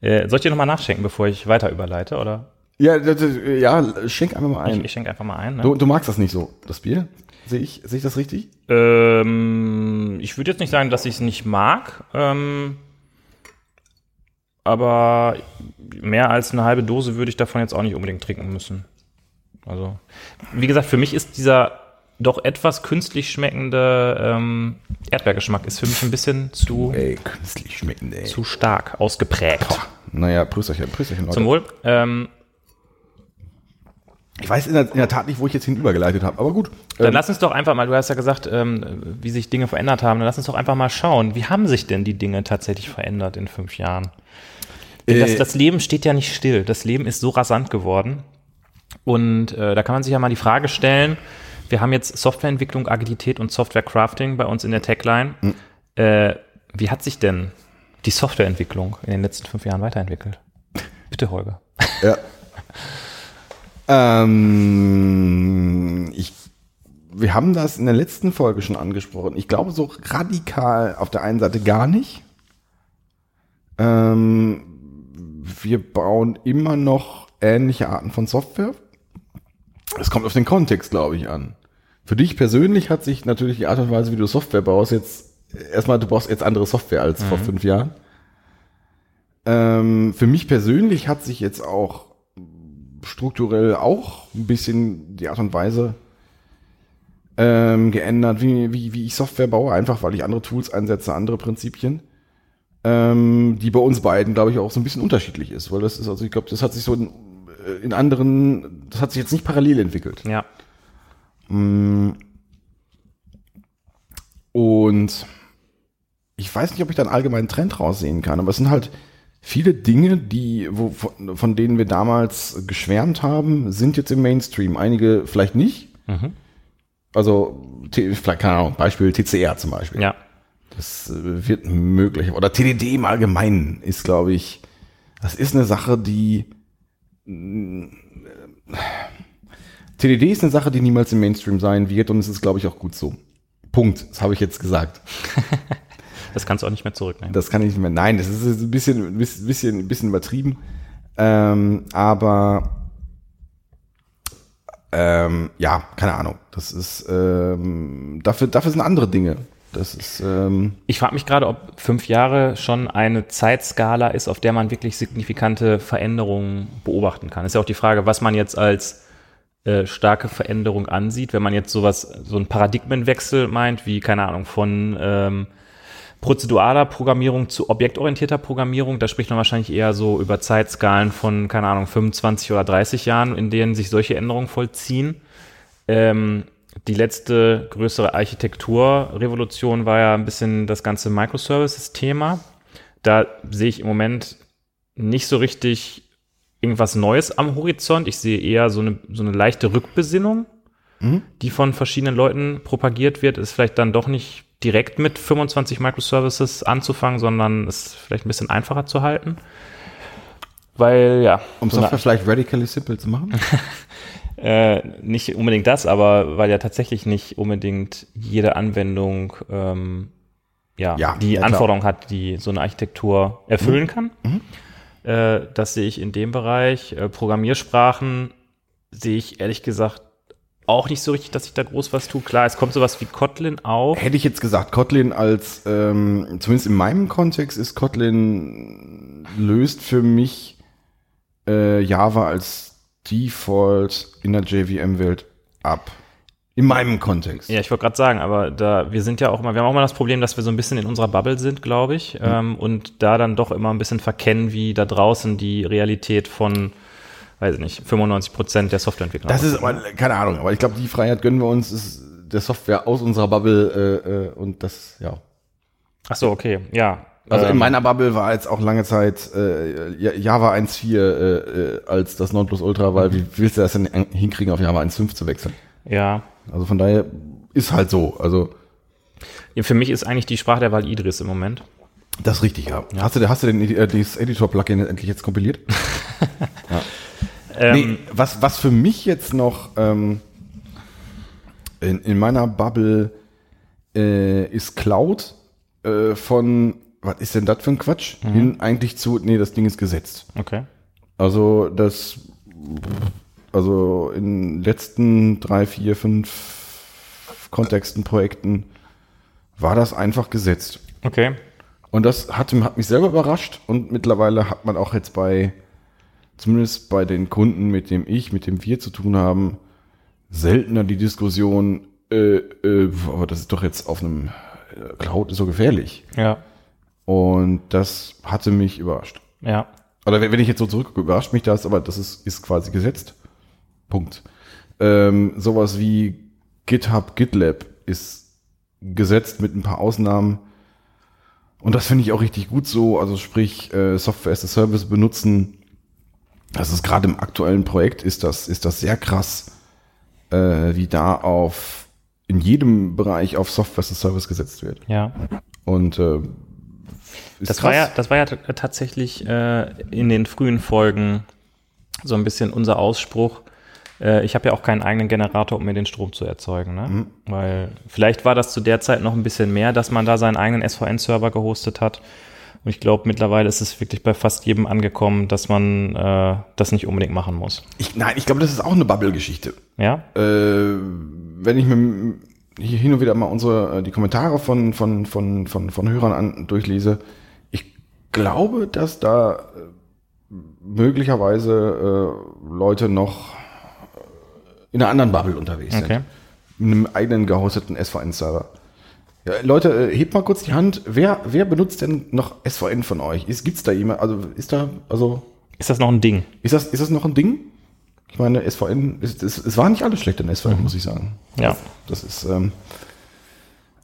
Äh, soll ich dir nochmal nachschenken, bevor ich weiter überleite, oder? Ja, das, ja, schenk einfach mal Ich, ein. ich schenke einfach mal ein. Ne? Du, du magst das nicht so, das Bier? Sehe ich, sehe ich das richtig? Ähm, ich würde jetzt nicht sagen, dass ich es nicht mag, ähm, aber mehr als eine halbe Dose würde ich davon jetzt auch nicht unbedingt trinken müssen. Also, wie gesagt, für mich ist dieser doch etwas künstlich schmeckende ähm, Erdbeergeschmack ist für mich ein bisschen zu, Ey, künstlich schmecken, ey. zu stark ausgeprägt. Naja, Prösterchen, Prösterchen, Leute. Zum Wohl. Ähm, Ich weiß in der, in der Tat nicht, wo ich jetzt hinübergeleitet habe, aber gut. Dann Ähm, lass uns doch einfach mal, du hast ja gesagt, ähm, wie sich Dinge verändert haben, dann lass uns doch einfach mal schauen, wie haben sich denn die Dinge tatsächlich verändert in fünf Jahren? Denn das, Äh, das Leben steht ja nicht still. Das Leben ist so rasant geworden. Und äh, da kann man sich ja mal die Frage stellen, wir haben jetzt Softwareentwicklung, Agilität und Software Crafting bei uns in der Tagline. Hm. Äh, wie hat sich denn die Softwareentwicklung in den letzten fünf Jahren weiterentwickelt? Bitte, Holger. Ja. ähm, ich, wir haben das in der letzten Folge schon angesprochen. Ich glaube, so radikal auf der einen Seite gar nicht. Ähm, wir bauen immer noch ähnliche Arten von Software. Es kommt auf den Kontext, glaube ich, an. Für dich persönlich hat sich natürlich die Art und Weise, wie du Software baust, jetzt erstmal, du brauchst jetzt andere Software als vor fünf Jahren. Ähm, für mich persönlich hat sich jetzt auch strukturell auch ein bisschen die Art und Weise ähm, geändert, wie, wie, wie ich Software baue, einfach weil ich andere Tools einsetze, andere Prinzipien, ähm, die bei uns beiden, glaube ich, auch so ein bisschen unterschiedlich ist, weil das ist, also ich glaube, das hat sich so in, äh, in anderen, das hat sich jetzt nicht parallel entwickelt. Ja. Und ich weiß nicht, ob ich da einen allgemeinen Trend raussehen kann, aber es sind halt viele Dinge, die, wo, von, von denen wir damals geschwärmt haben, sind jetzt im Mainstream. Einige vielleicht nicht. Also, T- vielleicht, keine Ahnung, Beispiel TCR zum Beispiel. Ja. Das äh, wird möglich. Oder TDD im Allgemeinen ist, glaube ich, das ist eine Sache, die äh, TDD ist eine Sache, die niemals im Mainstream sein wird und es ist, glaube ich, auch gut so. Punkt. Das habe ich jetzt gesagt. Das kannst du auch nicht mehr zurücknehmen. Das kann ich nicht mehr. Nein, das ist ein bisschen, ein bisschen, ein bisschen übertrieben. Ähm, aber ähm, ja, keine Ahnung. Das ist ähm, dafür, dafür sind andere Dinge. Das ist ähm, Ich frage mich gerade, ob fünf Jahre schon eine Zeitskala ist, auf der man wirklich signifikante Veränderungen beobachten kann. Ist ja auch die Frage, was man jetzt als äh, starke Veränderung ansieht, wenn man jetzt sowas, so einen Paradigmenwechsel meint, wie, keine Ahnung, von ähm, prozeduraler Programmierung zu objektorientierter Programmierung, da spricht man wahrscheinlich eher so über Zeitskalen von, keine Ahnung, 25 oder 30 Jahren, in denen sich solche Änderungen vollziehen. Ähm, die letzte größere Architekturrevolution war ja ein bisschen das ganze Microservices-Thema. Da sehe ich im Moment nicht so richtig irgendwas Neues am Horizont. Ich sehe eher so eine, so eine leichte Rückbesinnung, die von verschiedenen Leuten propagiert wird. Ist vielleicht dann doch nicht direkt mit 25 Microservices anzufangen, sondern es vielleicht ein bisschen einfacher zu halten. Weil, ja, um so Software vielleicht radically simple zu machen. äh, nicht unbedingt das, aber weil ja tatsächlich nicht unbedingt jede Anwendung ähm, ja, Ja, die ja, klar. Anforderungen hat, die so eine Architektur erfüllen kann. Äh, das sehe ich in dem Bereich. Äh, Programmiersprachen sehe ich ehrlich gesagt auch nicht so richtig, dass ich da groß was tue. Klar, es kommt sowas wie Kotlin auf. Hätte ich jetzt gesagt, Kotlin als, ähm, zumindest in meinem Kontext ist Kotlin löst für mich äh, Java als Default in der JVM-Welt ab. In meinem Kontext. Ja, ich wollte gerade sagen, aber da wir sind ja auch immer, wir haben auch immer das Problem, dass wir so ein bisschen in unserer Bubble sind, glaube ich, ähm, und da dann doch immer ein bisschen verkennen, wie da draußen die Realität von, weiß ich nicht, 95 Prozent der Softwareentwickler. Das ist aber, keine Ahnung, aber ich glaube, die Freiheit gönnen wir uns, ist der Software aus unserer Bubble äh, äh, und das, ja. Ach so, okay, ja. Also in Ähm, meiner Bubble war jetzt auch lange Zeit äh, Ja- Java 1.4 äh, äh, als das Nonplusultra, weil wie willst du das denn hinkriegen, auf Java 1.5 zu wechseln? Ja. Also von daher ist halt so. Also ja. Für mich ist eigentlich die Sprache der Wahl Idris im Moment. das ist richtig, ja. Hast du, hast du den, äh, dieses Editor-Plugin endlich jetzt kompiliert? Ähm, Nee, was, was für mich jetzt noch ähm, in, in meiner Bubble äh, ist Cloud äh, von, was ist denn das für ein Quatsch? Hin eigentlich zu, nee, das Ding ist gesetzt. Okay. Also das, also in letzten drei, vier, fünf Kontexten, Projekten war das einfach gesetzt. Okay. Und das hat, hat mich selber überrascht und mittlerweile hat man auch jetzt bei, zumindest bei den Kunden, mit dem ich, mit dem wir zu tun haben, seltener die Diskussion, äh, äh, aber das ist doch jetzt auf einem äh, Cloud so gefährlich. Ja. Und das hatte mich überrascht. Ja. Oder wenn, wenn ich jetzt so zurückgucke, überrascht mich das, aber das ist, ist quasi gesetzt. Punkt. Ähm, sowas wie GitHub, GitLab ist gesetzt mit ein paar Ausnahmen. Und das finde ich auch richtig gut so. Also sprich, äh, Software as a Service benutzen. Das ist gerade im aktuellen Projekt ist das, ist das sehr krass, äh, wie da auf in jedem Bereich auf Software as a Service gesetzt wird. Ja. Und äh, ist Das war ja, das war ja tatsächlich äh, in den frühen Folgen so ein bisschen unser Ausspruch. Äh, ich habe ja auch keinen eigenen Generator, um mir den Strom zu erzeugen. Ne? Weil vielleicht war das zu der Zeit noch ein bisschen mehr, dass man da seinen eigenen SVN-Server gehostet hat. Und ich glaube, mittlerweile ist es wirklich bei fast jedem angekommen, dass man äh, das nicht unbedingt machen muss. ich, nein, ich glaube, das ist auch eine Bubble-Geschichte. Ja? äh, wenn ich mir hier hin und wieder mal unsere äh, die Kommentare von von von von von Hörern an durchlese, ich glaube, dass da äh, möglicherweise äh, Leute noch in einer anderen Bubble unterwegs Okay. sind, mit einem eigenen gehosteten SVN-Server. Ja, Leute, äh, hebt mal kurz die Hand. Wer wer benutzt denn noch SVN von euch? Ist, gibt's da jemand? Also ist da also Ist das noch ein Ding? ist das, ist das noch ein Ding? Ich meine, SVN, ist, es, es war nicht alles schlecht in SVN, muss ich sagen. Ja. Das ist, ähm,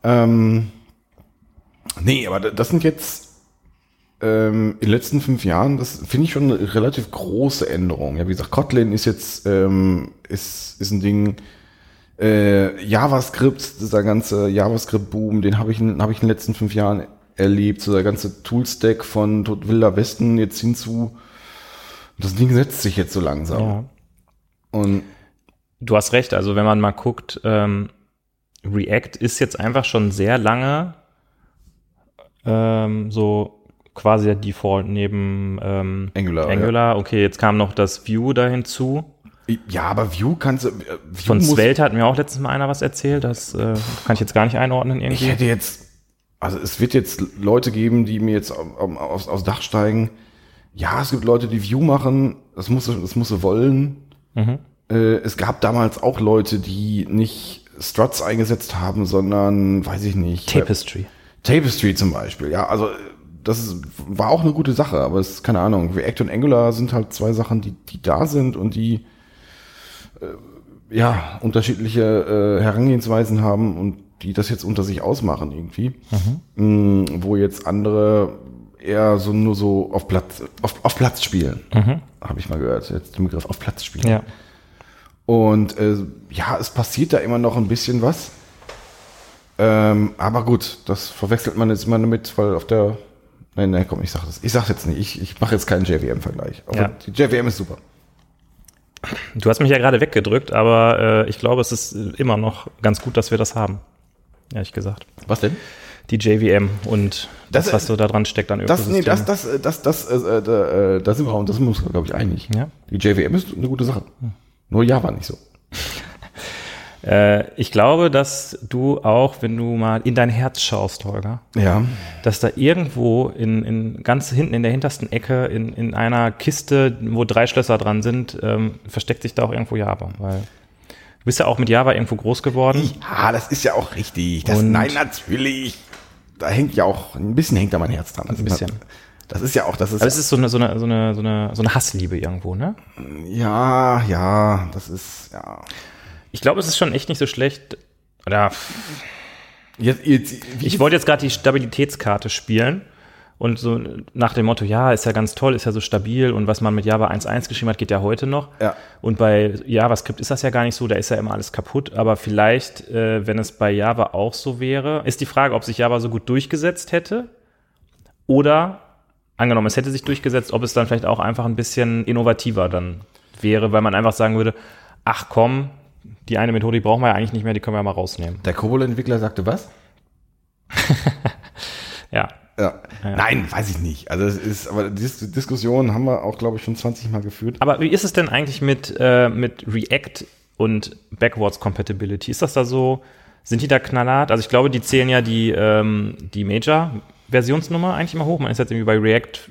ähm, nee, aber da- das sind jetzt ähm, in den letzten fünf Jahren, das finde ich schon eine relativ große Änderung. Ja, wie gesagt, Kotlin ist jetzt, ähm, ist, ist ein Ding, äh, JavaScript, dieser ganze JavaScript-Boom, den habe ich, in- hab ich in den letzten fünf Jahren erlebt, so der ganze Toolstack von Tot Wilder Westen jetzt hinzu, das Ding setzt sich jetzt so langsam. Ja. Und Du hast recht, also wenn man mal guckt, ähm, React ist jetzt einfach schon sehr lange ähm, so quasi der Default neben ähm, Angular, Angular. Okay, jetzt kam noch das Vue da hinzu. Ja, aber Vue kannst du. äh, Von Svelte hat mir auch letztens mal einer was erzählt. Das äh, kann ich jetzt gar nicht einordnen Ich irgendwie. hätte jetzt, also es wird jetzt Leute geben, die mir jetzt auf- auf- aufs, aufs Dach steigen. Ja, es gibt Leute, die View machen. Das muss, sie- das muss sie wollen. Mhm. Äh, es gab damals auch Leute, die nicht Struts eingesetzt haben, sondern, weiß ich nicht. Tapestry. Tapestry zum Beispiel. Ja, also äh, das ist, war auch eine gute Sache, aber es ist keine Ahnung. React und Angular sind halt zwei Sachen, die, die da sind und die äh, ja unterschiedliche äh, Herangehensweisen haben und die das jetzt unter sich ausmachen irgendwie. Mm, wo jetzt andere eher so nur so auf Platz auf, auf Platz spielen. Habe ich mal gehört. Jetzt den Begriff auf Platz spielen. Ja. Und äh, ja, es passiert da immer noch ein bisschen was. Ähm, aber gut, das verwechselt man jetzt immer damit, weil auf der. Nein, nein, komm, ich sag das. Ich sag jetzt nicht. Ich, ich mache jetzt keinen JVM-Vergleich. Ja. die JVM ist super. Du hast mich ja gerade weggedrückt, aber äh, ich glaube, es ist äh, immer noch ganz gut, dass wir das haben. Ehrlich gesagt. Was denn? Die JVM und das, Das, was so da dran steckt an Das, nee, das, das, äh, das, das, äh, äh, da, äh, da sind wir uns, das sind wir uns, glaube ich, einig. Ja. Die JVM ist eine gute Sache. Nur Java nicht so. Äh, ich glaube, dass du auch, wenn du mal in dein Herz schaust, Holger, Ja. dass da irgendwo in, in ganz hinten in der hintersten Ecke in, in einer Kiste, wo drei Schlösser dran sind, ähm, versteckt sich da auch irgendwo Java. Weil du bist ja auch mit Java irgendwo groß geworden. Ja, das ist ja auch richtig. Das, Und- nein, natürlich. Da hängt ja auch, ein bisschen hängt da mein Herz dran. Ein bisschen. Das ist ja auch, das ist, Aber es ist so eine, so eine, so eine, so eine, so eine Hassliebe irgendwo, ne? ja, ja, das ist, ja. Ich glaube, es ist schon echt nicht so schlecht. Oder Jetzt, jetzt, ich wollte jetzt gerade die Stabilitätskarte spielen und so nach dem Motto, ja, ist ja ganz toll, ist ja so stabil und was man mit Java 1.1 geschrieben hat, geht ja heute noch. Ja. Und bei JavaScript ist das ja gar nicht so, da ist ja immer alles kaputt. Aber vielleicht, äh, wenn es bei Java auch so wäre, ist die Frage, ob sich Java so gut durchgesetzt hätte oder angenommen, es hätte sich durchgesetzt, ob es dann vielleicht auch einfach ein bisschen innovativer dann wäre, weil man einfach sagen würde, ach komm, die eine Methode, die brauchen wir ja eigentlich nicht mehr, die können wir ja mal rausnehmen. Der Kobol-Entwickler sagte was? Ja. Ja. Nein, weiß ich nicht. Also es ist, aber die Dis Diskussion haben wir auch, glaube ich, schon 20 Mal geführt. Aber wie ist es denn eigentlich mit, äh, mit React und Backwards Compatibility? Ist das da so, sind die da knallhart? Also ich glaube, die zählen ja die, ähm, die Major-Versionsnummer eigentlich immer hoch. Man ist jetzt irgendwie bei React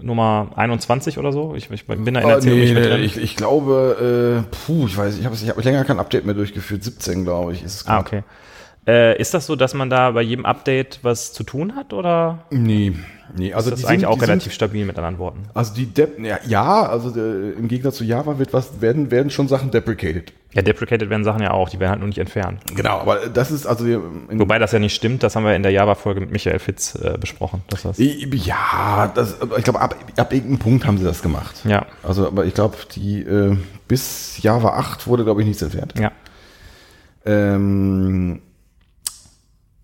Nummer 21 oder so. Ich, ich bin da in der Oh, Erzählung nee, nicht drin. ich, ich glaube, äh, puh, ich weiß, ich habe ich hab länger kein Update mehr durchgeführt. 17, glaube ich. Ist es ah, okay. Äh, ist das so, dass man da bei jedem Update was zu tun hat oder Nee, nee. Also ist das die eigentlich sind, auch relativ Sind, stabil mit anderen Worten? also die Dep ja, ja, also äh, im Gegensatz zu Java wird was, werden, werden schon Sachen deprecated. Ja, deprecated werden Sachen ja auch, die werden halt nur nicht entfernt. Genau, aber das ist also in, Wobei das ja nicht stimmt, das haben wir in der Java-Folge mit Michael Fitz äh, besprochen. Dass das, Ja, das, ich glaube, ab, ab irgendeinem Punkt haben sie das gemacht. ja, Also, aber ich glaube, die äh, bis Java 8 wurde, glaube ich, nichts entfernt. ja. Ähm,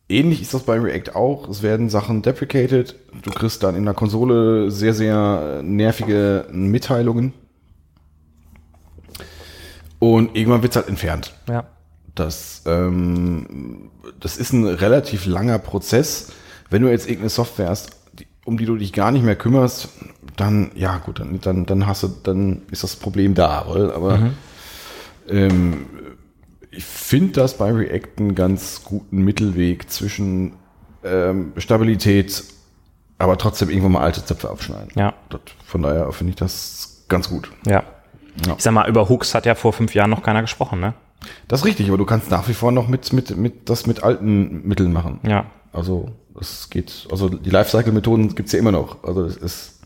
ähnlich ist das bei React auch. Es werden Sachen deprecated. Du kriegst dann in der Konsole sehr, sehr nervige Mitteilungen. Und irgendwann wird es halt entfernt. Ja. Das, ähm, das ist ein relativ langer Prozess. Wenn du jetzt irgendeine Software hast, die, um die du dich gar nicht mehr kümmerst, dann, ja gut, dann, dann, dann hast du, dann ist das Problem da, weil, aber ähm, ich finde das bei React einen ganz guten Mittelweg zwischen ähm, Stabilität, aber trotzdem irgendwo mal alte Zöpfe abschneiden. Ja. Das, von daher finde ich das ganz gut. Ja. Ja. Ich sag mal, über Hooks hat ja vor fünf Jahren noch keiner gesprochen, ne? Das ist richtig, aber du kannst nach wie vor noch mit, mit, mit das mit alten Mitteln machen. Ja. Also es geht, also die Lifecycle-Methoden gibt's ja immer noch. Also es ist,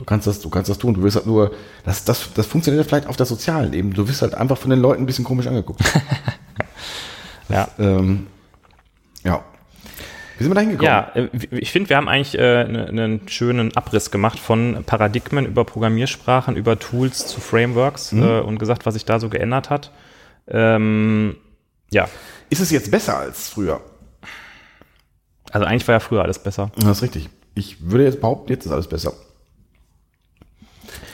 du kannst das, du kannst das tun. Du wirst halt nur, das, das, das funktioniert ja vielleicht auf der sozialen Ebene. Du wirst halt einfach von den Leuten ein bisschen komisch angeguckt. Ja. ähm, ja. Wie sind wir da hingekommen? Ja, äh, ich finde, wir haben eigentlich äh, ne- einen schönen Abriss gemacht von Paradigmen über Programmiersprachen, über Tools zu Frameworks äh, und gesagt, was sich da so geändert hat. Ähm, ja, Ist es jetzt besser als früher? also eigentlich war ja früher alles besser. Das ist richtig. Ich würde jetzt behaupten, jetzt ist alles besser.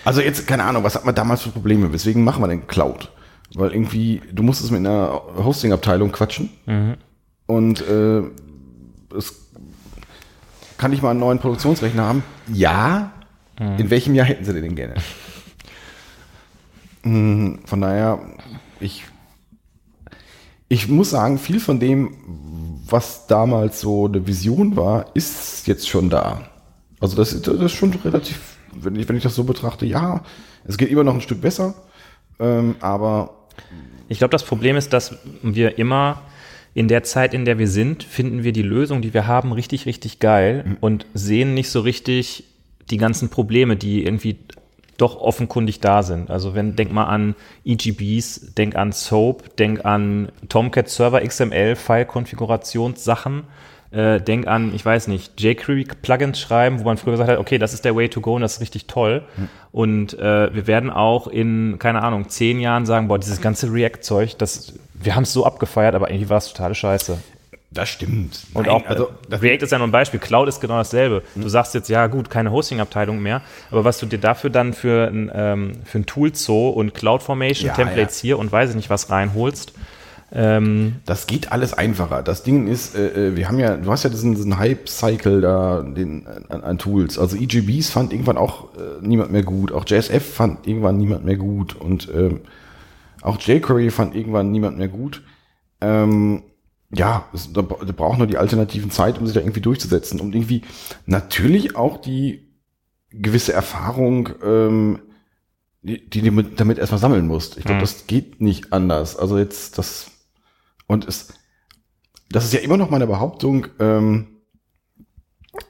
Also jetzt, keine Ahnung, was hat man damals für Probleme? Weswegen machen wir denn Cloud? Weil irgendwie, du musstest mit einer Hosting-Abteilung quatschen. Und äh, es, kann ich mal einen neuen Produktionsrechner haben? Ja. In welchem Jahr hätten sie den denn gerne? Hm, Von daher, ich, ich muss sagen, viel von dem, was damals so eine Vision war, ist jetzt schon da. Also das, das ist schon relativ, wenn ich, wenn ich das so betrachte, ja, es geht immer noch ein Stück besser, ähm, aber Ich glaube, das Problem ist, dass wir immer in der Zeit, in der wir sind, finden wir die Lösung, die wir haben, richtig, richtig geil und sehen nicht so richtig die ganzen Probleme, die irgendwie doch offenkundig da sind. Also wenn, denk mal an EGBs, denk an SOAP, denk an Tomcat Server XML File Konfigurationssachen, äh, denk an, ich weiß nicht, jQuery Plugins schreiben, wo man früher gesagt hat, okay, das ist der Way to go und das ist richtig toll. Und äh, wir werden auch in, keine Ahnung, zehn Jahren sagen, boah, dieses ganze React-Zeug, das, wir haben es so abgefeiert, aber irgendwie war es totale Scheiße. das stimmt. Und Nein, auch, also, React ist ja nur ein Beispiel, Cloud ist genau dasselbe. Du sagst jetzt, ja gut, keine Hosting-Abteilung mehr, aber was du dir dafür dann für ein, ähm, für ein Tool-Zoo und Cloud-Formation, Ja, Templates hier und weiß ich nicht was reinholst, ähm, Das geht alles einfacher. Das Ding ist, äh, äh, wir haben ja, du hast ja diesen, diesen Hype-Cycle da den, an, an Tools. Also EGBs fand irgendwann auch äh, niemand mehr gut. Auch JSF fand irgendwann niemand mehr gut. Und ähm, auch jQuery fand irgendwann niemand mehr gut. Ähm, ja, es, da, da braucht nur die alternativen Zeit, um sich da irgendwie durchzusetzen. Und irgendwie natürlich auch die gewisse Erfahrung, ähm, die, die du mit, damit erstmal sammeln musst. Ich glaube, Mhm. das geht nicht anders. Also jetzt das und es, das ist ja immer noch meine Behauptung. Ähm,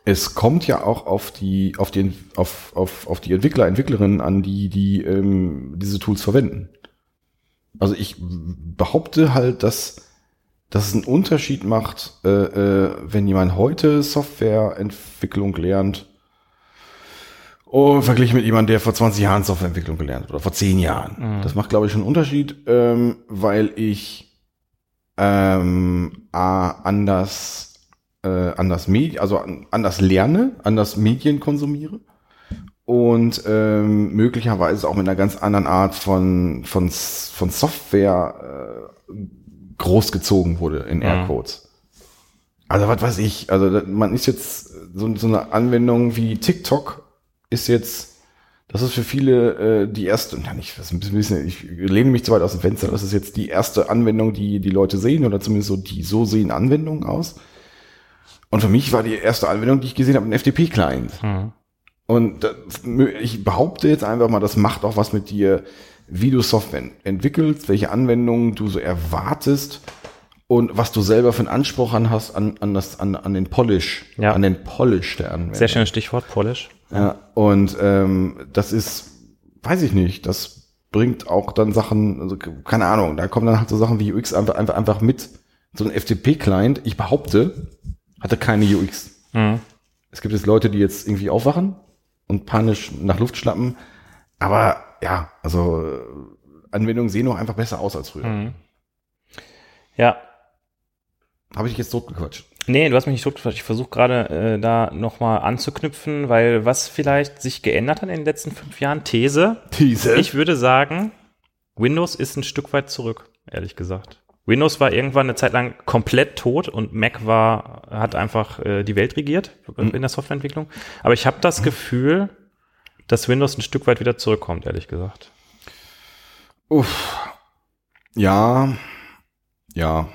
es kommt ja auch auf die, auf den, auf, auf, auf die Entwickler, Entwicklerinnen an, die, die ähm, diese Tools verwenden. Also ich behaupte halt, dass, dass es einen Unterschied macht, äh, äh, wenn jemand heute Softwareentwicklung lernt, oh, verglichen mit jemandem, der vor 20 Jahren Softwareentwicklung gelernt hat oder vor 10 Jahren. Das macht, glaube ich, schon einen Unterschied, ähm, weil ich ähm, A, anders, äh, anders Medi also an- anders lerne, anders Medien konsumiere und ähm, möglicherweise auch mit einer ganz anderen Art von, von, von Software äh, großgezogen wurde in Aircodes. Also was weiß ich, also man ist jetzt so, so eine Anwendung wie TikTok ist jetzt, das ist für viele äh, die erste, na nicht, das ist ein bisschen, ich lehne mich zu weit aus dem Fenster, das ist jetzt die erste Anwendung, die die Leute sehen oder zumindest so die so sehen Anwendungen aus. Und für mich war die erste Anwendung, die ich gesehen habe, ein FTP-Client. Und das, ich behaupte jetzt einfach mal, das macht auch was mit dir, wie du Software entwickelst, welche Anwendungen du so erwartest und was du selber für einen Anspruch an hast an, an, das, an, an den Polish, Ja. an den Polish der Anwendung. sehr schönes Stichwort, Polish. Ja, und ähm, das ist, weiß ich nicht, das bringt auch dann Sachen, also keine Ahnung, da kommen dann halt so Sachen wie UX einfach, einfach, einfach mit. So ein FTP-Client, ich behaupte, hatte keine UX. Mhm. Es gibt jetzt Leute, die jetzt irgendwie aufwachen und panisch nach Luft schnappen, aber ja, also äh, Anwendungen sehen auch einfach besser aus als früher. Mhm. Ja, Habe ich dich jetzt totgequatscht? Nee, du hast mich nicht totgequatscht. Ich versuche gerade äh, da nochmal anzuknüpfen, weil was vielleicht sich geändert hat in den letzten fünf Jahren, These. Diese. Ich würde sagen, Windows ist ein Stück weit zurück, ehrlich gesagt. Windows war irgendwann eine Zeit lang komplett tot und Mac war, hat einfach äh, die Welt regiert in der Softwareentwicklung. Aber ich habe das Gefühl, dass Windows ein Stück weit wieder zurückkommt, ehrlich gesagt. Uff. Ja. Ja.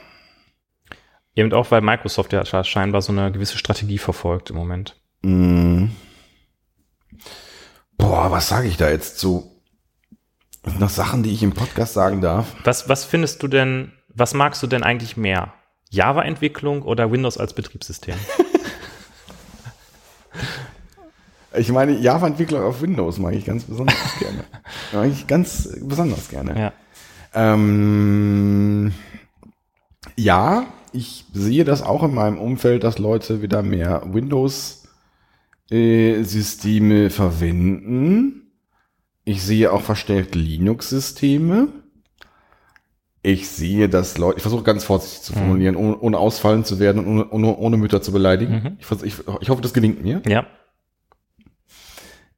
Eben auch, weil Microsoft ja scheinbar so eine gewisse Strategie verfolgt im Moment. Mm. Boah, was sage ich da jetzt zu? Noch Sachen, die ich im Podcast sagen darf. Was, was findest du denn, was magst du denn eigentlich mehr? Java-Entwicklung oder Windows als Betriebssystem? Ich meine, Java-Entwicklung auf Windows mag ich ganz besonders gerne. Mag ich ganz besonders gerne. ja. Ähm, ja, ich sehe das auch in meinem Umfeld, dass Leute wieder mehr Windows-Systeme verwenden. Ich sehe auch verstärkt Linux-Systeme. Ich sehe, dass Leute, ich versuche ganz vorsichtig zu formulieren, ohne, ohne ausfallen zu werden und ohne, ohne, ohne Mütter zu beleidigen. Mhm. Ich, ich, ich hoffe, das gelingt mir. Ja.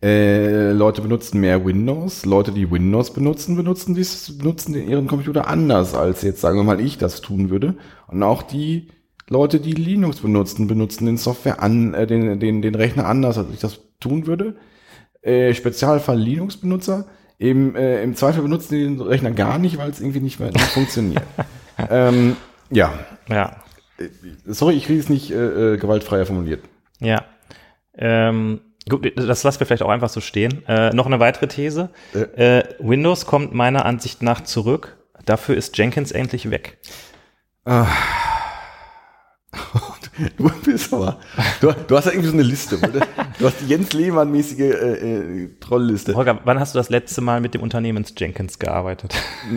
Äh, Leute benutzen mehr Windows. Leute, die Windows benutzen, benutzen, dies, benutzen ihren Computer anders, als jetzt, sagen wir mal, ich das tun würde. Und auch die Leute, die Linux benutzen, benutzen den Software an, äh, den, den, den Rechner anders, als ich das tun würde. Äh, Spezialfall Linux-Benutzer. Im, äh, Im Zweifel benutzen die den Rechner gar nicht, weil es irgendwie nicht mehr nicht funktioniert. ähm, ja, Ja. Äh, sorry, ich kriege es nicht äh, äh, gewaltfreier formuliert. Ja. Ähm, gut, das lassen wir vielleicht auch einfach so stehen. Äh, noch eine weitere These. Äh, Windows kommt meiner Ansicht nach zurück. Dafür ist Jenkins endlich weg. Du bist aber. Du, du hast ja irgendwie so eine Liste, oder? Du hast die Jens Lehmann-mäßige äh, äh, Trollliste. Holger, wann hast du das letzte Mal mit dem Unternehmens Jenkins gearbeitet?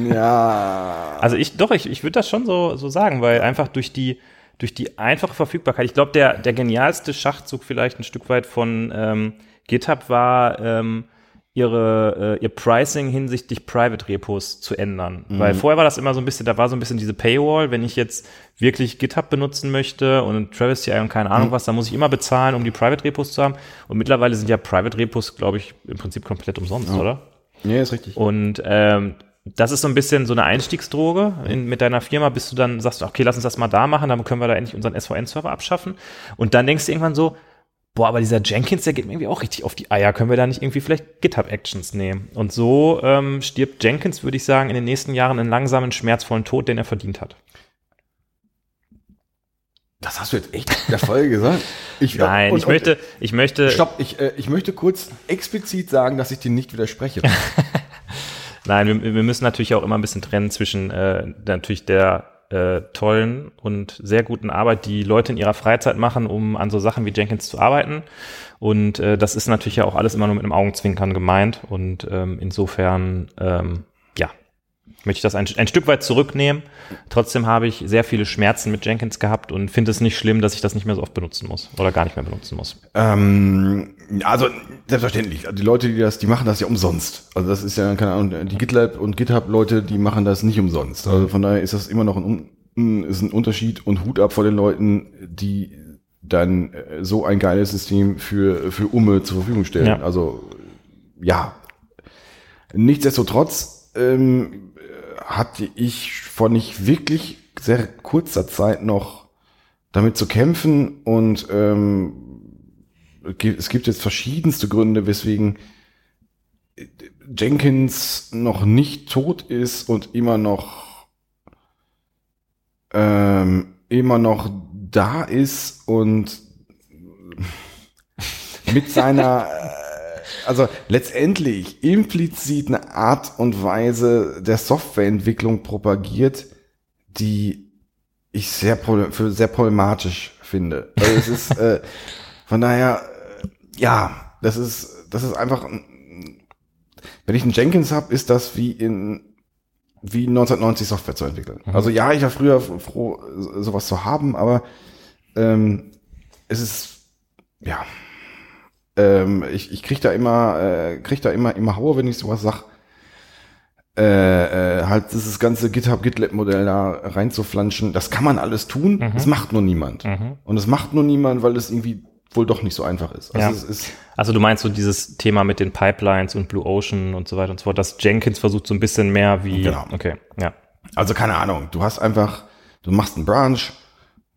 Ja. Also ich, doch, ich, ich würde das schon so, so sagen, weil einfach durch die, durch die einfache Verfügbarkeit, ich glaube, der, der genialste Schachzug vielleicht ein Stück weit von ähm, GitHub war, ähm, ihre, äh, ihr Pricing hinsichtlich Private Repos zu ändern. Weil vorher war das immer so ein bisschen, da war so ein bisschen diese Paywall, wenn ich jetzt wirklich GitHub benutzen möchte und Travis CI und keine Ahnung was, dann muss ich immer bezahlen, um die Private Repos zu haben. Und mittlerweile sind ja Private Repos, glaube ich, im Prinzip komplett umsonst, oder? Ja, ist richtig. Und ähm, das ist so ein bisschen so eine Einstiegsdroge. In, mit deiner Firma bist du dann, sagst du, okay, lass uns das mal da machen, dann können wir da endlich unseren SVN-Server abschaffen. Und dann denkst du irgendwann so, boah, aber dieser Jenkins, der geht mir irgendwie auch richtig auf die Eier. Können wir da nicht irgendwie vielleicht GitHub-Actions nehmen? Und so ähm, stirbt Jenkins, würde ich sagen, in den nächsten Jahren einen langsamen, schmerzvollen Tod, den er verdient hat. Das hast du jetzt echt in der Folge gesagt? Ich, Nein, und- ich und- möchte, ich möchte, Stopp, ich, äh, ich möchte kurz explizit sagen, dass ich dir nicht widerspreche. Nein, wir, wir müssen natürlich auch immer ein bisschen trennen zwischen äh, natürlich der äh, tollen und sehr guten Arbeit, die Leute in ihrer Freizeit machen, um an so Sachen wie Jenkins zu arbeiten. Und äh, das ist natürlich ja auch alles immer nur mit einem Augenzwinkern gemeint. Und ähm, insofern, ähm, ja, möchte ich das ein, ein Stück weit zurücknehmen. Trotzdem habe ich sehr viele Schmerzen mit Jenkins gehabt und finde es nicht schlimm, dass ich das nicht mehr so oft benutzen muss oder gar nicht mehr benutzen muss. ähm, also, selbstverständlich. Also Die Leute, die das, die machen das ja umsonst. Also das ist ja, keine Ahnung, die GitLab und GitHub-Leute, die machen das nicht umsonst. Also von daher ist das immer noch ein, ist ein Unterschied und Hut ab vor den Leuten, die dann äh, so ein geiles System für, für Umme zur Verfügung stellen. Ja. Also, ja. Nichtsdestotrotz ähm, hatte ich vor nicht wirklich sehr kurzer Zeit noch damit zu kämpfen und ähm, es gibt jetzt verschiedenste Gründe, weswegen Jenkins noch nicht tot ist und immer noch ähm, immer noch da ist und mit seiner äh, also letztendlich implizit eine Art und Weise der Softwareentwicklung propagiert, die ich sehr für sehr problematisch finde. Also es ist äh, von daher ja, das ist das ist einfach ein- wenn ich einen Jenkins habe, ist das wie in wie 1990 Software zu entwickeln. Also ja, ich war früher froh, sowas zu haben, aber ähm, es ist ja ähm, ich, ich krieg da immer, äh, krieg da immer, immer Haue, wenn ich sowas sag. Äh, äh, halt dieses ganze GitHub GitLab Modell da reinzuflanschen, das kann man alles tun, das macht nur niemand. Und das macht nur niemand, weil es irgendwie wohl doch nicht so einfach ist. Also Ja. ist Also du meinst so dieses Thema mit den Pipelines und Blue Ocean und so weiter und so fort, dass Jenkins versucht so ein bisschen mehr wie, Genau. okay, ja. Also keine Ahnung, du hast einfach, du machst einen Branch,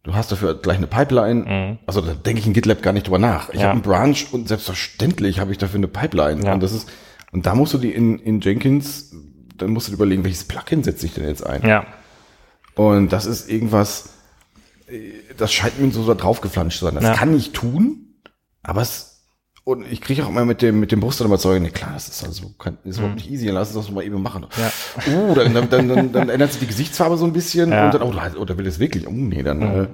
du hast dafür gleich eine Pipeline. Also da denke ich in GitLab gar nicht drüber nach. Ich Mhm. Ja. habe einen Branch und selbstverständlich habe ich dafür eine Pipeline. Ja. Und das ist, und da musst du die in, in Jenkins, dann musst du überlegen, welches Plugin setze ich denn jetzt ein? Ja, Und das ist irgendwas, das scheint mir so da draufgeflanscht zu sein. Das Ja. kann ich tun, aber es, und ich kriege auch immer mit dem, mit dem Brust dann überzeugen, nee, klar, das ist also, kann, ist überhaupt nicht easy, dann lass uns das mal eben machen. Ja. Oh, dann, dann, dann, dann, ändert sich die Gesichtsfarbe so ein bisschen Ja. und dann, oh, da, oh, will es wirklich, oh, nee, dann, äh,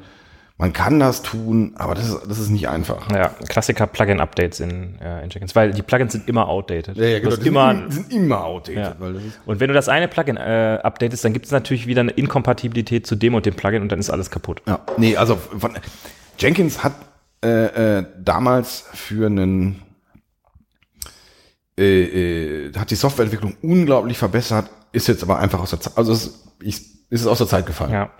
man kann das tun, aber das ist, das ist nicht einfach. ja, Klassiker Plugin-Updates in, äh, in Jenkins, weil die Plugins sind immer outdated. Du hast genau, die immer, sind, sind immer outdated. Ja. Ist, und wenn du das eine Plugin äh, updatest, dann gibt es natürlich wieder eine Inkompatibilität zu dem und dem Plugin und dann ist alles kaputt. Ja, nee, also von, Jenkins hat äh, äh, damals für einen äh, äh, hat die Softwareentwicklung unglaublich verbessert, ist jetzt aber einfach aus der Zeit, also es ist, ist es aus der Zeit gefallen. Ja,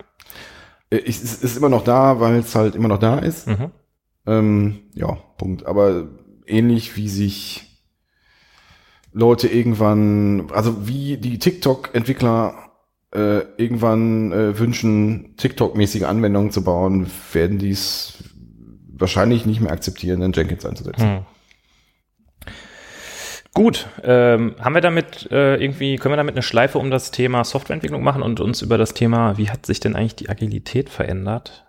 Äh, es ist, ist immer noch da, weil es halt immer noch da ist. Mhm. Ähm, ja, Punkt. Aber ähnlich wie sich Leute irgendwann, also wie die TikTok-Entwickler äh, irgendwann äh, wünschen, TikTok-mäßige Anwendungen zu bauen, werden die es wahrscheinlich nicht mehr akzeptieren, in Jenkins einzusetzen. Hm. Gut, ähm, haben wir damit äh, irgendwie, können wir damit eine Schleife um das Thema Softwareentwicklung machen und uns über das Thema, wie hat sich denn eigentlich die Agilität verändert?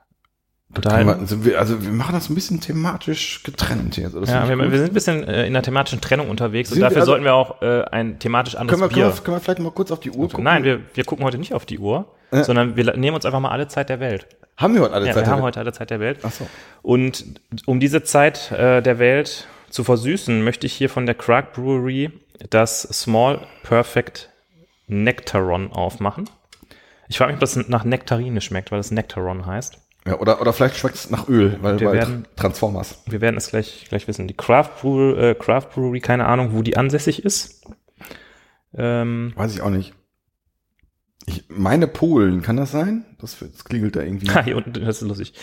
Können wir, also, wir, also wir machen das ein bisschen thematisch getrennt hier. Also ja, wir, wir sind ein bisschen äh, in der thematischen Trennung unterwegs Sind und dafür also- sollten wir auch äh, ein thematisch anderes können, wir, können, Bier. wir, können wir vielleicht mal kurz auf die Uhr gucken? Nein, wir, wir gucken heute nicht auf die Uhr, Äh. sondern wir nehmen uns einfach mal alle Zeit der Welt. haben wir heute alle Ja, Zeit? wir haben heute alle Zeit der Welt. Ach so. Und um diese Zeit äh, der Welt zu versüßen, möchte ich hier von der Crack Brewery das Small Perfect Nectaron aufmachen. Ich frage mich, ob das nach Nektarine schmeckt, weil es Nectaron heißt. Ja, oder, oder vielleicht schmeckt es nach Öl, weil, Wir weil werden- Transformers. Wir werden es gleich, gleich wissen. Die Craft Brewery, äh, Craft Brewery, keine Ahnung, wo die ansässig ist. Ähm, Weiß ich auch nicht. Ich meine Polen, kann das sein? Das, das klingelt da irgendwie. Ah, hier unten, das ist lustig.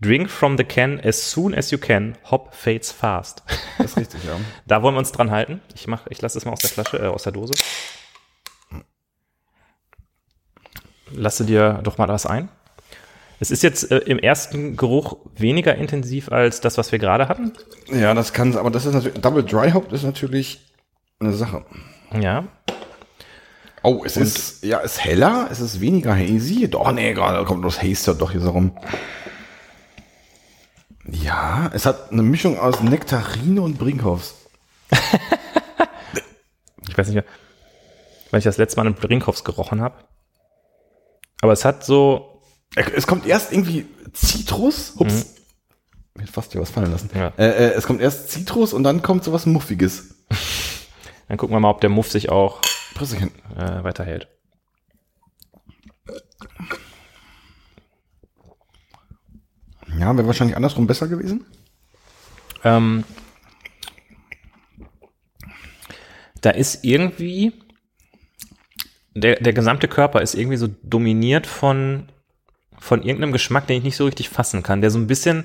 Drink from the can as soon as you can. Hop fades fast. Das ist richtig, ja. Da wollen wir uns dran halten. Ich mach, ich lasse es mal aus der Flasche, äh, aus der Dose. Lasse dir doch mal was ein. Es ist jetzt äh, im ersten Geruch weniger intensiv als das, was wir gerade hatten. Ja, das kann, aber das ist natürlich, Double Dry Hop ist natürlich eine Sache. Ja. Oh, es ist, ja, es ist heller, es ist weniger hazy. Doch, nee, gerade kommt das Haze doch hier so rum. Ja, es hat eine Mischung aus Nektarine und Brinkhoffs. Ich weiß nicht mehr, weil ich das letzte Mal einen Brinkhoffs gerochen habe. Aber es hat so, Es kommt erst irgendwie Zitrus. Ups. Mir hat fast hier was fallen lassen. Ja. Äh, äh, es kommt erst Zitrus und dann kommt sowas Muffiges. dann gucken wir mal, ob der Muff sich auch äh, weiterhält. Ja, wäre wahrscheinlich andersrum besser gewesen. Ähm, da ist irgendwie, der, der gesamte Körper ist irgendwie so dominiert von, von irgendeinem Geschmack, den ich nicht so richtig fassen kann, der so ein bisschen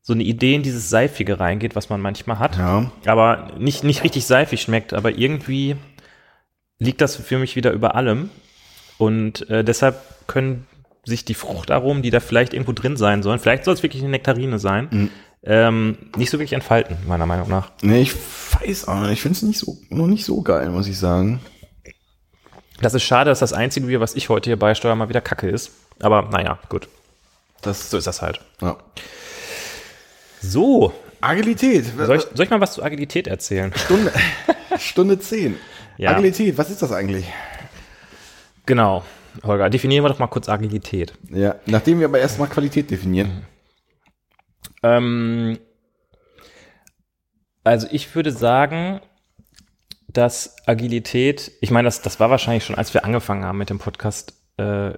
so eine Idee in dieses Seifige reingeht, was man manchmal hat, Ja. aber nicht, nicht richtig seifig schmeckt, aber irgendwie liegt das für mich wieder über allem und äh, deshalb können sich die Fruchtaromen, die da vielleicht irgendwo drin sein sollen, vielleicht soll es wirklich eine Nektarine sein, ähm, nicht so wirklich entfalten, meiner Meinung nach. Nee, ich weiß auch nicht. Ich finde es nicht so, noch nicht so geil, muss ich sagen. Das ist schade, dass das einzige Bier, was ich heute hier beisteuere, mal wieder Kacke ist. Aber naja, gut. Das, So ist das halt. ja. So, Agilität. soll ich, soll ich mal was zu Agilität erzählen? Stunde, Stunde 10. Ja. Agilität, was ist das eigentlich? Genau. Holger, definieren wir doch mal kurz Agilität. Ja, nachdem wir aber erstmal Qualität definieren. Ähm, also ich würde sagen, dass Agilität, ich meine, das, das war wahrscheinlich schon, als wir angefangen haben mit dem Podcast, äh,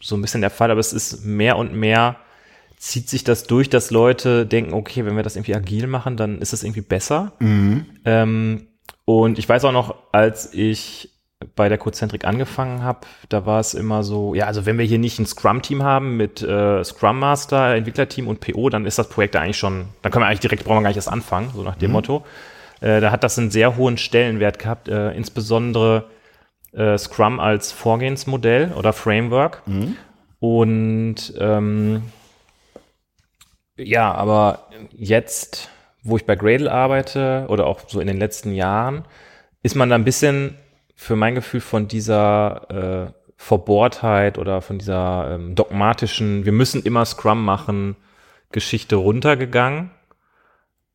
so ein bisschen der Fall, aber es ist mehr und mehr, zieht sich das durch, dass Leute denken, okay, wenn wir das irgendwie agil machen, dann ist es irgendwie besser. Ähm, und ich weiß auch noch, als ich bei der Cozentrik angefangen habe, da war es immer so, ja, also wenn wir hier nicht ein Scrum-Team haben mit äh, Scrum Master, Entwicklerteam und PO, dann ist das Projekt eigentlich schon, dann können wir eigentlich direkt, brauchen wir gar nicht erst anfangen, so nach dem Motto. Äh, da hat das einen sehr hohen Stellenwert gehabt, äh, insbesondere äh, Scrum als Vorgehensmodell oder Framework. Und ähm, ja, aber jetzt, wo ich bei Gradle arbeite oder auch so in den letzten Jahren, ist man da ein bisschen für mein Gefühl von dieser äh, Verbohrtheit oder von dieser ähm, dogmatischen, wir müssen immer Scrum machen, Geschichte runtergegangen.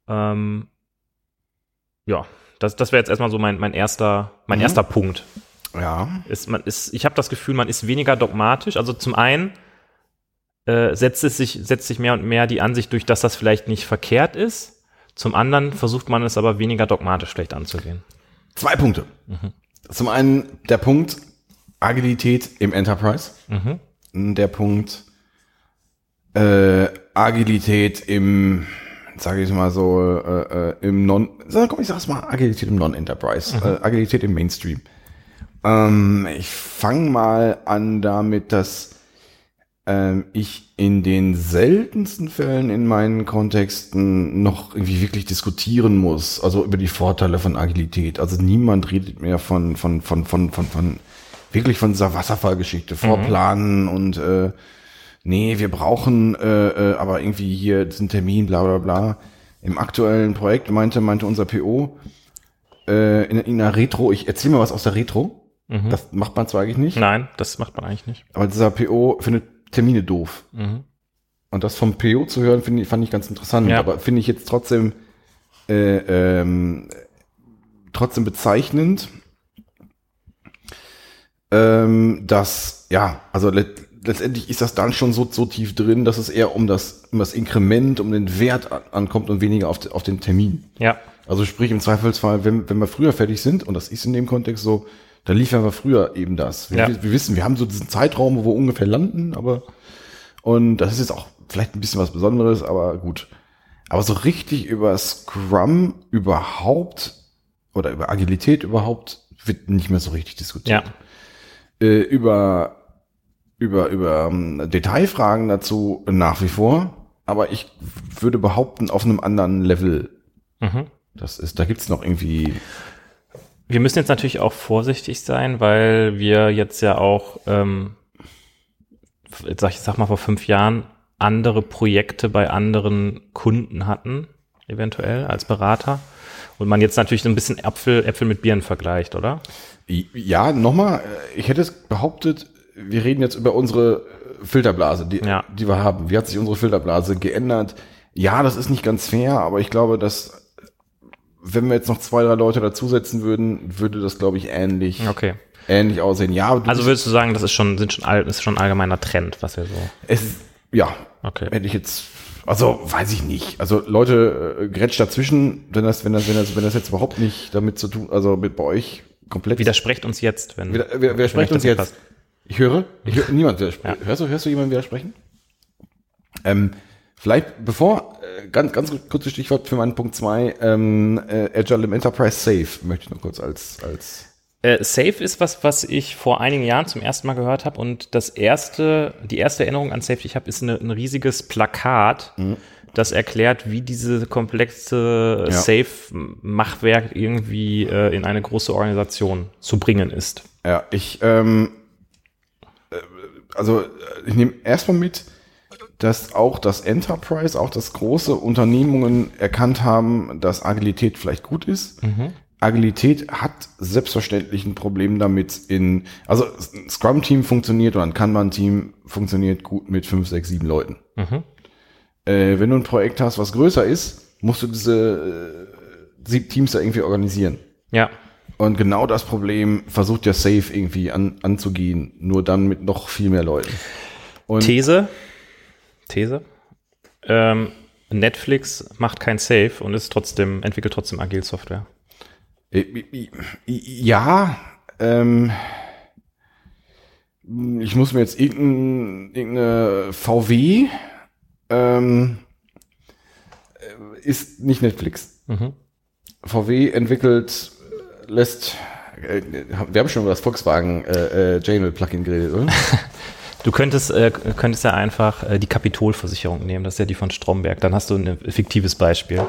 Ähm, ja, das, das wäre jetzt erstmal so mein, mein erster, mein erster Punkt. Ja. Ist, man ist, ich habe das Gefühl, man ist weniger dogmatisch. Also zum einen äh, setzt es sich, setzt sich mehr und mehr die Ansicht durch, dass das vielleicht nicht verkehrt ist. Zum anderen versucht man es aber weniger dogmatisch vielleicht anzugehen. Zwei Punkte. Zum einen der Punkt Agilität im Enterprise. Der Punkt äh, Agilität im, sage ich mal so, äh, äh, im Non, sag, komm, ich sag's mal, Agilität im Non-Enterprise, äh, Agilität im Mainstream. Ähm, ich fange mal an damit, dass ähm, ich in den seltensten Fällen in meinen Kontexten noch irgendwie wirklich diskutieren muss, also über die Vorteile von Agilität. Also niemand redet mehr von, von, von, von, von, von wirklich von dieser Wasserfallgeschichte, vorplanen und äh, nee, wir brauchen äh, äh, aber irgendwie hier diesen Termin, bla bla bla. Im aktuellen Projekt meinte, meinte unser PO, äh, in, in einer Retro, ich erzähl mal was aus der Retro. Das macht man zwar eigentlich nicht, Nein, das macht man eigentlich nicht. aber dieser PO findet Termine doof. Mhm. Und das vom PO zu hören, finde ich, fand ich ganz interessant. Ja. Aber finde ich jetzt trotzdem äh, ähm, trotzdem bezeichnend, ähm, dass, ja, also let letztendlich ist das dann schon so, so tief drin, dass es eher um das, um das Inkrement, um den Wert an, ankommt und weniger auf, auf den Termin. Ja, Also sprich im Zweifelsfall, wenn, wenn wir früher fertig sind, und das ist in dem Kontext so, dann liefern wir früher eben das. Wir, Ja. wir wissen, wir haben so diesen Zeitraum, wo wir ungefähr landen, aber und das ist jetzt auch vielleicht ein bisschen was Besonderes, aber gut. Aber so richtig über Scrum überhaupt oder über Agilität überhaupt wird nicht mehr so richtig diskutiert. ja, Äh, über über über ähm, Detailfragen dazu nach wie vor, aber ich würde behaupten auf einem anderen Level. mhm. Das ist, da gibt's noch irgendwie Wir müssen jetzt natürlich auch vorsichtig sein, weil wir jetzt ja auch, ähm, jetzt sag ich sag mal vor fünf Jahren, andere Projekte bei anderen Kunden hatten, eventuell als Berater. Und man jetzt natürlich so ein bisschen Äpfel, Äpfel mit Birnen vergleicht, oder? Ja, nochmal, äh, ich hätte es behauptet, wir reden jetzt über unsere Filterblase, die, Ja. die wir haben. Wie hat sich unsere Filterblase geändert? Ja, das ist nicht ganz fair, aber ich glaube, dass wenn wir jetzt noch zwei, drei Leute dazusetzen würden, würde das, glaube ich, ähnlich, Okay. ähnlich aussehen. Ja, Also würdest du sagen, das ist schon, sind schon, ist schon ein allgemeiner Trend, was wir so. es ist, ja, Okay. hätte ich jetzt, also weiß ich nicht. Also Leute, äh, grätscht dazwischen, wenn das, wenn das, wenn das, wenn das jetzt überhaupt nicht damit zu tun, also mit bei euch komplett. Widersprecht uns jetzt, wenn. Wer, wer, euch uns jetzt? passt. Ich höre, ich höre niemand widersprechen. Ja. Hörst du, hörst du jemanden widersprechen? Ähm, vielleicht, bevor, äh, ganz, ganz kurzes Stichwort für meinen Punkt zwei ähm, äh, Agile im Enterprise Safe, möchte ich noch kurz als, als Äh, Safe ist was, was ich vor einigen Jahren zum ersten Mal gehört habe und das erste, die erste Erinnerung an Safe, die ich habe, ist eine, ein riesiges Plakat, Mhm. das erklärt, wie diese komplexe Ja. Safe-Machwerk irgendwie äh, in eine große Organisation zu bringen ist. Ja, ich, ähm, äh, also äh, ich nehme erstmal mit, dass auch das Enterprise, auch das große Unternehmungen erkannt haben, dass Agilität vielleicht gut ist. Agilität hat selbstverständlich ein Problem damit in, also ein Scrum-Team funktioniert oder ein Kanban-Team funktioniert gut mit fünf, sechs, sieben Leuten. Mhm. Äh, wenn du ein Projekt hast, was größer ist, musst du diese äh, sieben Teams da irgendwie organisieren. Ja, Und genau das Problem versucht ja Safe irgendwie an, anzugehen, nur dann mit noch viel mehr Leuten. Und These, These, ähm, Netflix macht kein Safe und ist trotzdem, entwickelt trotzdem agil Software. äh, ja, ähm, ich muss mir jetzt irgendein, irgendeine VW ähm, äh, ist nicht Netflix. Mhm. VW entwickelt, lässt, äh, wir haben schon über das Volkswagen äh, äh, Janel Plugin geredet, oder? Du könntest, äh, könntest ja einfach äh, die Kapitolversicherung nehmen, das ist ja die von Stromberg. Dann hast du ein fiktives Beispiel.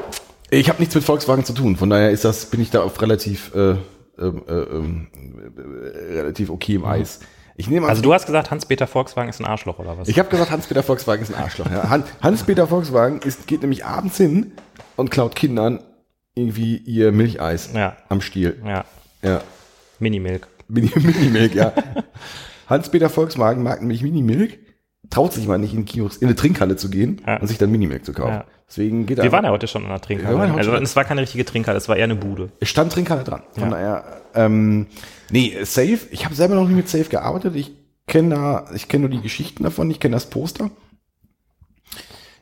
Ich habe nichts mit Volkswagen zu tun, von daher ist das, bin ich da auf relativ, äh, äh, ähm, äh, relativ okay im Eis. Ich nehme an, Also du hast gesagt, Hans-Peter Volkswagen ist ein Arschloch oder was? ich habe gesagt, Hans-Peter Volkswagen ist ein Arschloch. Ja. Han- Hans-Peter Volkswagen ist, geht nämlich abends hin und klaut Kindern irgendwie ihr Milcheis Ja. am Stiel. ja, Ja. Minimilk. Mini- Minimilk, ja. Hans-Peter Volkswagen mag nämlich Minimilk, traut sich mal nicht in, Kiosk, in eine Trinkhalle zu gehen Ja. und sich dann Minimilk zu kaufen. Ja. Deswegen geht. Wir waren ja heute schon in einer Trinkhalle. Also es war keine richtige Trinkhalle, es war eher eine Bude. Es stand Trinkhalle dran. Von daher, ähm, nee, Safe, ich habe selber noch nicht mit Safe gearbeitet. Ich kenne da, ich kenne nur die Geschichten davon, ich kenne das Poster.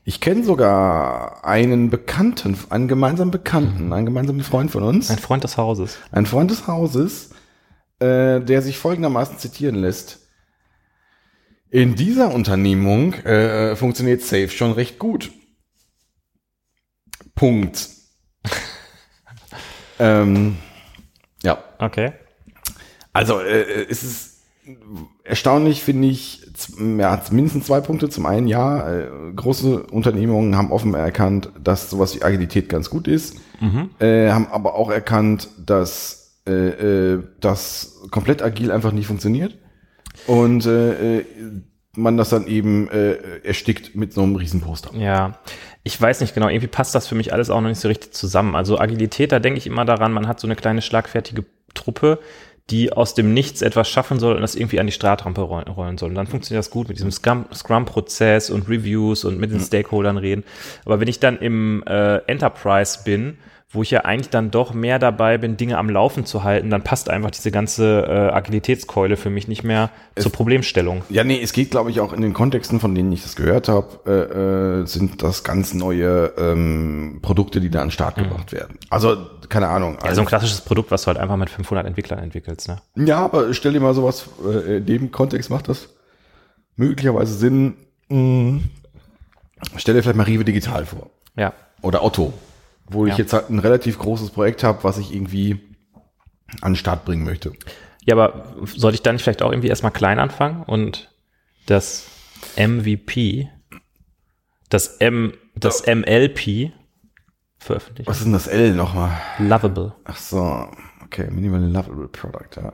Ich kenne sogar einen Bekannten, einen gemeinsamen Bekannten, einen gemeinsamen Freund von uns, Ein Freund des Hauses. ein Freund des Hauses, äh, der sich folgendermaßen zitieren lässt. In dieser Unternehmung äh, funktioniert Safe schon recht gut. Punkt. ähm, ja, Okay. also äh, es ist erstaunlich, finde ich, ja, mindestens zwei Punkte. Zum einen, ja, äh, große Unternehmungen haben offen erkannt, dass sowas wie Agilität ganz gut ist, äh, haben aber auch erkannt, dass äh, äh, das komplett agil einfach nicht funktioniert und äh, äh, man das dann eben äh, erstickt mit so einem riesen Poster. Ja, ich weiß nicht genau, irgendwie passt das für mich alles auch noch nicht so richtig zusammen. Also Agilität, da denke ich immer daran, man hat so eine kleine schlagfertige Truppe, die aus dem Nichts etwas schaffen soll und das irgendwie an die Startrampe rollen, soll. Und dann funktioniert das gut mit diesem Scrum- Scrum-Prozess und Reviews und mit den Stakeholdern reden. Aber wenn ich dann im äh, Enterprise bin, wo ich ja eigentlich dann doch mehr dabei bin, Dinge am Laufen zu halten, dann passt einfach diese ganze äh, Agilitätskeule für mich nicht mehr zur Problemstellung. Ja, nee, es geht, glaube ich, auch in den Kontexten, von denen ich das gehört habe, äh, äh, sind das ganz neue ähm, Produkte, die da an den Start gebracht werden. Also, keine Ahnung. Ja, so ein klassisches Produkt, was du halt einfach mit 500 Entwicklern entwickelst. Ne? Ja, aber stell dir mal sowas, äh, in dem Kontext macht das möglicherweise Sinn. Mh, stell dir vielleicht mal Rive Digital vor. Ja. Oder Otto. Wo ich Ja. jetzt halt ein relativ großes Projekt habe, was ich irgendwie an den Start bringen möchte. Ja, aber sollte ich dann nicht vielleicht auch irgendwie erstmal klein anfangen und das MVP, das M, das MLP veröffentlichen? Was ist denn das L nochmal? Lovable. Ach so, okay, Minimal Lovable Product, ja.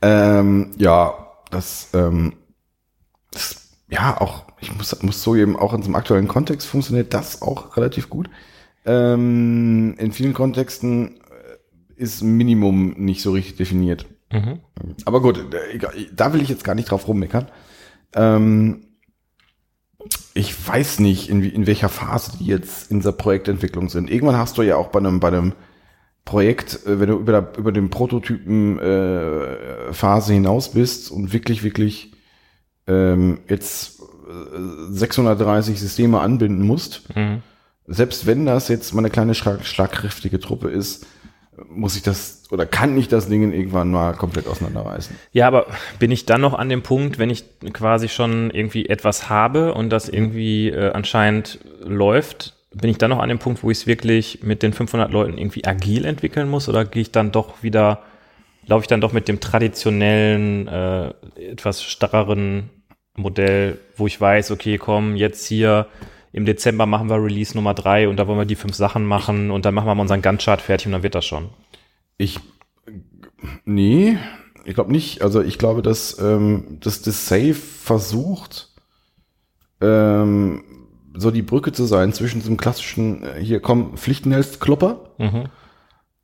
Ähm, ja, das, ähm, das, ja, auch, ich muss, muss so eben auch in so einem aktuellen Kontext funktioniert das auch relativ gut. Ähm, in vielen Kontexten äh, ist Minimum nicht so richtig definiert. Mhm. Aber gut, äh, da will ich jetzt gar nicht drauf rummeckern. Ähm, ich weiß nicht, in, in welcher Phase die jetzt in dieser Projektentwicklung sind. Irgendwann hast du ja auch bei einem, bei einem Projekt, äh, wenn du über, der, über den Prototypen äh, Phase hinaus bist und wirklich, wirklich ähm, jetzt äh, 630 Systeme anbinden musst, Mhm. Selbst wenn das jetzt mal eine kleine schlag schlagkräftige Truppe ist, muss ich das oder kann ich das Ding irgendwann mal komplett auseinanderreißen. Ja, aber bin ich dann noch an dem Punkt, wenn ich quasi schon irgendwie etwas habe und das irgendwie äh, anscheinend läuft, bin ich dann noch an dem Punkt, wo ich es wirklich mit den 500 Leuten irgendwie agil entwickeln muss oder gehe ich dann doch wieder, laufe ich dann doch mit dem traditionellen, äh, etwas starreren Modell, wo ich weiß, okay, komm, jetzt hier im Dezember machen wir Release Nummer drei und da wollen wir die fünf Sachen machen und dann machen wir mal unseren Gantt-Chart fertig und dann wird das schon. Ich nee, ich glaube nicht. Also ich glaube, dass, ähm, dass das Safe versucht, ähm, so die Brücke zu sein zwischen diesem klassischen, äh, hier komm, Pflichtenhelst-Klopper Mhm.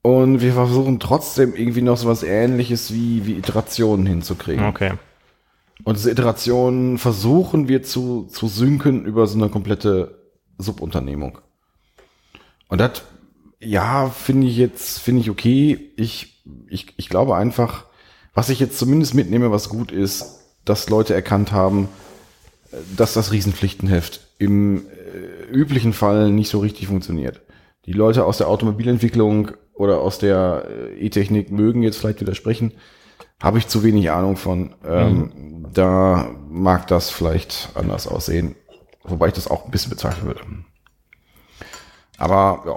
und wir versuchen trotzdem irgendwie noch so was ähnliches wie, wie Iterationen hinzukriegen. Okay. Und diese Iterationen versuchen wir zu, zu synken über so eine komplette Subunternehmung. Und das, ja, finde ich jetzt, finde ich okay. Ich, ich, ich glaube einfach, was ich jetzt zumindest mitnehme, was gut ist, dass Leute erkannt haben, dass das Riesenpflichtenheft im äh, üblichen Fall nicht so richtig funktioniert. Die Leute aus der Automobilentwicklung oder aus der äh, E-Technik mögen jetzt vielleicht widersprechen, habe ich zu wenig Ahnung von. Ähm, Da mag das vielleicht anders aussehen, wobei ich das auch ein bisschen bezweifeln würde. Aber ja.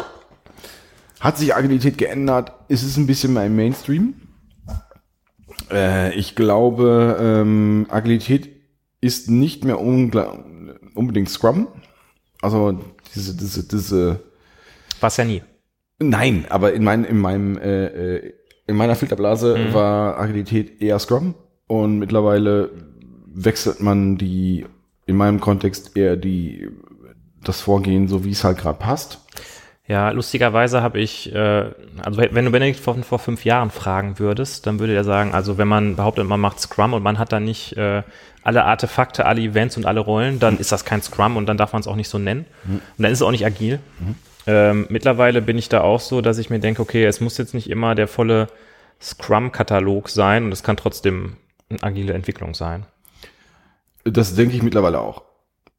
Hat sich Agilität geändert? Ist es ein bisschen mehr im Mainstream? Äh, ich glaube, ähm, Agilität ist nicht mehr unbedingt Scrum. Also diese, diese, diese Was ja nie. Nein, aber in, mein, in meinem äh, äh, in meiner Filterblase war Agilität eher Scrum und mittlerweile wechselt man die in meinem Kontext eher die das Vorgehen so wie es halt gerade passt. Ja, lustigerweise habe ich, äh, also wenn du Benedikt vor, vor fünf Jahren fragen würdest, dann würde er sagen, also wenn man behauptet, man macht Scrum und man hat dann nicht äh, alle Artefakte, alle Events und alle Rollen, dann ist das kein Scrum und dann darf man es auch nicht so nennen. Und dann ist es auch nicht agil. Ähm, mittlerweile bin ich da auch so, dass ich mir denke, okay, es muss jetzt nicht immer der volle Scrum-Katalog sein und es kann trotzdem eine agile Entwicklung sein. Das denke ich mittlerweile auch.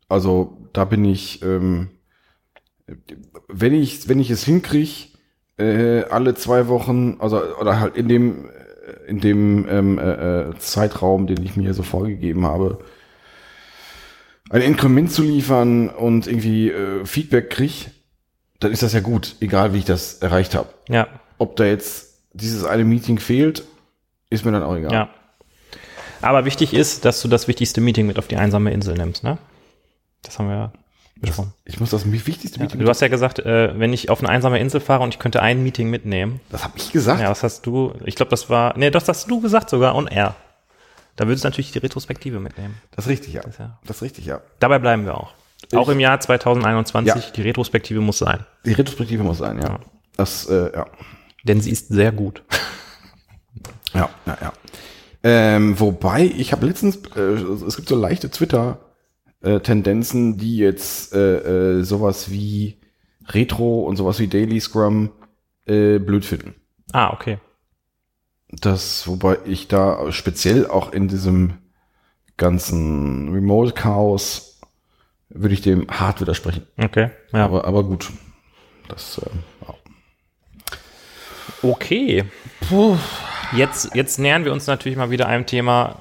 Also da bin ich, ähm, wenn ich wenn ich es hinkriege, äh, alle zwei Wochen, also oder halt in dem in dem ähm, äh, äh, Zeitraum, den ich mir so vorgegeben habe, ein Inkrement zu liefern und irgendwie äh, Feedback krieg, dann ist das ja gut, egal wie ich das erreicht habe. Ja, Ob da jetzt dieses eine Meeting fehlt, ist mir dann auch egal. ja. Aber wichtig ist, dass du das wichtigste Meeting mit auf die einsame Insel nimmst, ne? Das haben wir besprochen. Ich muss das wichtigste Ja, Meeting. du hast ja gesagt, äh, wenn ich auf eine einsame Insel fahre und ich könnte ein Meeting mitnehmen. das habe ich gesagt. Ja, was hast du? Ich glaube, das war, nee, das hast du gesagt sogar on air. Da würdest du natürlich die Retrospektive mitnehmen. Das ist richtig, ja. ja- Das ist richtig, ja. Dabei bleiben wir auch. Auch im Jahr 2021, Ja. die Retrospektive muss sein. Die Retrospektive muss sein, ja. Ja. Das, äh, ja. Denn sie ist sehr gut. Ja, ja, ja. Ähm, wobei, ich habe letztens, äh, es gibt so leichte Twitter-Tendenzen, die jetzt äh, äh, sowas wie Retro und sowas wie Daily Scrum äh, blöd finden. Ah, okay. Das, wobei ich da speziell auch in diesem ganzen Remote-Chaos würde ich dem hart widersprechen. Okay. Ja. Aber, aber gut. Das, äh, ja. Okay. Jetzt, jetzt nähern wir uns natürlich mal wieder einem Thema,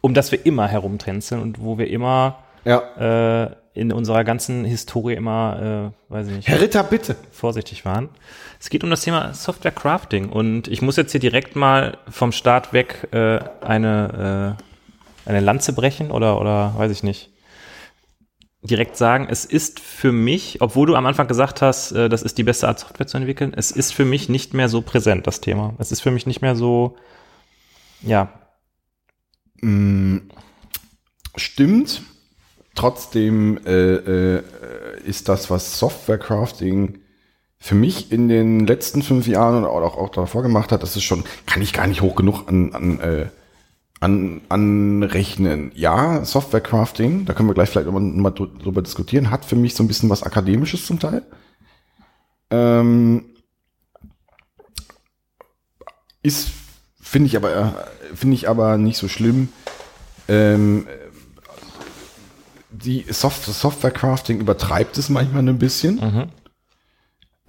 um das wir immer herumtänzeln und wo wir immer ja. äh, in unserer ganzen Historie immer, äh, weiß ich nicht, Herr Ritter, bitte. vorsichtig waren. Es geht um das Thema Software Crafting und ich muss jetzt hier direkt mal vom Start weg äh, eine, äh, eine Lanze brechen oder, oder weiß ich nicht. Direkt sagen, es ist für mich, obwohl du am Anfang gesagt hast, äh, das ist die beste Art Software zu entwickeln, es ist für mich nicht mehr so präsent, das Thema. Es ist für mich nicht mehr so, ja, Mm, Stimmt. Trotzdem äh, äh, ist das, was Software Crafting für mich in den letzten fünf Jahren oder auch, auch davor gemacht hat, das ist schon, kann ich gar nicht hoch genug an, an, äh, an, anrechnen. Ja, Software Crafting, da können wir gleich vielleicht mal, mal dr- drüber diskutieren, hat für mich so ein bisschen was Akademisches zum Teil. Ähm, ist, finde ich aber, äh, finde ich aber nicht so schlimm. Ähm, die Soft Software Crafting übertreibt es manchmal ein bisschen.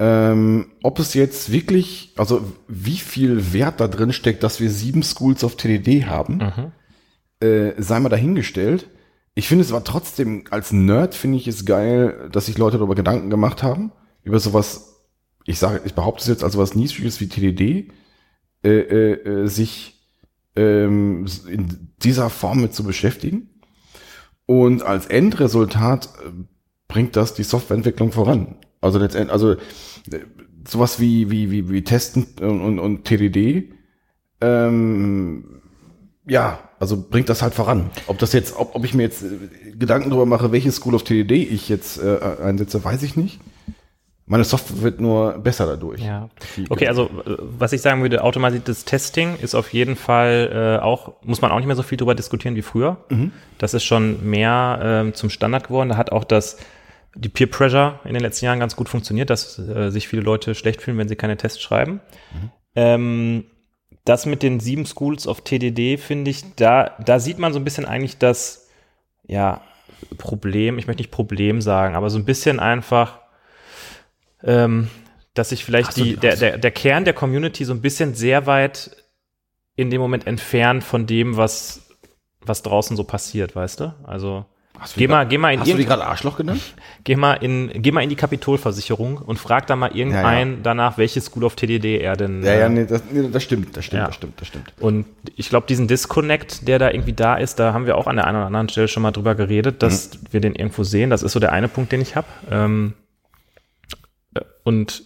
Ähm, ob es jetzt wirklich, also wie viel Wert da drin steckt, dass wir sieben Schools of TDD haben, äh, sei mal dahingestellt. Ich finde es aber trotzdem, als Nerd finde ich es geil, dass sich Leute darüber Gedanken gemacht haben, über sowas, ich sage, ich behaupte es jetzt als sowas Nischiges wie TDD, äh, äh, äh, sich ähm, in dieser Form mit zu beschäftigen. Und als Endresultat äh, bringt das die Softwareentwicklung voran. Also letztendlich, also äh, sowas wie, wie, wie, wie Testen und, und, und TDD, ähm, ja, also bringt das halt voran. Ob das jetzt, ob, ob ich mir jetzt äh, Gedanken darüber mache, welche School of TDD ich jetzt äh, einsetze, weiß ich nicht. Meine Software wird nur besser dadurch. Ja. Okay, also äh, was ich sagen würde, automatisiertes Testing ist auf jeden Fall äh, auch, muss man auch nicht mehr so viel drüber diskutieren wie früher. Das ist schon mehr ähm, zum Standard geworden. Da hat auch das die Peer Pressure in den letzten Jahren ganz gut funktioniert, dass äh, sich viele Leute schlecht fühlen, wenn sie keine Tests schreiben. Ähm, das mit den sieben Schools of TDD finde ich, da, da sieht man so ein bisschen eigentlich das, ja, Problem, ich möchte nicht Problem sagen, aber so ein bisschen einfach, ähm, dass sich vielleicht die, der, der, der Kern der Community so ein bisschen sehr weit in dem Moment entfernt von dem, was, was draußen so passiert, weißt du? Also Hast geh mal, grad- geh mal in Hast du die gerade Arschloch genannt? geh mal in, geh mal in die Kapitolversicherung und frag da mal irgendeinen danach, welche School of TDD er denn. Ja, ja, äh, nee, das, nee, das stimmt, das stimmt, Ja. das stimmt, das stimmt. Und ich glaube, diesen Disconnect, der da irgendwie da ist, da haben wir auch an der einen oder anderen Stelle schon mal drüber geredet, dass Mhm. wir den irgendwo sehen. Das ist so der eine Punkt, den ich habe. Ähm, äh, und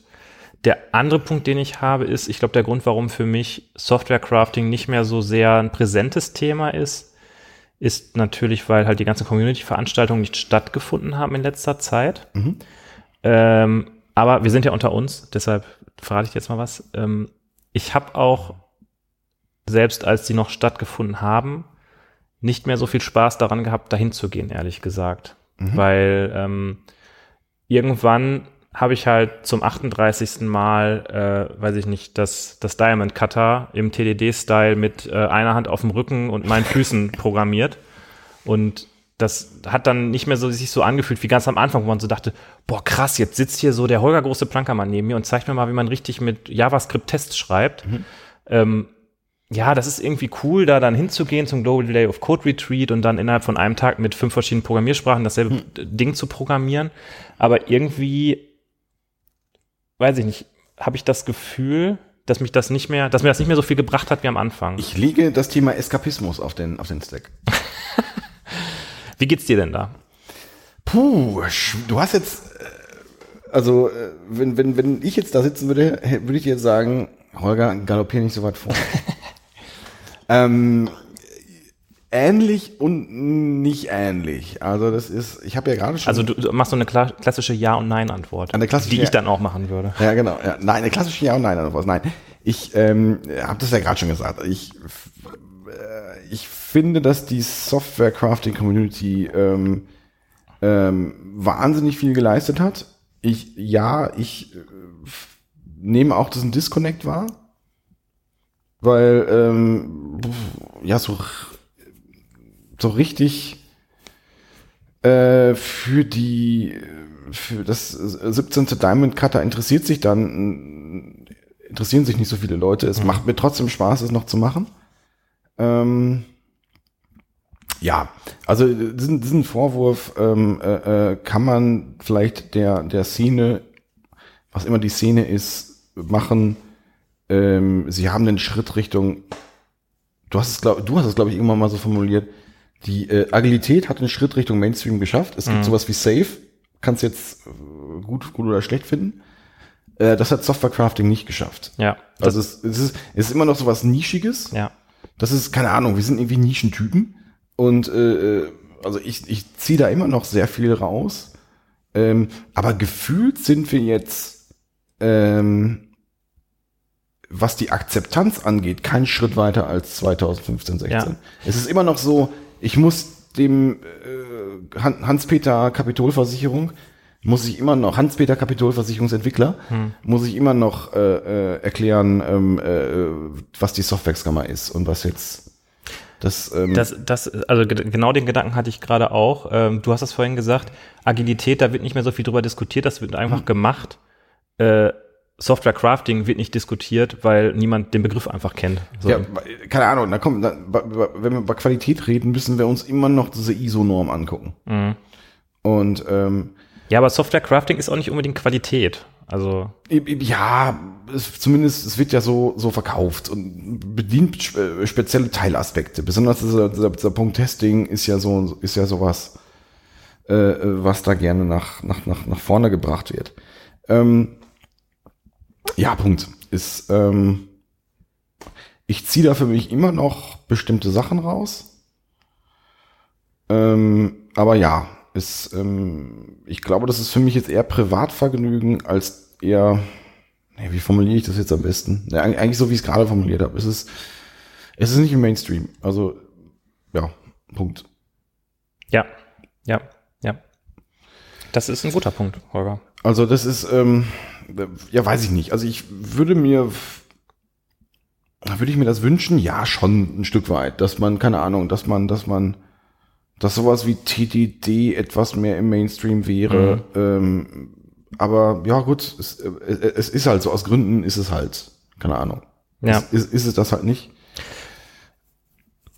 der andere Punkt, den ich habe, ist, ich glaube, der Grund, warum für mich Software Crafting nicht mehr so sehr ein präsentes Thema ist, ist natürlich, weil halt die ganzen Community-Veranstaltungen nicht stattgefunden haben in letzter Zeit. Ähm, aber wir sind ja unter uns, deshalb verrate ich jetzt mal was. Ähm, ich habe auch, selbst als die noch stattgefunden haben, nicht mehr so viel Spaß daran gehabt, dahin zu gehen, ehrlich gesagt. Weil ähm, irgendwann habe ich halt zum 38. Mal, äh, weiß ich nicht, das, das Diamond Cutter im TDD-Style mit äh, einer Hand auf dem Rücken und meinen Füßen programmiert. Und das hat dann nicht mehr so sich so angefühlt wie ganz am Anfang, wo man so dachte, boah krass, jetzt sitzt hier so der Holger große Plankermann neben mir und zeigt mir mal, wie man richtig mit JavaScript Tests schreibt. Ähm, ja, das ist irgendwie cool, da dann hinzugehen zum Global Delay of Code Retreat und dann innerhalb von einem Tag mit fünf verschiedenen Programmiersprachen dasselbe Ding zu programmieren. Aber irgendwie, weiß ich nicht, habe ich das Gefühl, dass mich das nicht mehr, dass mir das nicht mehr so viel gebracht hat wie am Anfang. Ich lege das Thema Eskapismus auf den, auf den Stack. wie geht's dir denn da? Puh, du hast jetzt, äh, also äh, wenn, wenn, wenn ich jetzt da sitzen würde, würde ich dir jetzt sagen, Holger, galoppier nicht so weit vor. ähm, ähnlich und nicht ähnlich. Also das ist, ich habe ja gerade schon. Also du, machst so eine kla klassische Ja- und Nein-Antwort, Eine klassische die ich dann auch machen würde. Ja, genau. Ja. Nein, eine klassische Ja und Nein oder was. Nein. Ich ähm, habe das ja gerade schon gesagt. Ich, äh, ich finde, dass die Software Crafting Community ähm, ähm, wahnsinnig viel geleistet hat. Ich, ja, ich äh, nehme auch diesen Disconnect wahr. Weil, ähm, ja, so, so richtig äh, für die für das 17. Diamond Cutter interessiert sich dann interessieren sich nicht so viele Leute. Es macht mir trotzdem Spaß, es noch zu machen. Ähm, ja, also diesen, diesen Vorwurf ähm, äh, äh, kann man vielleicht der der Szene, was immer die Szene ist, machen. Ähm, sie haben den Schritt Richtung. Du hast es glaub, du hast es glaube ich irgendwann mal so formuliert. Die äh, Agilität hat einen Schritt Richtung Mainstream geschafft. Es gibt sowas wie Safe. Kannst jetzt äh, gut, gut oder schlecht finden. Äh, das hat Software Crafting nicht geschafft. Ja, Also es, es, ist, es ist immer noch sowas Nischiges. ja. Das ist, keine Ahnung, wir sind irgendwie Nischentypen. Und äh, äh, also ich, ich ziehe da immer noch sehr viel raus. Ähm, aber gefühlt sind wir jetzt, ähm, was die Akzeptanz angeht, keinen Schritt weiter als 2015, 16. Ja. Es ist immer noch so, ich muss dem äh, Han- Hans-Peter Kapitolversicherung, muss ich immer noch, Hans-Peter Kapitolversicherungsentwickler, muss ich immer noch äh, äh, erklären, ähm, äh, was die Software-Skammer ist und was jetzt das, ähm, Das, das, also ge- genau den Gedanken hatte ich gerade auch. Ähm, du hast das vorhin gesagt, Agilität, da wird nicht mehr so viel drüber diskutiert, das wird einfach gemacht. Äh, Software Crafting wird nicht diskutiert, weil niemand den Begriff einfach kennt. So. Ja, keine Ahnung, da kommt, da, wenn wir über Qualität reden, müssen wir uns immer noch diese ISO-Norm angucken. Mhm. Und ähm, ja, aber Software Crafting ist auch nicht unbedingt Qualität. Also, ja, es, zumindest es wird ja so so verkauft und bedient spe- spezielle Teilaspekte. Besonders dieser, dieser, dieser Punkt Testing ist ja so ist ja sowas, äh, was da gerne nach nach nach nach vorne gebracht wird. Ähm, ja, Punkt ist. Ähm, ich ziehe da für mich immer noch bestimmte Sachen raus. Ähm, aber ja, ist, ähm, ich glaube, das ist für mich jetzt eher Privatvergnügen als eher, nee, wie formuliere ich das jetzt am besten? Eig- eigentlich so, wie ich es gerade formuliert habe. Es ist, es ist nicht im Mainstream. Also, ja, Punkt. ja, ja, ja. Das ist ein guter Punkt, Holger. Also, das ist, ähm, ja, weiß ich nicht. Also, ich würde mir, würde ich mir das wünschen? Ja, schon ein Stück weit, dass man, keine Ahnung, dass man, dass man, dass sowas wie TDD etwas mehr im Mainstream wäre. Ähm, aber ja, gut, es, äh, es ist halt so, aus Gründen ist es halt, keine Ahnung. Ja. Ist, ist, ist es das halt nicht?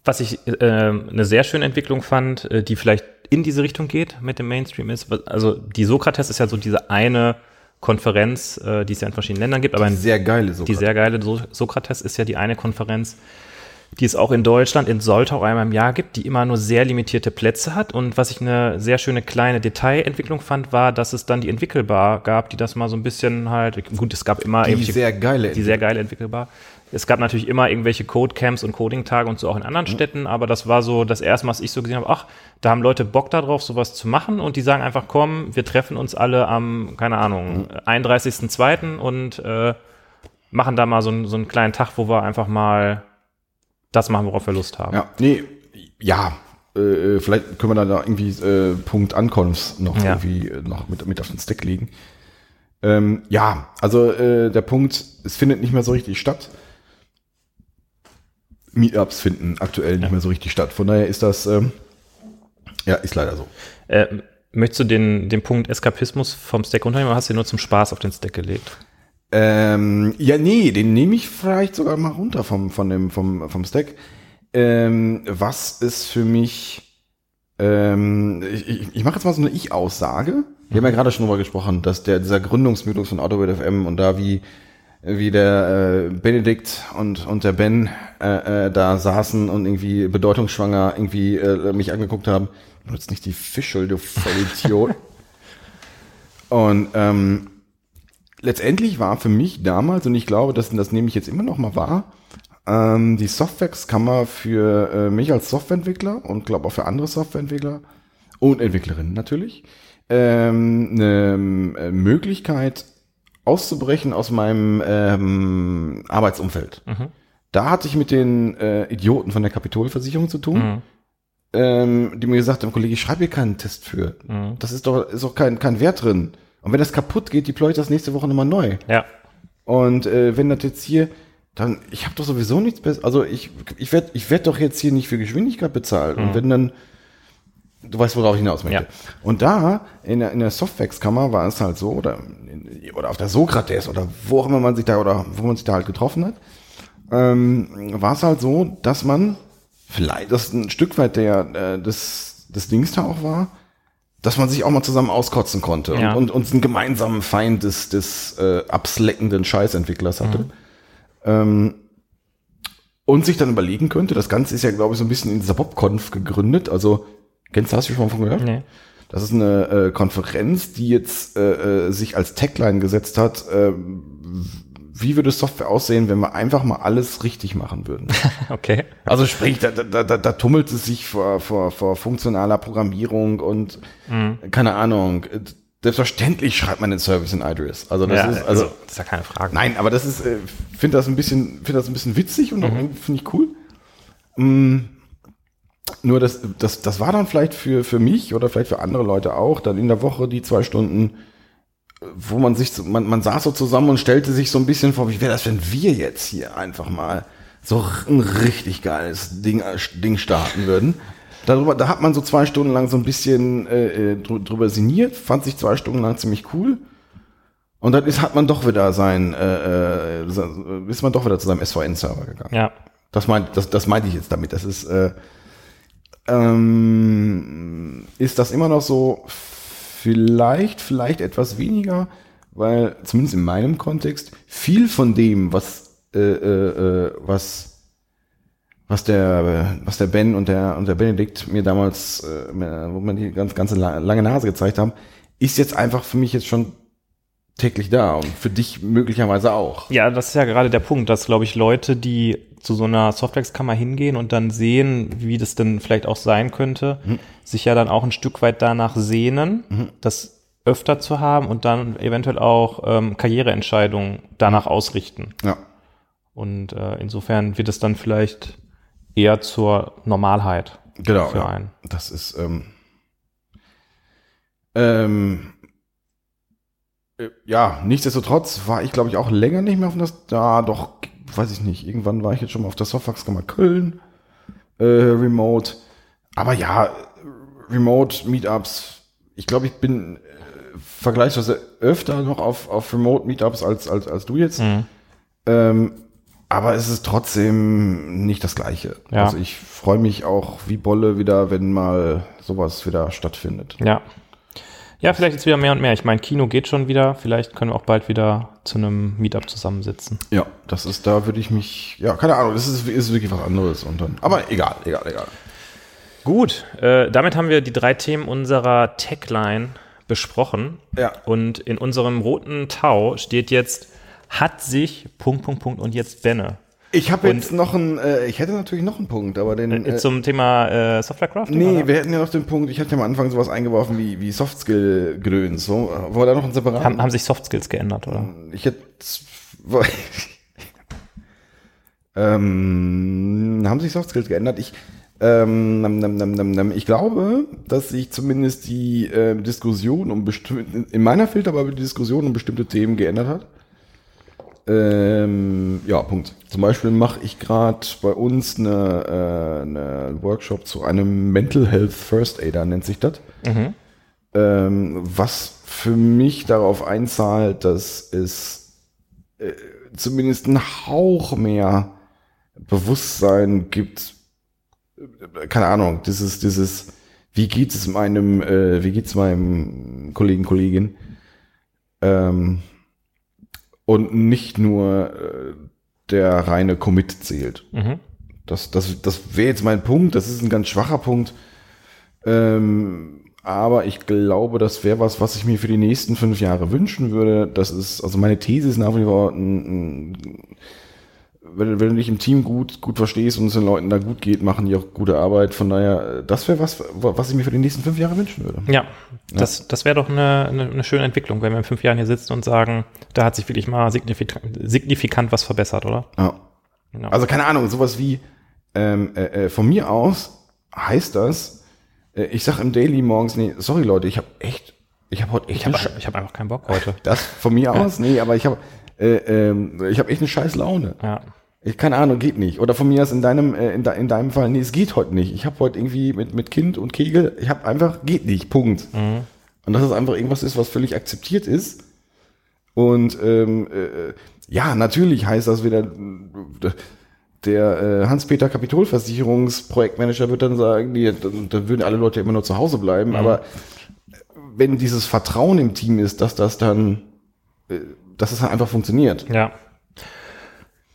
Was ich äh, eine sehr schöne Entwicklung fand, äh, die vielleicht in diese Richtung geht mit dem Mainstream ist, also die Sokrates ist ja so diese eine Konferenz, äh, die es ja in verschiedenen Ländern gibt, aber in Sehr geile so. Die sehr geile So- Sokrates ist ja die eine Konferenz, die es auch in Deutschland, in Soltau einmal im Jahr gibt, die immer nur sehr limitierte Plätze hat. Und was ich eine sehr schöne kleine Detailentwicklung fand, war, dass es dann die Entwickelbar gab, die das mal so ein bisschen halt, gut, es gab immer die sehr geile. die sehr geil entwickelbar. Es gab natürlich immer irgendwelche Codecamps und Coding-Tage und so auch in anderen Städten, aber das war so das erste Mal, was ich so gesehen habe, ach, da haben Leute Bock darauf, sowas zu machen und die sagen einfach, komm, wir treffen uns alle am, keine Ahnung, 31.02. und äh, machen da mal so, einen- so einen kleinen Tag, wo wir einfach mal das machen, worauf wir Lust haben. Ja, nee, ja. Äh, vielleicht können wir da, irgendwie äh, Punkt Ankunfts noch Ja. irgendwie äh, noch mit, mit auf den Stack legen. Ähm, ja, also äh, der Punkt, es findet nicht mehr so richtig statt. Meetups finden aktuell nicht mehr so richtig statt. Von daher ist das, ähm, ja, ist leider so. Äh, möchtest du den, den Punkt Eskapismus vom Stack runternehmen oder hast du den nur zum Spaß auf den Stack gelegt? Ähm, ja, nee, den nehme ich vielleicht sogar mal runter vom, von dem, vom, vom Stack. Ähm, was ist für mich, ähm, ich, ich, mache jetzt mal so eine Ich-Aussage. Wir haben ja gerade schon drüber gesprochen, dass der, dieser Gründungsmythos von AutoWeb FM und da wie, wie der äh, Benedikt und, und der Ben äh, äh, da saßen und irgendwie bedeutungsschwanger irgendwie äh, mich angeguckt haben. Nutzt nicht die Fischel, du Vollidiot. und ähm, letztendlich war für mich damals, und ich glaube, das, das nehme ich jetzt immer noch mal wahr, ähm, die Softwax-Kammer für äh, mich als Softwareentwickler und glaube auch für andere Softwareentwickler und Entwicklerinnen natürlich, ähm, eine äh, Möglichkeit auszubrechen aus meinem ähm, Arbeitsumfeld. Mhm. Da hatte ich mit den äh, Idioten von der Kapitolversicherung zu tun, Mhm. ähm, die mir gesagt haben, Kollege, ich schreibe hier keinen Test für. Mhm. Das ist doch, ist doch kein, kein Wert drin. Und wenn das kaputt geht, deploy ich das nächste Woche nochmal neu. Ja. Und äh, wenn das jetzt hier, dann, ich habe doch sowieso nichts besser. Also ich, ich werde ich werd doch jetzt hier nicht für Geschwindigkeit bezahlt. Und wenn dann, du weißt, worauf ich hinaus möchte. Ja. Und da, in der, in der Softwax-Kammer war es halt so, oder, oder auf der Sokrates oder wo auch immer man sich da, oder wo man sich da halt getroffen hat, ähm, war es halt so, dass man vielleicht, das ein Stück weit der, äh, des, des Dings da auch war, dass man sich auch mal zusammen auskotzen konnte Ja. und, und uns einen gemeinsamen Feind des, des äh, absleckenden Scheißentwicklers hatte. Ähm, und sich dann überlegen könnte, das Ganze ist ja, glaube ich, so ein bisschen in dieser Bob-Conf gegründet. Also, kennst du, hast du schon mal von gehört? Nee. Das ist eine äh, Konferenz, die jetzt äh, äh, sich als Tagline gesetzt hat, äh, wie würde Software aussehen, wenn wir einfach mal alles richtig machen würden. Okay. Also sprich, da, da, da, da tummelt es sich vor, vor, vor funktionaler Programmierung und keine Ahnung. Selbstverständlich schreibt man den Service in Idris. Also das ja, ist also das ist ja keine Frage. Nein, aber das ist, äh, finde das ein bisschen, finde das ein bisschen witzig und auch irgendwie finde ich cool. Mm, nur das, das, das war dann vielleicht für, für mich oder vielleicht für andere Leute auch, dann in der Woche die zwei Stunden, wo man sich, so, man, man saß so zusammen und stellte sich so ein bisschen vor, wie wäre das, wenn wir jetzt hier einfach mal so ein richtig geiles Ding, Ding starten würden. Darüber, da hat man so zwei Stunden lang so ein bisschen äh, äh, drü- drüber sinniert, fand sich zwei Stunden lang ziemlich cool. Und dann ist, hat man doch wieder sein, äh, äh, ist man doch wieder zu seinem SVN-Server gegangen. Ja. Das meint, das, das meinte ich jetzt damit. Das ist, äh, ähm, ist das immer noch so? Vielleicht, vielleicht etwas weniger, weil zumindest in meinem Kontext viel von dem, was, äh, äh, äh, was, was der, was der Ben und der und der Benedikt mir damals, äh, wo man die ganz ganze la- lange Nase gezeigt haben, ist jetzt einfach für mich jetzt schon täglich da und für dich möglicherweise auch. Ja, das ist ja gerade der Punkt, dass, glaube ich, Leute, die zu so einer Softwax-Kammer hingehen und dann sehen, wie das denn vielleicht auch sein könnte, sich ja dann auch ein Stück weit danach sehnen, das öfter zu haben und dann eventuell auch ähm, Karriereentscheidungen danach ausrichten. Ja. Und äh, insofern wird es dann vielleicht eher zur Normalheit Genau. für ja. einen. Das ist ähm, ähm, äh, ja, nichtsdestotrotz war ich, glaube ich, auch länger nicht mehr auf das, da doch, weiß ich nicht, irgendwann war ich jetzt schon mal auf der Softwax-Kammer Köln, äh, Remote. Aber ja, Remote Meetups, ich glaube, ich bin äh, vergleichsweise öfter noch auf, auf Remote Meetups als, als, als du jetzt. Mhm. Ähm, aber es ist trotzdem nicht das Gleiche. Ja. Also ich freue mich auch wie Bolle wieder, wenn mal sowas wieder stattfindet. Ja. Ja, vielleicht jetzt wieder mehr und mehr. Ich meine, Kino geht schon wieder. Vielleicht können wir auch bald wieder zu einem Meetup zusammensitzen. Ja, das ist, da würde ich mich, ja, keine Ahnung, das ist, ist wirklich was anderes. Und dann, aber egal, egal, egal. Gut, äh, damit haben wir die drei Themen unserer Tagline besprochen. Ja. Und in unserem roten Tau steht jetzt, hat sich, Punkt, Punkt, Punkt und jetzt Benne. Ich habe jetzt noch einen, äh, ich hätte natürlich noch einen Punkt, aber den. Äh, Äh, zum Thema äh, Softwarecrafting? nee, oder? wir hätten ja noch den Punkt, ich hatte ja am Anfang sowas eingeworfen wie, wie Softskill-Gröns, so, wir da noch einen separaten. haben, haben sich Soft Skills geändert, oder? Ich hätte. ähm, haben sich Soft Skills geändert? Ich, ähm, nam, nam, nam, nam, ich glaube, dass sich zumindest die äh, Diskussion um bestimmte, in meiner Filterbubble die Diskussion um bestimmte Themen geändert hat. Ähm, ja, Punkt. Zum Beispiel mache ich gerade bei uns eine, äh, eine Workshop zu einem Mental Health First Aider, nennt sich das Mhm. ähm, was für mich darauf einzahlt, dass es äh, zumindest einen Hauch mehr Bewusstsein gibt. Äh, Keine Ahnung, dieses, dieses, wie geht es meinem, äh, wie geht's meinem Kollegen, Kollegin? Ähm, und nicht nur äh, der reine Commit zählt. Mhm. Das, das, das wäre jetzt mein Punkt. Das ist ein ganz schwacher Punkt. Ähm, aber ich glaube, das wäre was, was ich mir für die nächsten fünf Jahre wünschen würde. Das ist, also meine These ist nach wie vor, ein, ein, wenn, wenn du dich im Team gut, gut verstehst und es den Leuten da gut geht, machen die auch gute Arbeit. Von daher, das wäre was, was ich mir für die nächsten fünf Jahre wünschen würde. Ja, das, das wäre doch eine, eine, eine schöne Entwicklung, wenn wir in fünf Jahren hier sitzen und sagen, da hat sich wirklich mal signifikant, signifikant was verbessert, oder? Ja. Genau. Also keine Ahnung, sowas wie ähm, äh, äh, von mir aus heißt das, äh, ich sag im Daily morgens, nee, sorry Leute, ich habe echt, ich habe heute ich habe Sch- ich hab einfach keinen Bock heute. das von mir aus, nee, aber ich habe äh, ähm, ich habe echt eine scheiß Laune. Ja. Ich keine Ahnung, geht nicht. Oder von mir aus in deinem äh, in, de, in deinem Fall, nee, es geht heute nicht. Ich habe heute irgendwie mit mit Kind und Kegel, ich habe einfach geht nicht. Punkt. Und dass es einfach irgendwas ist, was völlig akzeptiert ist. Und ähm, äh, ja, natürlich heißt das wieder, äh, der äh, Hans-Peter Kapitolversicherungsprojektmanager wird dann sagen, nee, dann, dann würden alle Leute immer nur zu Hause bleiben. Aber wenn dieses Vertrauen im Team ist, dass das dann, äh, dass es dann einfach funktioniert. Ja.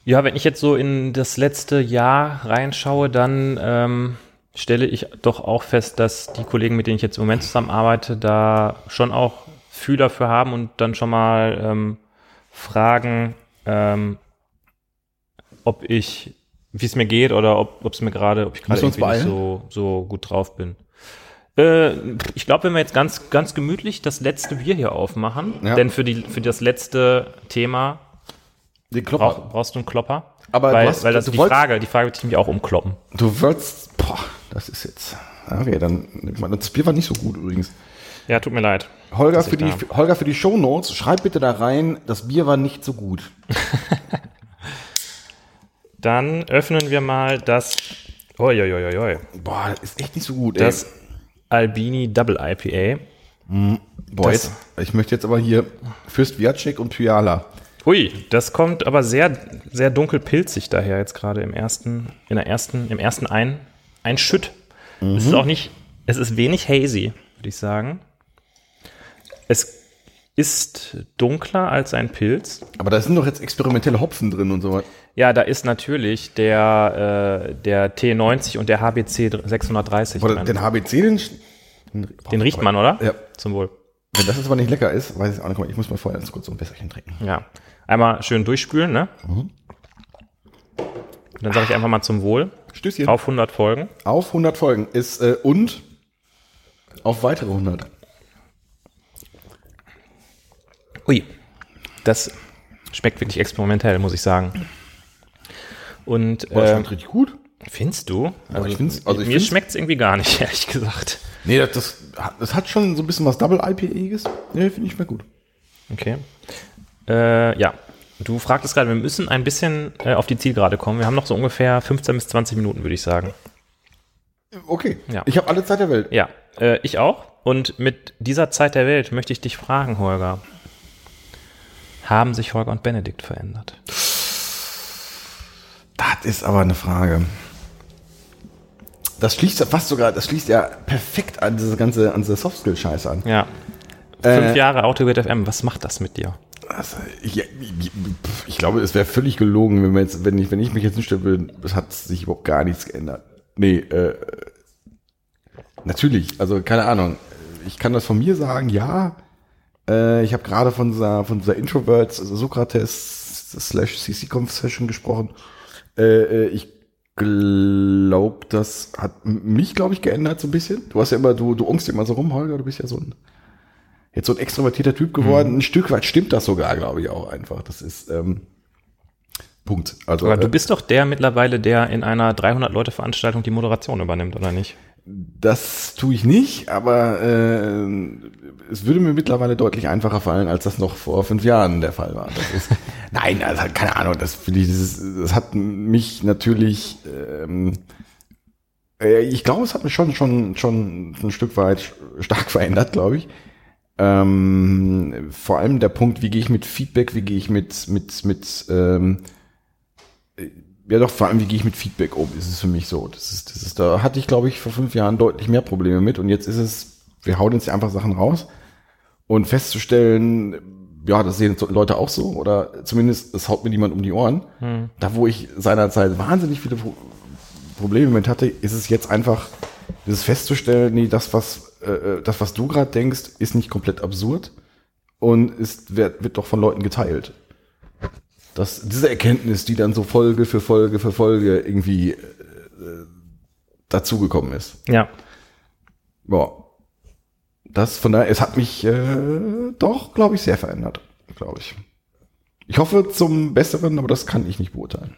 Ja, wenn ich jetzt so in das letzte Jahr reinschaue, dann ähm, stelle ich doch auch fest, dass die Kollegen, mit denen ich jetzt im Moment zusammenarbeite, da schon auch Fühler für haben und dann schon mal ähm, fragen, ähm, ob ich, wie es mir geht oder ob ob es mir gerade, ob ich gerade nicht so, so gut drauf bin. Äh, ich glaube, wenn wir jetzt ganz, ganz gemütlich das letzte Bier hier aufmachen, Ja. denn für, die, für das letzte Thema Die Brauch, brauchst du einen Klopper? Aber weil, du hast- weil das du die wolltest- Frage, die Frage wird sich nämlich auch umkloppen. Du würdest, boah, das ist jetzt, okay, dann, das Bier war nicht so gut übrigens. Ja, tut mir leid. Holger für, ich die, Holger für die Shownotes, schreib bitte da rein, das Bier war nicht so gut. Dann öffnen wir mal das, oi, oi, oi, oi, Boah, das ist echt nicht so gut, das Albini Double IPA. Boah, das- jetzt, ich möchte jetzt aber hier Fürst Viacek und Pyala. Ui, das kommt aber sehr, sehr dunkel pilzig daher jetzt gerade im ersten, in der ersten, im ersten ein, ein Schütt. Es ist auch nicht, es ist wenig hazy, würde ich sagen. Es ist dunkler als ein Pilz. Aber da sind doch jetzt experimentelle Hopfen drin und so was. Ja, da ist natürlich der, äh, der T90 und der HBC 630 Oder drin. den HBC, den, Den riecht man, oder? Ja. Zum Wohl. Wenn das jetzt aber nicht lecker ist, weiß ich auch nicht. Ich muss mal vorher ganz kurz so ein Wässerchen trinken. Ja. Einmal schön durchspülen, ne? Mhm. Dann sage ich einfach mal zum Wohl. Stößchen. Auf 100 Folgen. Auf 100 Folgen ist äh, und auf weitere 100. Ui. Das schmeckt wirklich experimentell, muss ich sagen. Und Boah, das äh, schmeckt richtig gut. findest du? Also, ich find's- also ich mir schmeckt es irgendwie gar nicht, ehrlich gesagt. Nee, das, das, hat- das hat schon so ein bisschen was Double IPAiges. Nee, finde ich schmeckt gut. Okay. Äh, ja. Du fragtest gerade, wir müssen ein bisschen äh, auf die Zielgerade kommen. Wir haben noch so ungefähr 15 bis 20 Minuten, würde ich sagen. Okay. Ja. Ich habe alle Zeit der Welt. Ja, äh, ich auch. Und mit dieser Zeit der Welt möchte ich dich fragen, Holger. Haben sich Holger und Benedikt verändert? Das ist aber eine Frage. Das schließt ja fast sogar, das schließt ja perfekt an diese ganze, an diese Softskill-Scheiß an. Ja. Äh, Fünf Jahre Autogate FM, was macht das mit dir? Also, ich, ich, glaube, es wäre völlig gelogen, wenn wir jetzt, wenn ich, wenn ich mich jetzt hinstellen würde, es hat sich überhaupt gar nichts geändert. Nee, äh, natürlich, also keine Ahnung. Ich kann das von mir sagen, ja. Äh, ich habe gerade von dieser, von dieser Introverts, also Sokrates slash CC-Conf Session gesprochen. Äh, äh, ich glaube, das hat mich, glaube ich, geändert so ein bisschen. Du hast ja immer, du, du ungst immer so rum, Holger, du bist ja so ein jetzt so ein extrovertierter Typ geworden. Ein Stück weit stimmt das sogar, glaube ich, auch einfach. Das ist ähm, Punkt. Also Aber du äh, bist doch der mittlerweile, der in einer 300-Leute-Veranstaltung die Moderation übernimmt, oder nicht? das tue ich nicht, aber äh, es würde mir mittlerweile deutlich einfacher fallen, als das noch vor fünf Jahren der Fall war. Ist, nein, also keine Ahnung. Das finde ich, das, ist, das hat mich natürlich. Ähm, äh, ich glaube, es hat mich schon schon schon ein Stück weit stark verändert, glaube ich. Ähm, vor allem der Punkt, wie gehe ich mit Feedback, wie gehe ich mit mit mit ähm, ja doch, vor allem, wie gehe ich mit Feedback um, ist es für mich so. Das ist, das ist, da hatte ich, glaube ich, vor fünf Jahren deutlich mehr Probleme mit und jetzt ist es, wir hauen jetzt einfach Sachen raus und festzustellen, ja, das sehen Leute auch so oder zumindest es haut mir niemand um die Ohren. Da, wo ich seinerzeit wahnsinnig viele Pro Probleme mit hatte, ist es jetzt einfach, dieses festzustellen, nee, das, was, äh, äh, das, was du gerade denkst, ist nicht komplett absurd und ist, wird, wird doch von Leuten geteilt. Das, diese Erkenntnis, die dann so Folge für Folge für Folge irgendwie äh, dazugekommen ist. Ja. Ja. Das von daher, es hat mich äh, doch, glaube ich, sehr verändert, glaube ich. Ich hoffe zum Besseren, aber das kann ich nicht beurteilen.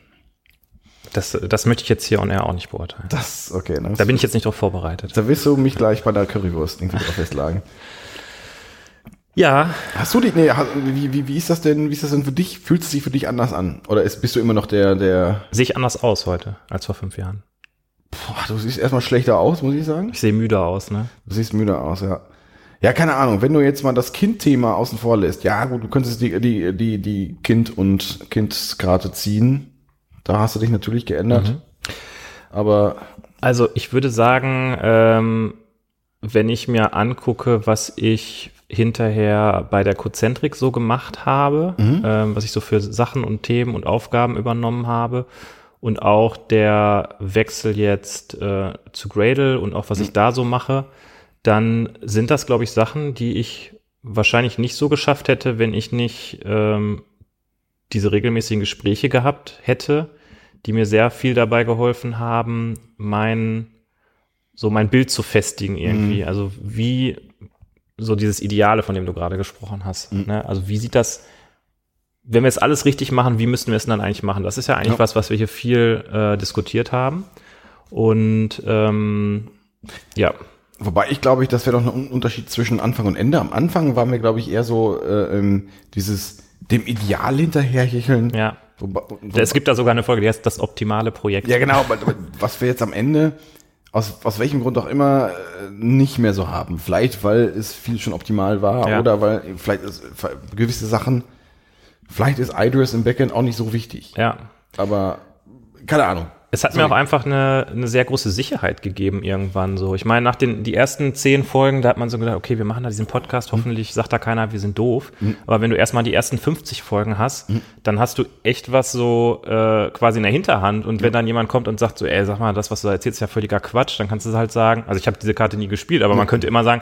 Das, das möchte ich jetzt hier on air auch nicht beurteilen. Das, okay. Ne? Da bin ich jetzt nicht drauf vorbereitet. Da wirst du mich gleich bei der Currywurst irgendwie drauf festlegen. Ja, Hast du die, nee, wie, wie, wie ist das denn, wie ist das denn für dich? Fühlt es sich für dich anders an? Oder ist, bist du immer noch der, der, sehe ich anders aus heute als vor fünf Jahren. boah, du siehst erstmal schlechter aus, muss ich sagen. Ich sehe müde aus, ne? Du siehst müde aus, ja. Ja, keine Ahnung, wenn du jetzt mal das Kind-Thema außen vor lässt, ja gut, du könntest die, die, die, die Kind- und Kindskarte ziehen. Da hast du dich natürlich geändert. Aber Also ich würde sagen, ähm, wenn ich mir angucke, was ich hinterher bei der Cozentrik so gemacht habe, ähm, was ich so für Sachen und Themen und Aufgaben übernommen habe und auch der Wechsel jetzt äh, zu Gradle und auch was ich da so mache, dann sind das, glaube ich, Sachen, die ich wahrscheinlich nicht so geschafft hätte, wenn ich nicht ähm, diese regelmäßigen Gespräche gehabt hätte, die mir sehr viel dabei geholfen haben, mein so mein Bild zu festigen irgendwie. Also wie so dieses Ideale, von dem du gerade gesprochen hast. Ne? Also wie sieht das, wenn wir jetzt alles richtig machen, wie müssten wir es dann eigentlich machen? Das ist ja eigentlich Ja. was, was wir hier viel äh, diskutiert haben. Und ähm, ja, Wobei ich glaube, ich, das wäre doch ein Unterschied zwischen Anfang und Ende. Am Anfang waren wir, glaube ich, eher so äh, ähm, dieses dem Ideal hinterherhecheln. ja. Wobei, wobei, Es gibt da sogar eine Folge, die heißt das optimale Projekt. ja, genau, aber, aber was wir jetzt am Ende, aus, aus welchem Grund auch immer, äh, nicht mehr so haben. Vielleicht, weil es viel schon optimal war Ja. oder weil vielleicht ist, für gewisse Sachen, vielleicht ist iDress im Backend auch nicht so wichtig. ja. Aber keine Ahnung. Es hat mir auch einfach eine, eine sehr große Sicherheit gegeben irgendwann so. Ich meine, nach den die ersten zehn Folgen, da hat man so gedacht, okay, wir machen da diesen Podcast, hoffentlich sagt da keiner, wir sind doof. Aber wenn du erstmal die ersten 50 Folgen hast, dann hast du echt was so äh, quasi in der Hinterhand. Und wenn dann jemand kommt und sagt so, ey, sag mal, das, was du da erzählst, ist ja völliger Quatsch, dann kannst du halt sagen, also ich habe diese Karte nie gespielt, aber man könnte immer sagen,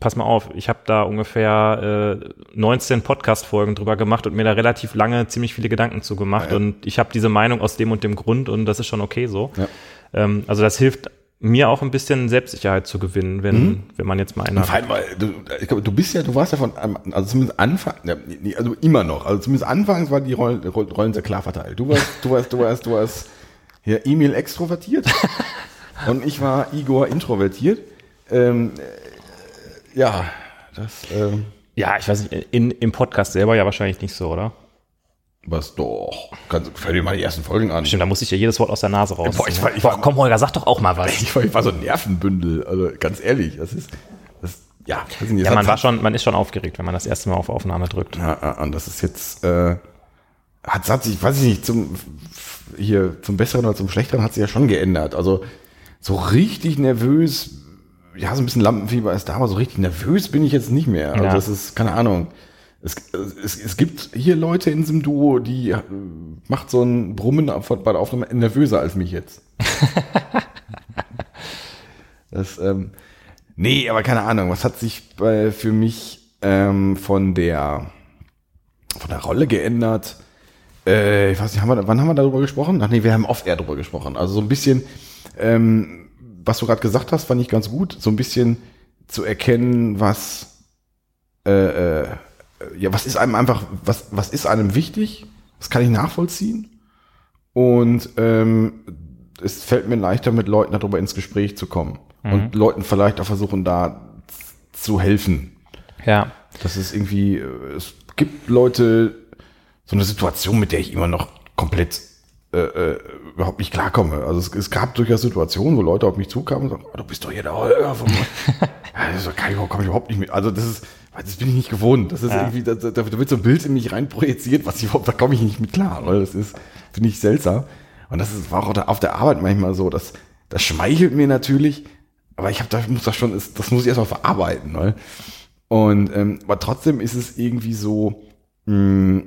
pass mal auf, ich habe da ungefähr äh, 19 Podcast-Folgen drüber gemacht und mir da relativ lange ziemlich viele Gedanken zu gemacht. Und ich habe diese Meinung aus dem und dem Grund und das ist schon okay so. Ja. Ähm, also das hilft mir auch ein bisschen Selbstsicherheit zu gewinnen, wenn, wenn man jetzt mal einer. Weil du, ich glaube, du bist ja, du warst ja von, also zumindest Anfang, ja, also immer noch, also zumindest anfangs waren die Rollen, Rollen sehr klar verteilt. Du warst, du warst, du warst, du warst hier Emil extrovertiert und ich war Igor introvertiert. Ähm, äh, ja, das, ähm, Ja, ich weiß nicht, in, im Podcast selber ja wahrscheinlich nicht so, oder? was doch, kannst, hör dir mal die ersten Folgen an. Stimmt, da muss ich ja jedes Wort aus der Nase raus. Boah, ich war- ich Boah, war- komm, Holger, sag doch auch mal was. Ich war, ich war so ein Nervenbündel, also ganz ehrlich, das ist, das, ja, weiß ich nicht, das Ja, man war schon, man ist schon aufgeregt, wenn man das erste Mal auf Aufnahme drückt. Ja, und das ist jetzt, äh, hat, hat sich, weiß ich nicht, zum, hier, zum Besseren oder zum Schlechteren hat sich ja schon geändert. Also, so richtig nervös, ja, so ein bisschen Lampenfieber ist da, aber so richtig nervös bin ich jetzt nicht mehr. Also, Ja. das ist, keine Ahnung. Es, es, es gibt hier Leute in diesem Duo, die äh, macht so ein Brummen bei der Aufnahme nervöser als mich jetzt. das, ähm, nee, aber keine Ahnung, was hat sich bei, für mich ähm, von der von der Rolle geändert? Äh, ich weiß nicht, haben wir, wann haben wir darüber gesprochen? Ach nee, wir haben off-air darüber gesprochen. Also so ein bisschen, ähm, was du gerade gesagt hast, fand ich ganz gut, so ein bisschen zu erkennen, was äh, äh, ja, was ist einem einfach, was, was ist einem wichtig? Das kann ich nachvollziehen. Und ähm, es fällt mir leichter, mit Leuten darüber ins Gespräch zu kommen. Und Leuten vielleicht auch versuchen, da zu helfen. Ja. Das ist irgendwie, äh, es gibt Leute, so eine Situation, mit der ich immer noch komplett äh, äh, überhaupt nicht klarkomme. Also es, es gab durchaus Situationen, wo Leute auf mich zukamen und sagen, oh, du bist doch hier der Holger von ja, das kann ich, komm ich überhaupt nicht mit. Also das ist, das bin ich nicht gewohnt. Das ist Ja. irgendwie, da, da, wird so ein Bild in mich rein projiziert, was ich überhaupt, da komme ich nicht mit klar. Weil das ist, finde ich seltsam. Und das ist, war auch auf der Arbeit manchmal so. Das, das schmeichelt mir natürlich, aber ich habe da muss das schon, das, muss ich erstmal verarbeiten. Weil, und ähm, aber trotzdem ist es irgendwie so, mh,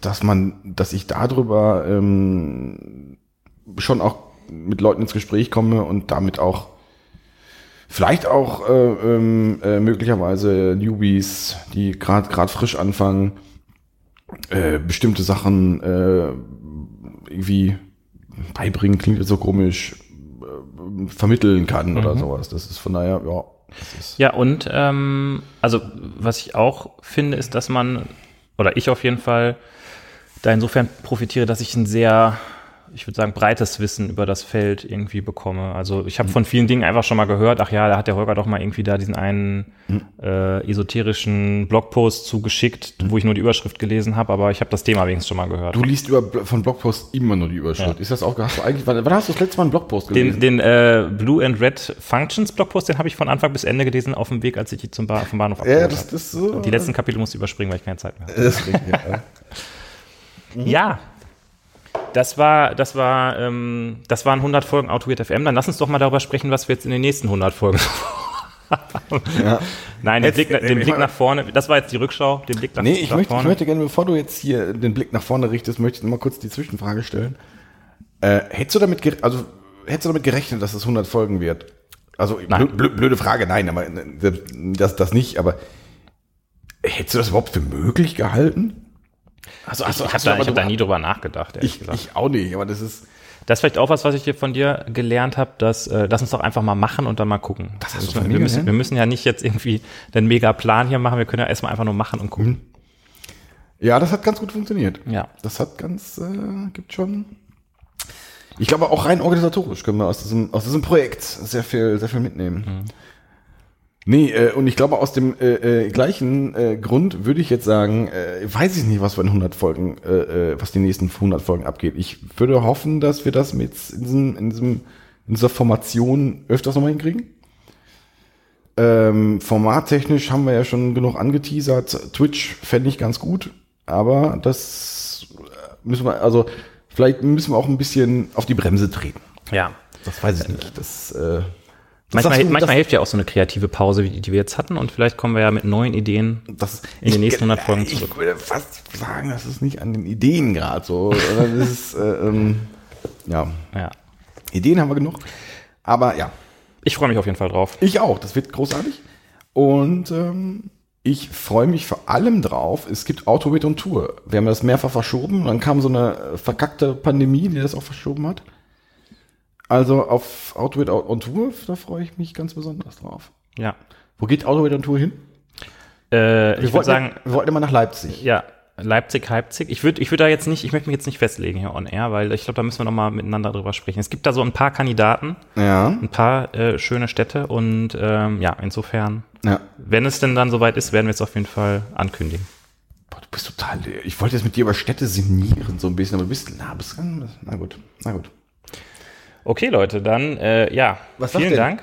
dass man, dass ich darüber ähm, schon auch mit Leuten ins Gespräch komme und damit auch vielleicht auch äh, ähm, äh, möglicherweise Newbies, die gerade gerade frisch anfangen, äh, bestimmte Sachen äh, irgendwie beibringen, klingt jetzt so komisch, äh, vermitteln kann oder sowas. Das ist von daher, ja. Ja, und ähm, also was ich auch finde, ist, dass man, oder ich auf jeden Fall, da insofern profitiere, dass ich ein sehr, ich würde sagen, breites Wissen über das Feld irgendwie bekomme. Also ich habe von vielen Dingen einfach schon mal gehört, ach ja, da hat der Holger doch mal irgendwie da diesen einen äh, esoterischen Blogpost zugeschickt, wo ich nur die Überschrift gelesen habe, aber ich habe das Thema wenigstens schon mal gehört. Du liest über, von Blogposts immer nur die Überschrift. Ja. Ist das auch, hast du eigentlich, wann, wann hast du das letzte Mal einen Blogpost gelesen? Den, den äh, Blue and Red Functions Blogpost, den habe ich von Anfang bis Ende gelesen auf dem Weg, als ich die zum ba vom Bahnhof ja, abgeholt das, habe. das ist so. Die letzten Kapitel musste ich überspringen, weil ich keine Zeit mehr hatte. Das richtig, ja. Ja. Das war, das war, ähm, das waren 100 Folgen Autogate FM. Dann lass uns doch mal darüber sprechen, was wir jetzt in den nächsten 100 Folgen ja. Nein, den, Jetzt, Blick, äh, den ich Blick nach vorne, das war jetzt die Rückschau, den Blick nach, Nee, ich nach möchte, ich vorne. möchte gerne, bevor du jetzt hier den Blick nach vorne richtest, möchte ich noch mal kurz die Zwischenfrage stellen. Äh, hättest du damit, also, hättest du damit gerechnet, dass es 100 Folgen wird? Also, Nein. blö, blö, blöde Frage, nein, aber äh, das, das nicht, aber hättest du das überhaupt für möglich gehalten? Also, ich ich habe da, ich hab da nie drüber nachgedacht, ehrlich ich, gesagt. ich auch nicht, aber das ist, Das ist vielleicht auch was, was ich hier von dir gelernt habe, dass äh, lass uns doch einfach mal machen und dann mal gucken. Das hast du wir, wir, müssen, wir müssen ja nicht jetzt irgendwie den mega Plan hier machen, wir können ja erstmal einfach nur machen und gucken. ja, das hat ganz gut funktioniert. Ja. Das hat ganz, äh, gibt schon. Ich glaube, auch rein organisatorisch können wir aus diesem, aus diesem Projekt sehr viel, sehr viel mitnehmen. Nee, äh, und ich glaube, aus dem äh, äh, gleichen äh, Grund würde ich jetzt sagen, äh, weiß ich nicht, was den 100 Folgen, äh, äh, was die nächsten 100 Folgen abgeht. Ich würde hoffen, dass wir das mit in, diesem, in, diesem, in dieser Formation öfters nochmal hinkriegen. Ähm, formattechnisch haben wir ja schon genug angeteasert. Twitch fände ich ganz gut, aber das äh, müssen wir, also vielleicht müssen wir auch ein bisschen auf die Bremse treten. Ja. Das weiß ich nicht. Das, äh, Manchmal, du, manchmal hilft ja auch so eine kreative Pause, wie die, die wir jetzt hatten und vielleicht kommen wir ja mit neuen Ideen. das, in den nächsten 100 Folgen Ich zurück. würde fast sagen, das ist nicht an den Ideen gerade so. das ist, äh, ähm, ja, Ja. Ideen haben wir genug. Aber ja, Ich freue mich auf jeden Fall drauf. ich auch. Das wird großartig. Und ähm, ich freue mich vor allem drauf. Es gibt Autowit und Tour. Wir haben das mehrfach verschoben. Dann kam so eine äh, verkackte Pandemie, die das auch verschoben hat. Also auf Autowit on Tour, da freue ich mich ganz besonders drauf. Ja. Wo geht Autowit on Tour hin? Äh, ich würde sagen, wir wollten immer nach Leipzig. ja, Leipzig, Leipzig. Ich würde ich würd da jetzt nicht, ich möchte mich jetzt nicht festlegen hier on air, weil ich glaube, da müssen wir nochmal miteinander drüber sprechen. Es gibt da so ein paar Kandidaten, Ja, ein paar äh, schöne Städte und ähm, ja, insofern, ja. wenn es denn dann soweit ist, werden wir es auf jeden Fall ankündigen. Boah, du bist total. Ich wollte jetzt mit dir über Städte sinnieren, so ein bisschen, aber du bist. Na, bist na gut, na gut. Okay, Leute, dann äh, ja, Was vielen denn? Dank.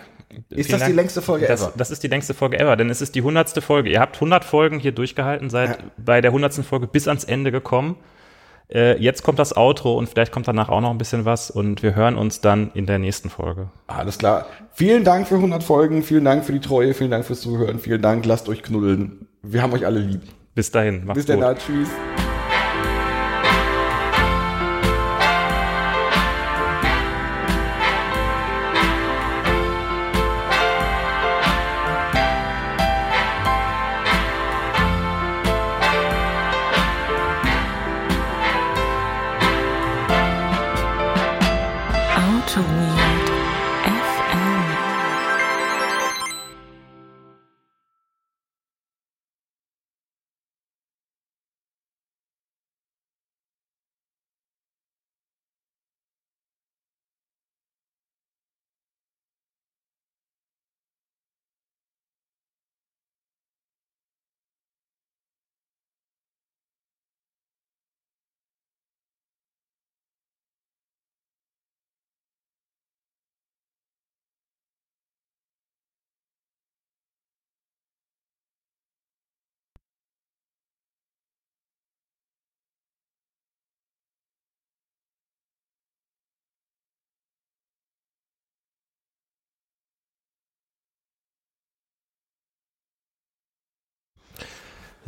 Ist das die Dank. längste Folge das, ever? Das ist die längste Folge ever, denn es ist die hundertste Folge. Ihr habt 100 Folgen hier durchgehalten, seid Ja. bei der hundertsten Folge bis ans Ende gekommen. Äh, jetzt kommt das Outro und vielleicht kommt danach auch noch ein bisschen was und wir hören uns dann in der nächsten Folge. Alles klar. Vielen Dank für 100 Folgen, vielen Dank für die Treue, vielen Dank fürs Zuhören, vielen Dank, lasst euch knuddeln. Wir haben euch alle lieb. Bis dahin, macht's Bis dann, gut. da, tschüss.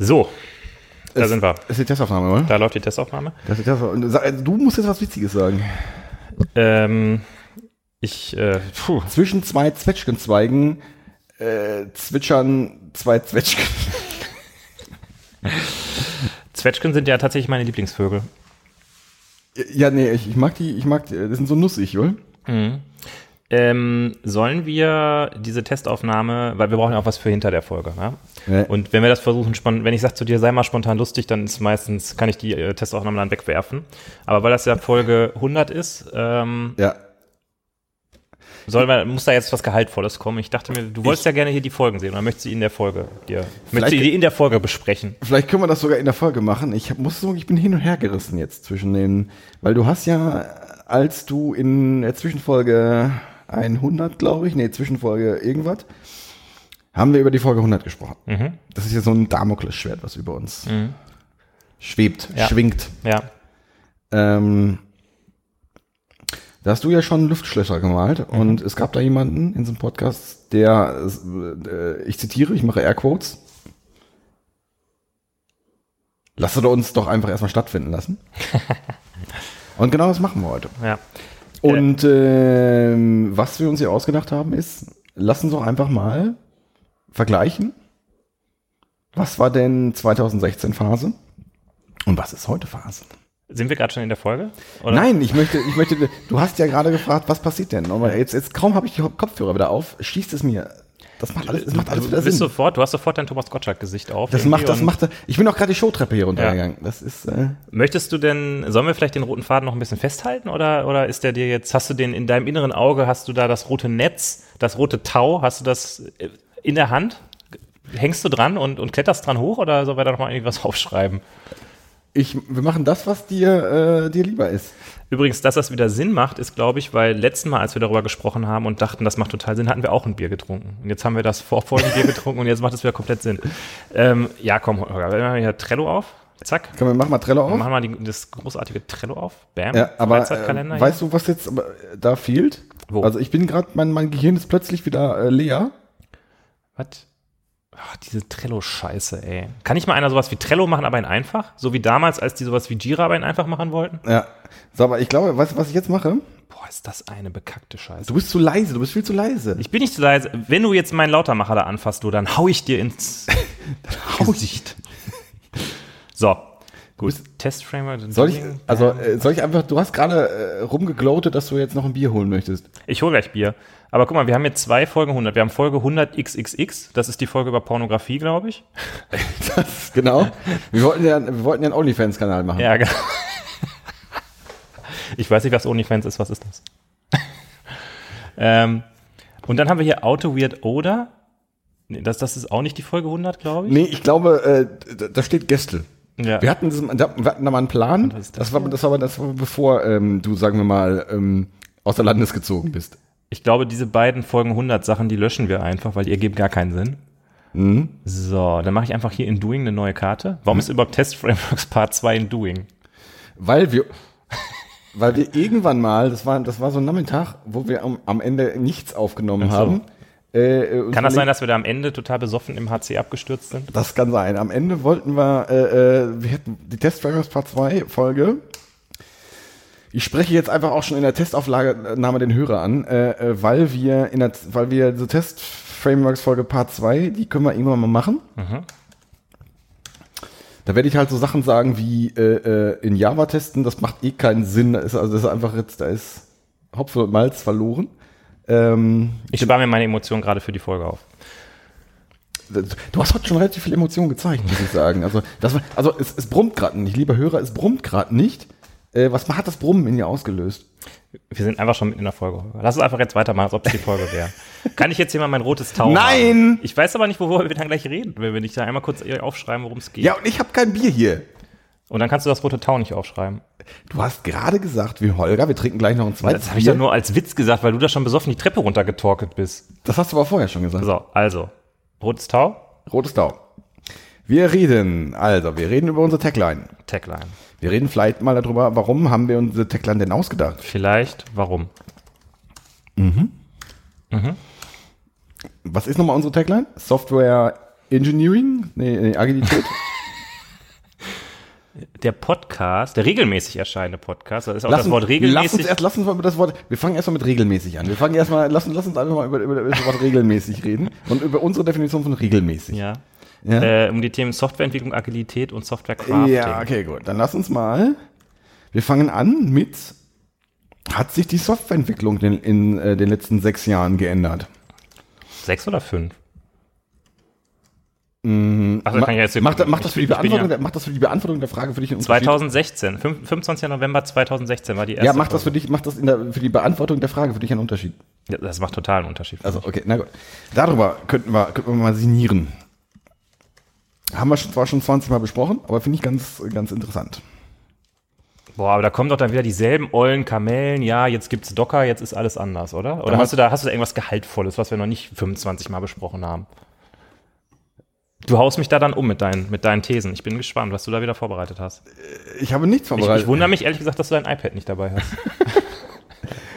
So, Da sind wir. Das ist die Testaufnahme, oder? Da läuft die Testaufnahme. Das ist die Testaufnahme. Sag- Du musst jetzt was Witziges sagen. Ähm, ich, äh, puh, Zwischen zwei Zwetschgenzweigen äh, zwitschern zwei Zwetschgen. Zwetschgen sind ja tatsächlich meine Lieblingsvögel. Ja, nee, ich, ich mag die, ich mag die, das sind so nussig, oder? Ähm, sollen wir diese Testaufnahme, weil wir brauchen ja auch was für hinter der Folge, ne? Ja. Und wenn wir das versuchen, wenn ich sage zu dir, sei mal spontan lustig, dann ist meistens, kann ich die äh, Testaufnahme dann wegwerfen. Aber weil das ja Folge 100 ist, ähm, Ja. soll man, muss da jetzt was Gehaltvolles kommen. Ich dachte mir, du wolltest ja gerne hier die Folgen sehen oder möchtest du die in der Folge dir, möchtest du die in der Folge besprechen? Vielleicht können wir das sogar in der Folge machen. Ich hab, muss sagen, ich bin hin und her gerissen jetzt zwischen den, weil du hast ja, als du in der Zwischenfolge 100, glaube ich, nee, Zwischenfolge irgendwas, haben wir über die Folge 100 gesprochen. Mhm. Das ist ja so ein Damoklesschwert, was über uns schwebt, Ja. schwingt. Ja. Ähm, da hast du ja schon Luftschlösser gemalt Mhm. und es gab da jemanden in so einem Podcast, der, äh, ich zitiere, ich mache Airquotes. Lass uns doch einfach erstmal stattfinden lassen. und genau das machen wir heute. Ja. Und ähm, was wir uns hier ausgedacht haben, ist, lass uns doch einfach mal vergleichen. Was war denn 2016 Phase? Und was ist heute Phase? Sind wir gerade schon in der Folge? Oder? Nein, ich möchte, ich möchte, du hast ja gerade gefragt, was passiert denn? Aber jetzt, jetzt kaum habe ich die Kopfhörer wieder auf, schießt es mir. Das macht alles, das macht alles Du, wieder bist Sinn. sofort, du hast sofort dein Thomas Gottschalk-Gesicht auf. Das macht, das macht, ich bin auch gerade die Showtreppe hier runtergegangen. Das ist, äh, Möchtest du denn, sollen wir vielleicht den roten Faden noch ein bisschen festhalten oder, oder ist der dir jetzt, hast du den in deinem inneren Auge, hast du da das rote Netz, das rote Tau, hast du das äh, in der Hand? Hängst du dran und, und kletterst dran hoch oder sollen wir da noch mal irgendwas aufschreiben? Ich, wir machen das, was dir, äh, dir lieber ist. Übrigens, dass das wieder Sinn macht, ist, glaube ich, weil letzten Mal, als wir darüber gesprochen haben und dachten, das macht total Sinn, hatten wir auch ein Bier getrunken. Und jetzt haben wir das Vorfolgenbier getrunken und jetzt macht es wieder komplett Sinn. Ähm, ja, komm, Holger, wir machen hier Trello auf. Zack. Komm, wir machen mal Trello auf. Machen wir die, das großartige Trello auf. Bam. Ja, aber äh, weißt du, was jetzt äh, da fehlt? Wo? Also ich bin gerade, mein, mein Gehirn ist plötzlich wieder äh, leer. Was? Ach, diese Trello-Scheiße, ey. Kann nicht mal einer sowas wie Trello machen, aber in einfach? So wie damals, als die sowas wie Jira aber in einfach machen wollten? Ja. So, aber ich glaube, weißt du, was ich jetzt mache? Boah, ist das eine bekackte Scheiße. Du bist zu leise, du bist viel zu leise. ich bin nicht zu leise. Wenn du jetzt meinen Lautermacher da anfasst, du, dann hau ich dir ins Gesicht. So. Gut. Test-Framework. Soll ich, also äh, soll ich einfach, du hast gerade äh, rumgegloatet, dass du jetzt noch ein Bier holen möchtest. Ich hole gleich Bier. Aber guck mal, wir haben jetzt zwei Folgen 100. Wir haben Folge 100 XXX. Das ist die Folge über Pornografie, glaube ich. Das, genau. Wir wollten ja, wir wollten ja einen OnlyFans-Kanal machen. Ja, genau. Ich weiß nicht, was OnlyFans ist. Was ist das? ähm, und dann haben wir hier Auto Weird Oder. Nee, das, das ist auch nicht die Folge 100, glaube ich. Nee, ich glaube, äh, da- da steht Gäste. Ja. Wir hatten, das, wir hatten da mal einen Plan. Das, das war, das war das war bevor ähm, du, sagen wir mal, ähm, außer Landes gezogen bist. Ich glaube, diese beiden Folgen 100 Sachen, die löschen wir einfach, weil die ergeben gar keinen Sinn. Mhm. So, dann mache ich einfach hier in Doing eine neue Karte. Warum ist überhaupt Test Frameworks Part 2 in Doing? Weil wir, weil wir irgendwann mal, das war, das war so ein Nachmittag, wo wir am, am Ende nichts aufgenommen so. haben. Äh, äh, Kann das sein, dass wir da am Ende total besoffen im HC abgestürzt sind? Das kann sein. Am Ende wollten wir, äh, äh, wir hätten die Test Frameworks Part 2 Folge. Ich spreche jetzt einfach auch schon in der Testaufnahme den Hörer an, äh, äh, weil wir in der, weil wir diese Test Frameworks Folge Part 2, die können wir irgendwann mal machen. Da werde ich halt so Sachen sagen wie äh, in Java testen, das macht eh keinen Sinn. Da ist, also das ist einfach jetzt, da ist Hopfen und Malz verloren. Ähm, Ich spare mir meine Emotionen gerade für die Folge auf. Du hast heute schon relativ viel Emotion gezeigt, muss ich sagen. Also, das also es, es brummt gerade nicht, lieber Hörer, es brummt gerade nicht. Äh, was hat das Brummen in dir ausgelöst? Wir sind einfach schon mitten in der Folge. Lass uns einfach jetzt weitermachen, als ob es die Folge wäre. Kann ich jetzt hier mal mein rotes Tau Nein! haben? Ich weiß aber nicht, worüber wir dann gleich reden, wenn wir nicht da einmal kurz aufschreiben, worum es geht. Ja, und ich habe kein Bier hier. Und dann kannst du das rote Tau nicht aufschreiben. Du hast gerade gesagt, wie Holger, wir trinken gleich noch ein zweites Das habe ich doch nur als Witz gesagt, weil du da schon besoffen die Treppe runtergetorkelt bist. das hast du aber vorher schon gesagt. So, also, rotes Tau, Rotes Tau. Wir reden, also, wir reden über unsere Tagline. Tagline. Wir reden vielleicht mal darüber, warum haben wir unsere Tagline denn ausgedacht? Vielleicht, warum? Was ist nochmal unsere Tagline? Software Engineering? Nee, nee Agilität. der Podcast, der regelmäßig erscheinende Podcast, das ist auch Lass das Wort Lass uns regelmäßig. erst, lass uns mal über das Wort, wir fangen erstmal mit regelmäßig an. Wir fangen erstmal, lass, uns- lass uns einfach mal über, über, über das Wort regelmäßig reden und über unsere Definition von regelmäßig. ja. Ja? Äh, um die Themen Softwareentwicklung, Agilität und Softwarecrafting. Ja, okay, gut. Dann lass uns mal. Wir fangen an mit. Hat sich die Softwareentwicklung in, in äh, den letzten sechs Jahren geändert? Sechs oder fünf? Ach, das kann ich jetzt Macht, macht, das für die Beantwortung, ja- der, macht das für die Beantwortung der Frage für dich einen Unterschied? 2016, fünf- 25. November 2016 war die erste. Ja, macht das für dich, macht das der, für die Beantwortung der Frage für dich einen Unterschied? Ja, Das macht total einen Unterschied. Also, okay, na gut. Darüber könnten wir, könnten wir mal sinnieren. Haben wir schon, zwar schon 20 Mal besprochen, aber finde ich ganz, ganz interessant. Boah, aber da kommen doch dann wieder dieselben ollen Kamellen. Ja, jetzt gibt's Docker, jetzt ist alles anders, oder? Oder Damals- hast du da, hast du da irgendwas Gehaltvolles, was wir noch nicht 25 Mal besprochen haben? Du haust mich da dann um mit deinen, mit deinen Thesen. Ich bin gespannt, was du da wieder vorbereitet hast. Ich habe nichts Ich, vorbereitet. ich wundere mich ehrlich gesagt, dass du dein iPad nicht dabei hast.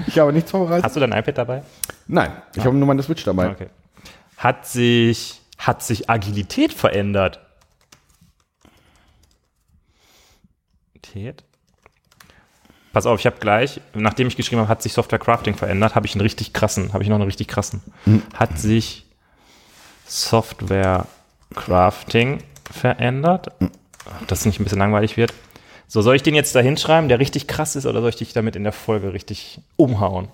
Ich habe nichts vorbereitet. Hast du dein iPad dabei? Nein, ich habe nur meine Switch dabei. Okay. Hat sich, hat sich Agilität verändert? Tät? Pass auf, ich habe gleich, nachdem ich geschrieben habe, hat sich Software Crafting verändert, habe ich einen richtig krassen, habe ich noch einen richtig krassen. Hat sich Software Crafting verändert? Ob das nicht ein bisschen langweilig wird. So, soll ich den jetzt da hinschreiben, der richtig krass ist, oder soll ich dich damit in der Folge richtig umhauen?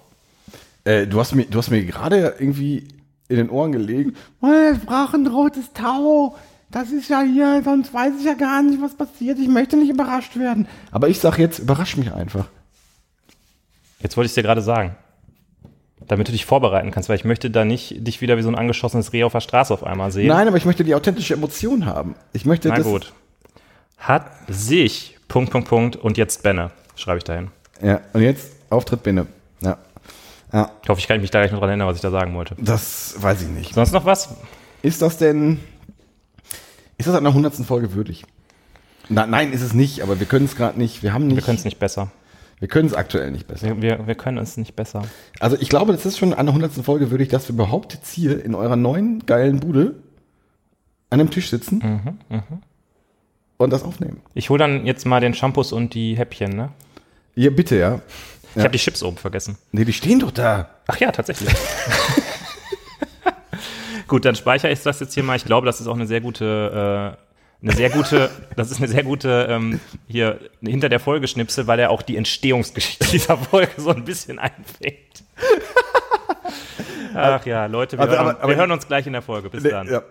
Äh, du, hast mir, du hast mir gerade irgendwie in den Ohren gelegen. Oh, wir brauchen ein rotes Tau. Das ist ja hier, sonst weiß ich ja gar nicht, was passiert. Ich möchte nicht überrascht werden. Aber ich sag jetzt, überrasch mich einfach. Jetzt wollte ich es dir gerade sagen. Damit du dich vorbereiten kannst, weil ich möchte da nicht dich wieder wie so ein angeschossenes Reh auf der Straße auf einmal sehen. Nein, aber ich möchte die authentische Emotion haben. Ich möchte Na das. gut. Hat sich, Punkt, Punkt, Punkt, und jetzt Benne, schreibe ich dahin. Ja, und jetzt Auftritt Binne. Ja. Ja, Ich hoffe, ich kann mich da gleich noch dran erinnern, was ich da sagen wollte. das weiß ich nicht. Sonst noch was? Ist das denn. Ist das einer hundertsten Folge würdig? Na, nein, ist es nicht, aber wir können es gerade nicht. Wir haben nicht. Wir können es nicht besser. Wir können es aktuell nicht besser. Wir, wir, wir können es nicht besser. Also ich glaube, das ist schon an der hundertsten Folge würdig, dass wir überhaupt jetzt hier in eurer neuen geilen Bude an einem Tisch sitzen und das aufnehmen. Ich hole dann jetzt mal den Shampoos und die Häppchen, ne? Ja, bitte, ja. Ich habe die Chips oben vergessen. Nee, die stehen doch da. Ach ja, tatsächlich. Gut, dann speichere ich das jetzt hier mal. Ich glaube, das ist auch eine sehr gute, äh, eine sehr gute, das ist eine sehr gute ähm, hier hinter der Folge Schnipsel, weil er auch die Entstehungsgeschichte dieser Folge so ein bisschen einfängt. Ach ja, Leute, wir, Also, hören, aber- uns- aber- wir hören uns gleich in der Folge. Bis dann. Ja.